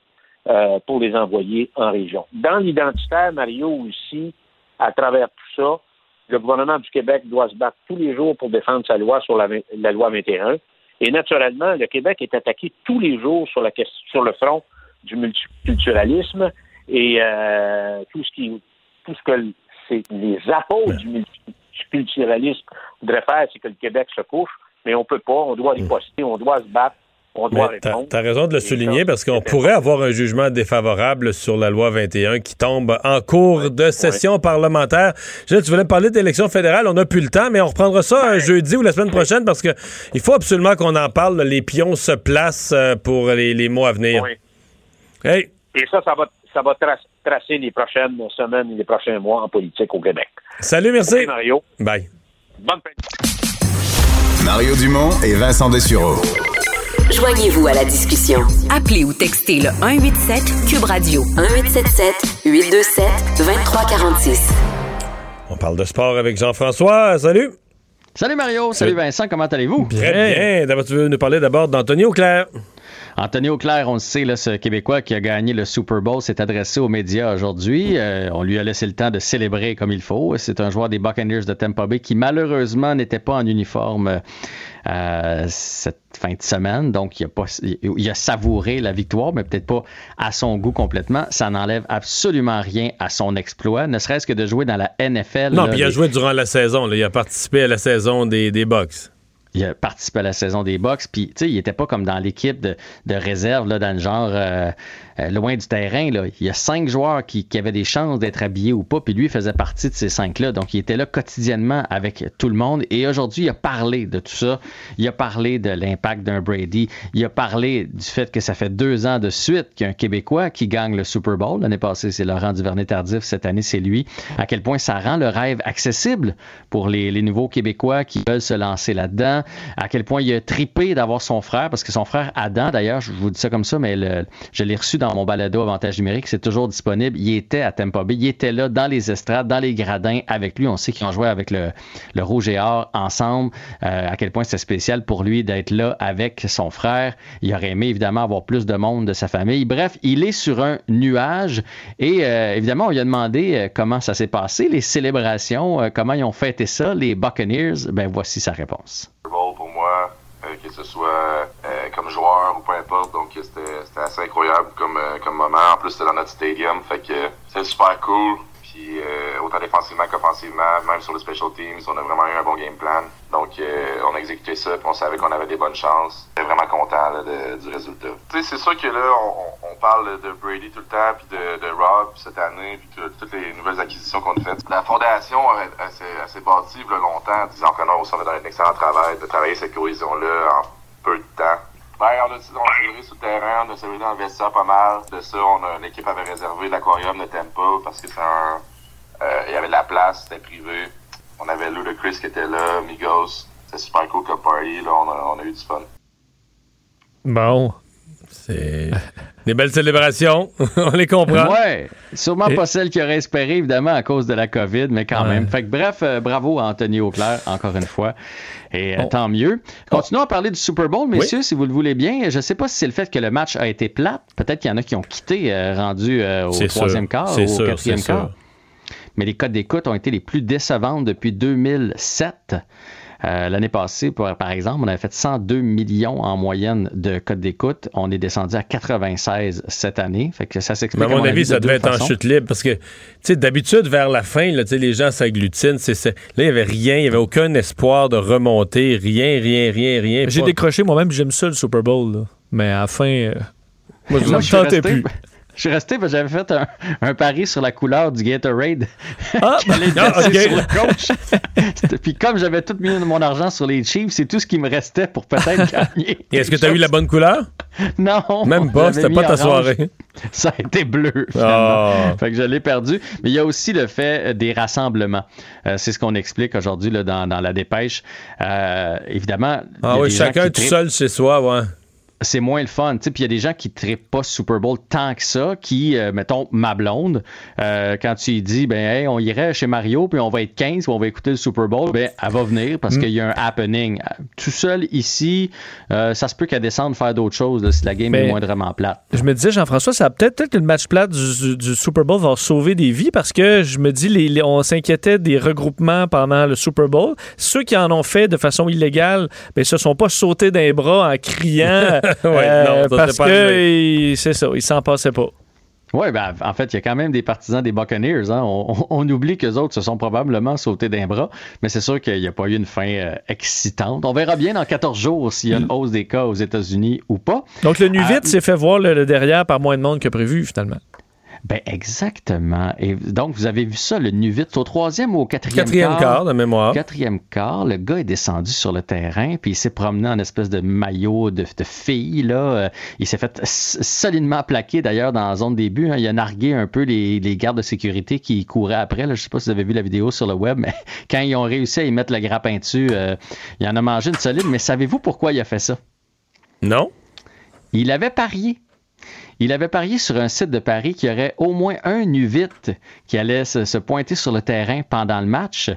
euh, pour les envoyer en région. Dans l'identitaire, Mario, aussi, à travers tout ça, le gouvernement du Québec doit se battre tous les jours pour défendre sa loi sur la, loi 21. Et naturellement, le Québec est attaqué tous les jours sur, la, sur le front du multiculturalisme et euh, tout ce qui tout ce que c'est les apôtres du multiculturalisme voudraient faire, c'est que le Québec se couche, mais on peut pas, on doit riposter, on doit se battre. On doit répondre. T'as raison de le souligner parce qu'on pourrait avoir un jugement défavorable sur la loi 21 qui tombe en cours de session parlementaire. tu voulais parler d'élections fédérales, on n'a plus le temps, mais on reprendra ça un jeudi ou la semaine prochaine parce que il faut absolument qu'on en parle. Les pions se placent euh, pour les, les mois à venir. Oui. Et ça, ça va, ça va tracer les prochaines semaines et les prochains mois en politique au Québec. Salut, merci. Mario. Bye. Bonne fin. Mario Dumont et Vincent Dessureau. Joignez-vous à la discussion. Appelez ou textez le 187 Cube Radio 1877 827 2346. On parle de sport avec Jean-François. Salut. Salut Mario, salut Vincent, comment allez-vous? Très bien. Tu veux nous parler d'abord d'Anthony Auclair. Anthony Auclair, on le sait, là, ce Québécois qui a gagné le Super Bowl s'est adressé aux médias aujourd'hui. Euh, on lui a laissé le temps de célébrer comme il faut. C'est un joueur des Buccaneers de Tampa Bay qui malheureusement n'était pas en uniforme euh, cette fin de semaine. Donc, il a, pas, il a savouré la victoire, mais peut-être pas à son goût complètement. Ça n'enlève absolument rien à son exploit, ne serait-ce que de jouer dans la NFL. Non, là, puis il a les- joué durant la saison. là. Il a participé à la saison des, des Bucks. il a participé à la saison des Bucks, puis tu sais, il était pas comme dans l'équipe de, de réserve, là, dans le genre euh, euh, loin du terrain. Là. Il y a cinq joueurs qui, qui avaient des chances d'être habillés ou pas, puis lui faisait partie de ces cinq-là. Donc, il était là quotidiennement avec tout le monde. Et aujourd'hui, il a parlé de tout ça. Il a parlé de l'impact d'un Brady. Il a parlé du fait que ça fait deux ans de suite qu'il y a un Québécois qui gagne le Super Bowl. L'année passée, c'est Laurent Duvernay-Tardif. Cette année, c'est lui. À quel point ça rend le rêve accessible pour les, les nouveaux Québécois qui veulent se lancer là-dedans? À quel point il a tripé d'avoir son frère, parce que son frère Adam, d'ailleurs, je vous dis ça comme ça, mais le- je l'ai reçu dans mon balado Avantage numérique, c'est toujours disponible. Il était à Tampa Bay, il était là dans les estrades, dans les gradins avec lui. On sait qu'ils ont joué avec le, le Rouge et Or ensemble. Euh, à quel point c'était spécial pour lui d'être là avec son frère. Il aurait aimé évidemment avoir plus de monde de sa famille. Bref, il est sur un nuage et euh, évidemment, on lui a demandé euh, comment ça s'est passé, les célébrations, comment ils ont fêté ça, les Buccaneers. Ben voici sa réponse Bowl pour moi, euh, que ce soit euh, comme joueur ou peu importe. Donc c'était assez incroyable comme, euh, comme moment. En plus, c'était dans notre stadium, fait que c'était super cool. Puis euh, autant défensivement qu'offensivement, même sur les special teams, on a vraiment eu un bon game plan. Donc euh, on a exécuté ça, puis on savait qu'on avait des bonnes chances. J'étais vraiment content là, du résultat. Tu sais, c'est sûr que là, on, on- parle de Brady tout le temps, puis de, de Rob cette année, puis toutes les nouvelles acquisitions qu'on a faites. La fondation, elle, elle s'est- elle s'est bâtie a longtemps. Les entraîneurs aussi ont fait un excellent travail de travailler cette cohésion-là en peu de temps. Ben, on a, on le terrain, on a célébré dans le pas mal. De ça, on a, l'équipe avait réservé l'aquarium de Tampa parce que c'est un, euh, il y avait de la place, c'était privé. On avait Ludacris qui était là, Migos. C'était super cool comme party, là, on a, on a eu du fun. Bon. C'est des belles célébrations. On les comprend. Ouais, sûrement Et- pas celle qui aurait espéré, évidemment, à cause de la COVID, mais quand Ouais. même. Fait que bref, euh, bravo à Anthony Auclair, encore une fois. Et euh, tant mieux. Continuons à parler du Super Bowl, messieurs, si vous le voulez bien. Je sais pas si c'est le fait que le match a été plate. Peut-être qu'il y en a qui ont quitté, euh, rendu au troisième quart, C'est au sûr, quatrième sûr. quart. Mais les codes d'écoute ont été les plus décevantes depuis 2007. Euh, L'année passée, par, par exemple, on avait fait 102 millions en moyenne de codes d'écoute. On est descendu à 96 cette année. Fait que ça Mais s'explique. à mon avis, ça de devait être en chute libre parce que, tu sais, d'habitude, vers la fin, là, les gens s'agglutinent. c'est- c'est- Là, il n'y avait rien, il n'y avait aucun espoir de remonter. Rien, rien, rien, rien. J'ai Pas- décroché moi-même, j'aime ça le Super Bowl. là. Mais à la fin, euh, moi, je Moi, ne je suis tentais resté- plus. Je suis resté parce que j'avais fait un, un pari sur la couleur du Gatorade. Ah, J'allais le ah, placer ok. sur le coach. Puis comme j'avais tout mis mon argent sur les Chiefs, c'est tout ce qui me restait pour peut-être gagner. Et Est-ce que tu as eu la bonne couleur? Non. Même pas, c'était pas ta orange. soirée. Ça a été bleu, finalement. Ah. Fait que je l'ai perdu. Mais il y a aussi le fait euh, des rassemblements. Euh, c'est ce qu'on explique aujourd'hui là, dans, dans la dépêche. Euh, évidemment. Ah oui, chacun tout seul chez soi, ouais. C'est moins le fun. Puis il y a des gens qui ne pas Super Bowl tant que ça, qui, euh, mettons, ma blonde, euh, quand tu lui dis, ben, hey, on irait chez Mario, puis on va être 15, puis on va écouter le Super Bowl, ben, elle va venir parce Mm. qu'il y a un happening. Tout seul ici, euh, ça se peut qu'elle descende faire d'autres choses là, si la game Mais- est moindrement plate. Je me disais, Jean-François, ça peut-être peut-être que le match plate du, du- du Super Bowl va sauver des vies parce que je me dis, les, les- on s'inquiétait des regroupements pendant le Super Bowl. Ceux qui en ont fait de façon illégale, ben, se sont pas sautés d'un bras en criant Ouais, non, ça, parce que il- c'est ça, ils s'en passaient pas. Oui, ben, en fait, il y a quand même des partisans des Buccaneers. Hein. On, on- on oublie qu'eux autres se sont probablement sautés d'un bras, mais c'est sûr qu'il n'y a pas eu une fin euh, excitante. On verra bien dans 14 jours s'il y a une hausse des cas aux États-Unis ou pas. Donc le nu Ah, vite s'est fait voir le, le derrière par moins de monde que prévu finalement. Ben exactement. Et donc, vous avez vu ça, le nu-vite, c'est au troisième ou au quatrième, Quatrième quart, de mémoire. Quatrième quart, le gars est descendu sur le terrain, puis il s'est promené en espèce de maillot de, de fille, là. Euh, Il s'est fait solidement plaquer, d'ailleurs, dans la zone début. hein. Il a nargué un peu les, les gardes de sécurité qui couraient après. Là. Je sais pas si vous avez vu la vidéo sur le web, mais quand ils ont réussi à y mettre le grappin dessus, euh, il en a mangé une solide. Mais savez-vous pourquoi il a fait ça? Non. Il avait parié. Il avait parié sur un site de Paris qu'il y aurait au moins un nu-vite qui allait se, se pointer sur le terrain pendant le match.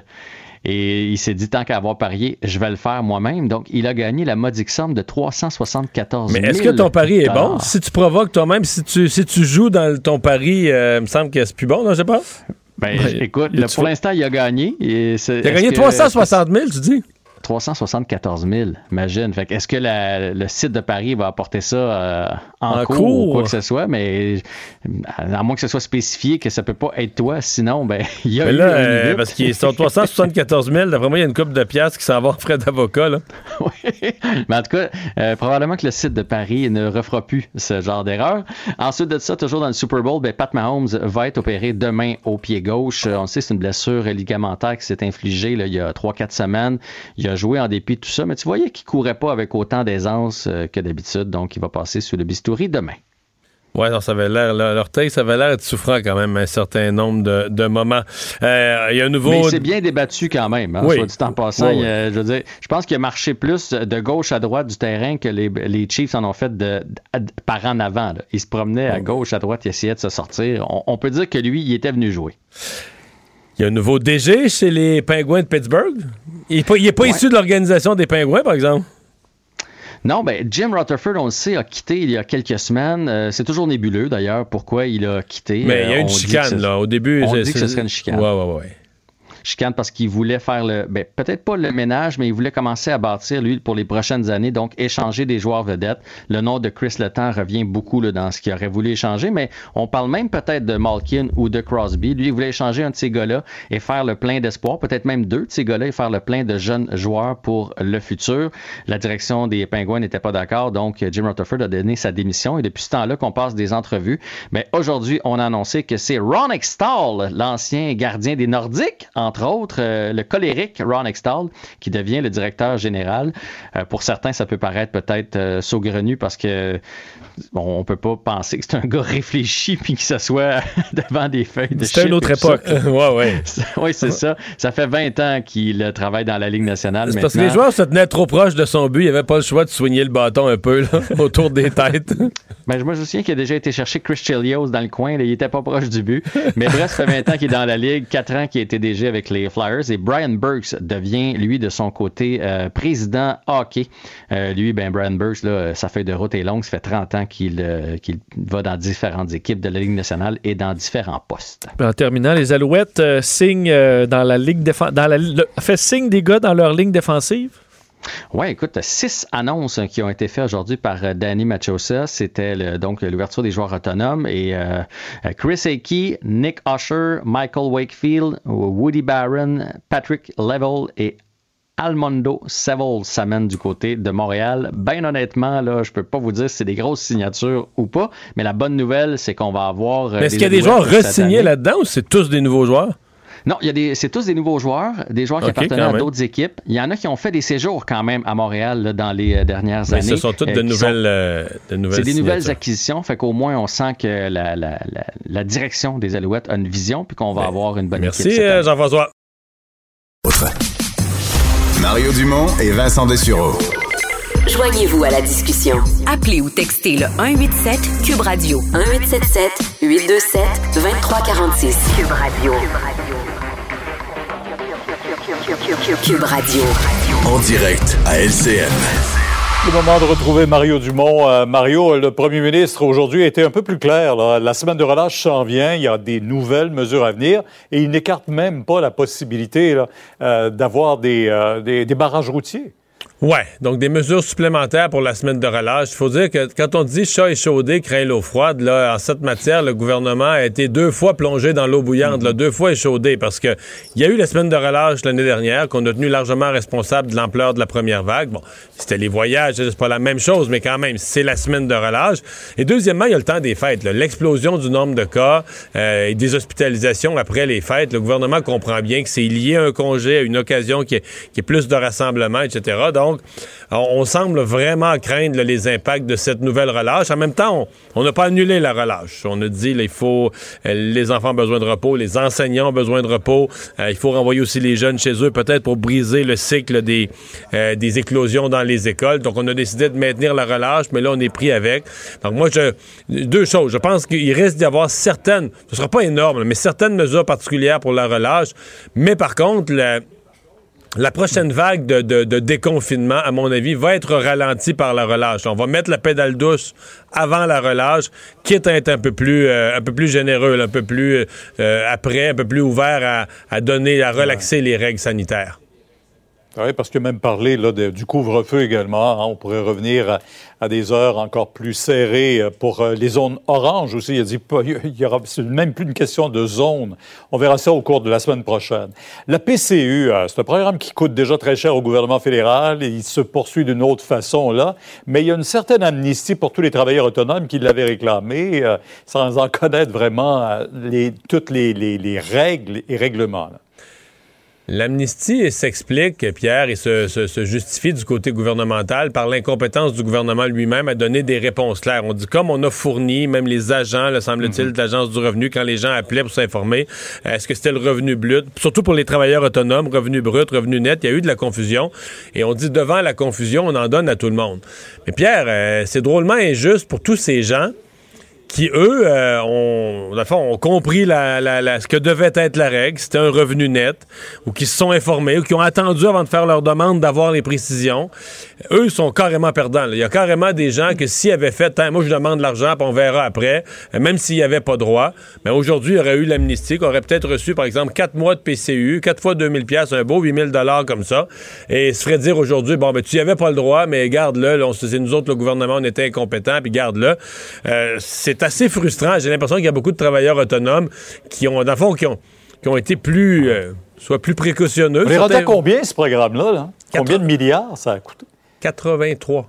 Et il s'est dit, tant qu'à avoir parié, je vais le faire moi-même. Donc, il a gagné la modique somme de 374 Mais 000 est-ce que ton pari est bon? Si tu provoques toi-même, si tu, si tu joues dans ton pari, euh, il me semble que c'est plus bon, non, je sais pas. Ben, Ouais. écoute, Il là, pour l'instant, il a gagné. Et c'est- T'as est-ce gagné que- 360 000, tu dis? 374 000, imagine. Fait est-ce que la- le site de Paris va apporter ça euh, en, En cours, cours. ou quoi que ce soit, mais à moins que ce soit spécifié que ça peut pas être toi, sinon, ben, il y a Mais là, euh, parce qu'ils sont 374 000, d'après moi, il y a une coupe de piastres qui s'en va en frais d'avocat. là. Mais en tout cas, euh, probablement que le site de Paris ne refera plus ce genre d'erreur. Ensuite de ça, toujours dans le Super Bowl, ben, Pat Mahomes va être opéré demain au pied gauche. On sait que c'est une blessure ligamentaire qui s'est infligée là, il y a 3-4 semaines. Il a joué en dépit de tout ça, mais tu voyais qu'il courait pas avec autant d'aisance euh, que d'habitude, donc il va passer sous le bistouri demain. Non, ça avait l'air, l'orteil, ça avait l'air d'être souffrant quand même un certain nombre de, de moments. Euh, Il y a un nouveau. Mais c'est bien débattu quand même, hein, Oui. soit dit en passant. Oui, oui. il a- je veux dire, je pense qu'il a marché plus de gauche à droite du terrain que les, les Chiefs en ont fait de, de- par en avant. là. Il se promenait à gauche, à droite, il essayait de se sortir. On, on peut dire que lui, il était venu jouer. Il y a un nouveau DG chez les Pingouins de Pittsburgh? Il n'est pas, il est pas Ouais. issu de l'organisation des Pingouins, par exemple. Non, ben Jim Rutherford, on le sait, a quitté il y a quelques semaines. Euh, c'est toujours nébuleux d'ailleurs pourquoi il a quitté. Mais il y a Euh, une on chicane, là. Au début, on dit que ce serait une chicane. Ouais, ouais, ouais. Chicane parce qu'il voulait faire le. Ben, peut-être pas le ménage, mais il voulait commencer à bâtir, lui, pour les prochaines années, donc échanger des joueurs vedettes. Le nom de Chris Letang revient beaucoup là, dans ce qu'il aurait voulu échanger, mais on parle même peut-être de Malkin ou de Crosby. Lui, il voulait échanger un de ces gars-là et faire le plein d'espoir, peut-être même deux de ces gars-là et faire le plein de jeunes joueurs pour le futur. La direction des Pingouins n'était pas d'accord, donc Jim Rutherford a donné sa démission et depuis ce temps-là qu'on passe des entrevues. Mais aujourd'hui, on a annoncé que c'est Ron Extall, l'ancien gardien des Nordiques, entre autres, euh, le colérique Ron Extall, qui devient le directeur général. Euh, pour certains, ça peut paraître peut-être euh, saugrenu parce que bon, on peut pas penser que c'est un gars réfléchi puis que ce soit devant des feuilles de C'était une autre époque. Ouais, ouais. oui, c'est ça. Ça fait 20 ans qu'il travaille dans la Ligue nationale. C'est parce que les joueurs se tenaient trop proches de son but. Il avait pas le choix de soigner le bâton un peu là, autour des têtes. Ben, moi, je me souviens qu'il a déjà été chercher Chris Chelios dans le coin. là, il était pas proche du but. Mais bref, ça fait 20 ans qu'il est dans la Ligue, 4 ans qu'il a été DG avec les Flyers. Et Brian Burks devient, lui, de son côté, euh, président hockey. Euh, lui, ben, Brian Burks, là, sa feuille de route est longue. Ça fait 30 ans qu'il euh, qu'il va dans différentes équipes de la Ligue nationale et dans différents postes. En terminant, les Alouettes signent dans la ligue défensive. Fait signe des gars dans leur ligne défensive? Oui, écoute, six annonces qui ont été faites aujourd'hui par euh, Danny Machosa. C'était le- donc l'ouverture des joueurs autonomes et euh, Chris Akey, Nick Usher, Michael Wakefield, Woody Barron, Patrick Level et Almondo Seville s'amène du côté de Montréal. Ben honnêtement, là, je peux pas vous dire si c'est des grosses signatures ou pas, mais la bonne nouvelle, c'est qu'on va avoir. euh, est-ce qu'il y a des joueurs re-signés là-dedans ou c'est tous des nouveaux joueurs? Non, il y a des, c'est tous des nouveaux joueurs, des joueurs qui Ok, appartenaient à d'autres équipes. Il y en a qui ont fait des séjours quand même à Montréal là, dans les euh, dernières Mais années. ce sont toutes euh, de qui nouvelles, euh, de nouvelles c'est des nouvelles acquisitions, fait qu'au moins on sent que la, la, la, la direction des Alouettes a une vision puis qu'on va avoir une bonne Merci, équipe. cette euh, année. Jean-François. Mario Dumont et Vincent Dessureau. Joignez-vous à la discussion. Appelez ou textez le 187 Cube Radio 1877 827 2346. Cube Radio. Cube Radio. En direct à LCN. Le moment de retrouver Mario Dumont. Euh, Mario, le premier ministre aujourd'hui a été un peu plus clair. là. La semaine de relâche s'en vient. Il y a des nouvelles mesures à venir et il n'écarte même pas la possibilité euh, d'avoir des, euh, des, des barrages routiers. Ouais, donc des mesures supplémentaires pour la semaine de relâche. Il faut dire que quand on dit chat échaudé craint l'eau froide, là, en cette matière, le gouvernement a été deux fois plongé dans l'eau bouillante, là, deux fois échaudé, parce que il y a eu la semaine de relâche l'année dernière qu'on a tenu largement responsable de l'ampleur de la première vague. Bon, c'était les voyages, c'est pas la même chose, mais quand même, c'est la semaine de relâche. Et deuxièmement, il y a le temps des fêtes, l'explosion du nombre de cas euh, et des hospitalisations après les fêtes. Le gouvernement comprend bien que c'est lié à un congé, à une occasion qui est, qui est plus de rassemblement, etc. Donc, on, on semble vraiment craindre les impacts de cette nouvelle relâche. En même temps, on- n'a pas annulé la relâche. On a dit, là, il faut, euh, les enfants ont besoin de repos, les enseignants ont besoin de repos. Euh, il faut renvoyer aussi les jeunes chez eux, peut-être pour briser le cycle des, euh, des éclosions dans les écoles. Donc, on a décidé de maintenir la relâche, mais là, on est pris avec. Donc, moi, je, deux choses. Je pense qu'il risque d'y avoir certaines, ce sera pas énorme, mais certaines mesures particulières pour la relâche. Mais par contre, la, la prochaine vague de, de- de déconfinement, à mon avis, va être ralentie par la relâche. On va mettre la pédale douce avant la relâche, quitte à être un peu plus, euh, un peu plus généreux, un peu plus euh, après, un peu plus ouvert à, à donner, à relaxer les règles sanitaires. Parce que même parler là, du couvre-feu également, hein, on pourrait revenir à, des heures encore plus serrées euh, pour euh, les zones oranges aussi. Il a dit il y aura même plus une question de zone. On verra ça au cours de la semaine prochaine. La PCU, euh, c'est un programme qui coûte déjà très cher au gouvernement fédéral et il se poursuit d'une autre façon là, mais il y a une certaine amnistie pour tous les travailleurs autonomes qui l'avaient réclamé sans en connaître vraiment toutes les, les- les règles et règlements. L'amnistie s'explique, Pierre, et se, justifie du côté gouvernemental par l'incompétence du gouvernement lui-même à donner des réponses claires. On dit comme on a fourni, même les agents, le semble-t-il, de l'Agence du revenu, quand les gens appelaient pour s'informer, est-ce que c'était le revenu brut, surtout pour les travailleurs autonomes, revenu brut, revenu net, il y a eu de la confusion. Et on dit devant la confusion, on en donne à tout le monde. Mais Pierre, euh, c'est drôlement injuste pour tous ces gens qui, eux, euh, ont, fond, ont compris la, la- la- ce que devait être la règle, c'était un revenu net, ou qui se sont informés, ou qui ont attendu avant de faire leur demande d'avoir les précisions. Eux sont carrément perdants. Il y a carrément des gens que s'ils avaient fait, moi je demande l'argent, puis on verra après, euh, même s'il n'y avait pas droit, mais aujourd'hui, il y aurait eu l'amnistie, qu'on aurait peut-être reçu, par exemple, 4 mois de PCU, 4 fois 2000 pièces, un beau 8000 dollars comme ça, et se ferait dire aujourd'hui, bon, ben tu n'y avais pas le droit, mais garde-le, on se- c'est nous autres, le gouvernement, on était incompétents, puis garde-le. Euh, assez frustrant. J'ai l'impression qu'il y a beaucoup de travailleurs autonomes qui ont, dans le fond, qui ont, qui ont été plus, euh, soit plus précautionneux. On Certains- combien, ce programme-là? là? Combien de milliards ça a coûté? 83.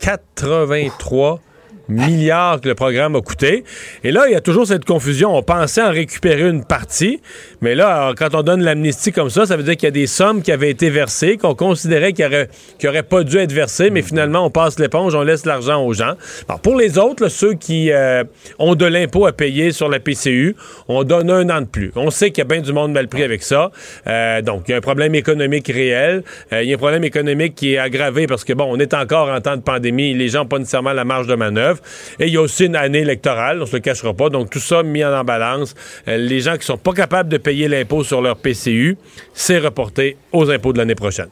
83 milliards que le programme a coûté. Et là, il y a toujours cette confusion. On pensait en récupérer une partie, mais là, quand on donne l'amnistie comme ça, ça veut dire qu'il y a des sommes qui avaient été versées, qu'on considérait qu'il n'auraient pas dû être versées, mais finalement, on passe l'éponge, on laisse l'argent aux gens. Alors, pour les autres, là, ceux qui euh, ont de l'impôt à payer sur la PCU, on donne un an de plus. On sait qu'il y a bien du monde mal pris avec ça. Euh, donc, il y a un problème économique réel. Euh, il y a un problème économique qui est aggravé parce que, bon, on est encore en temps de pandémie. Les gens n'ont pas nécessairement la marge de manœuvre. Et il y a aussi une année électorale, on se le cachera pas. Donc, tout ça mis en balance. Euh, les gens qui sont pas capables de payer l'impôt sur leur PCU, c'est reporté aux impôts de l'année prochaine.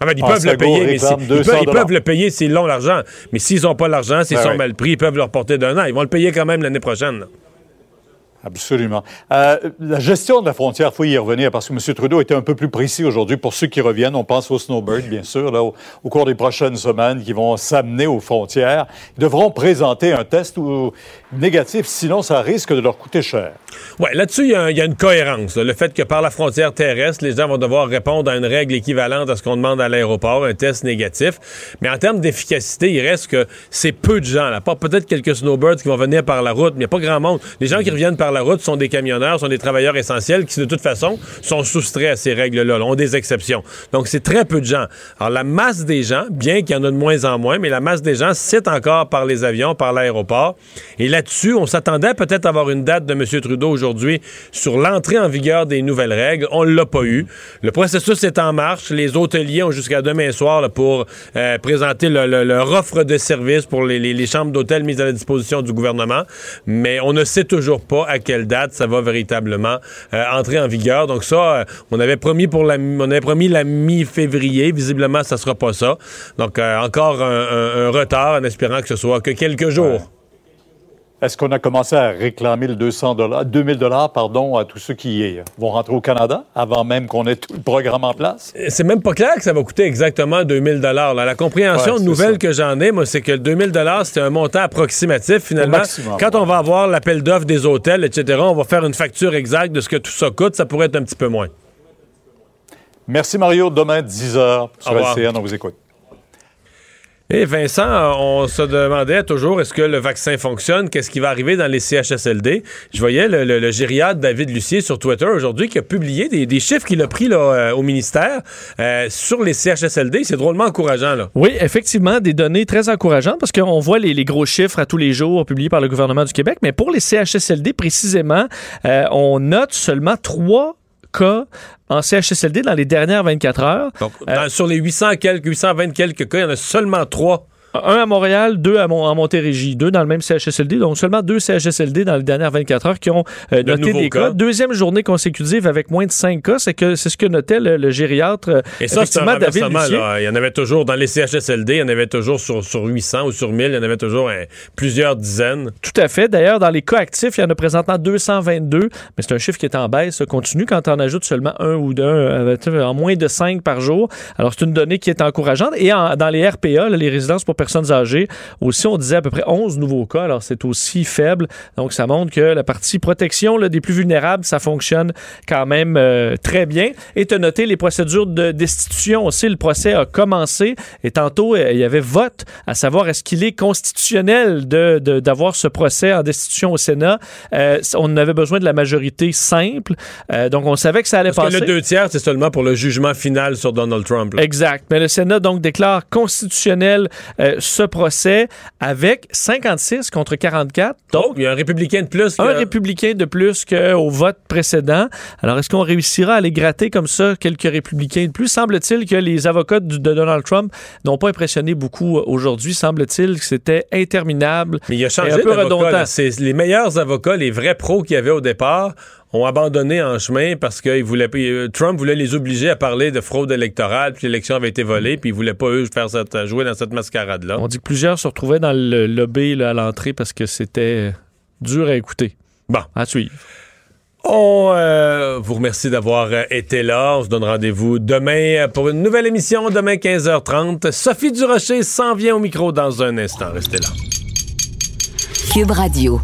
En fait, ils Ah, peuvent le Sago payer, mais ils, peuvent, 200 ils peuvent le payer s'ils l'ont l'argent. Mais s'ils n'ont pas l'argent, s'ils Ben sont oui. mal pris, ils peuvent le reporter d'un an. Ils vont le payer quand même l'année prochaine. Absolument. Euh, la gestion de la frontière, il faut y revenir parce que M. Trudeau était un peu plus précis aujourd'hui. Pour ceux qui reviennent, on pense aux snowbirds, bien sûr, au, cours des prochaines semaines qui vont s'amener aux frontières. Ils devront présenter un test négatif, sinon ça risque de leur coûter cher. Oui, là-dessus, il y, a une cohérence. Le fait que par la frontière terrestre, les gens vont devoir répondre à une règle équivalente à ce qu'on demande à l'aéroport, un test négatif. Mais en termes d'efficacité, il reste que c'est peu de gens. Là. Peut-être quelques snowbirds qui vont venir par la route, mais il n'y a pas grand monde. Les gens qui reviennent par la route sont des camionneurs, sont des travailleurs essentiels qui, de toute façon, sont soustraits à ces règles-là, là, ont des exceptions. Donc, c'est très peu de gens. Alors, la masse des gens, bien qu'il y en a de moins en moins, mais la masse des gens, c'est encore par les avions, par l'aéroport. Et là-dessus, on s'attendait peut-être à avoir une date de M. Trudeau aujourd'hui sur l'entrée en vigueur des nouvelles règles. On ne l'a pas eu. Le processus est en marche. Les hôteliers ont jusqu'à demain soir pour euh, présenter le- le- leur offre de service pour les chambres d'hôtel mises à la disposition du gouvernement. Mais on ne sait toujours pas à quelle date ça va véritablement euh, entrer en vigueur. Donc ça, euh, on avait promis pour la, on avait promis la mi-février. Visiblement, ça sera pas ça. Donc euh, encore un retard en espérant que ce soit que quelques jours. Est-ce qu'on a commencé à réclamer le 200 dollars, 2000 dollars, pardon, à tous ceux qui euh, vont rentrer au Canada avant même qu'on ait tout le programme en place? C'est même pas clair que ça va coûter exactement 2000 dollars. La compréhension Ouais, c'est nouvelle ça. que j'en ai, moi, c'est que le 2000 dollars, c'était un montant approximatif. Finalement, maximum, quand on va avoir l'appel d'offres des hôtels, etc., on va faire une facture exacte de ce que tout ça coûte. Ça pourrait être un petit peu moins. Merci Mario. Demain, 10 h sur Au revoir. LCN, on vous écoute. Et Vincent, on se demandait toujours est-ce que le vaccin fonctionne, qu'est-ce qui va arriver dans les CHSLD. Je voyais le, le, gériade David Lucier sur Twitter aujourd'hui qui a publié des, chiffres qu'il a pris là, euh, au ministère euh, sur les CHSLD. C'est drôlement encourageant. Là. Oui, effectivement, des données très encourageantes parce qu'on voit les, les gros chiffres à tous les jours publiés par le gouvernement du Québec, mais pour les CHSLD précisément, euh, on note seulement trois cas en CHSLD dans les dernières 24 heures. Donc, dans- sur les 800 quelques, 820 quelques cas, il y en a seulement trois Un à Montréal, deux à, Mont en Montérégie, deux dans le même CHSLD. Donc seulement deux CHSLD dans les dernières 24 heures qui ont euh, noté des cas. cas. Deuxième journée consécutive avec moins de 5 cas. C'est que c'est ce que notait le, le gériatre. euh, Et ça, c'est un David là. Il y en avait toujours, dans les CHSLD, il y en avait toujours sur, sur 800 ou sur 1000, il y en avait toujours hein, plusieurs dizaines. Tout à fait. D'ailleurs, dans les cas actifs, il y en a présentement 222, mais c'est un chiffre qui est en baisse, ça continue quand on ajoute seulement un ou deux, euh, en moins de 5 par jour. Alors, c'est une donnée qui est encourageante. Et en- dans les RPA, là, les résidences pour personnes âgées, aussi, on disait à peu près 11 nouveaux cas. Alors, c'est aussi faible. Donc, ça montre que la partie protection là, des plus vulnérables, ça fonctionne quand même euh, très bien. Et tu as noté les procédures de destitution aussi. Le procès a commencé et tantôt, euh, il y avait vote à savoir est-ce qu'il est constitutionnel de- de- d'avoir ce procès en destitution au Sénat. Euh, on avait besoin de la majorité simple. Euh, donc, on savait que ça allait Parce que passer. le deux tiers, c'est seulement pour le jugement final sur Donald Trump. là. Exact. Mais le Sénat donc déclare constitutionnel euh, ce procès avec 56 contre 44. Donc, il y a un républicain de plus. Un républicain de plus qu'au vote précédent. Alors, est-ce qu'on réussira à les gratter comme ça quelques républicains de plus? Semble-t-il que les avocats de Donald Trump n'ont pas impressionné beaucoup euh, aujourd'hui. Semble-t-il que c'était interminable. Mais il a et changé un peu redondant. C'est les meilleurs avocats, les vrais pros qu'il y avait au départ, ont abandonné en chemin parce que Trump voulait les obliger à parler de fraude électorale, puis l'élection avait été volée, puis il voulait pas eux faire cette, jouer dans cette mascarade-là. On dit que plusieurs se retrouvaient dans le lobby là, à l'entrée parce que c'était dur à écouter. Bon. À suivre. On euh, vous remercie d'avoir euh, été là. On se donne rendez-vous demain euh, pour une nouvelle émission, demain 15h30. Sophie Durocher s'en vient au micro dans un instant. Restez là. Cube Radio.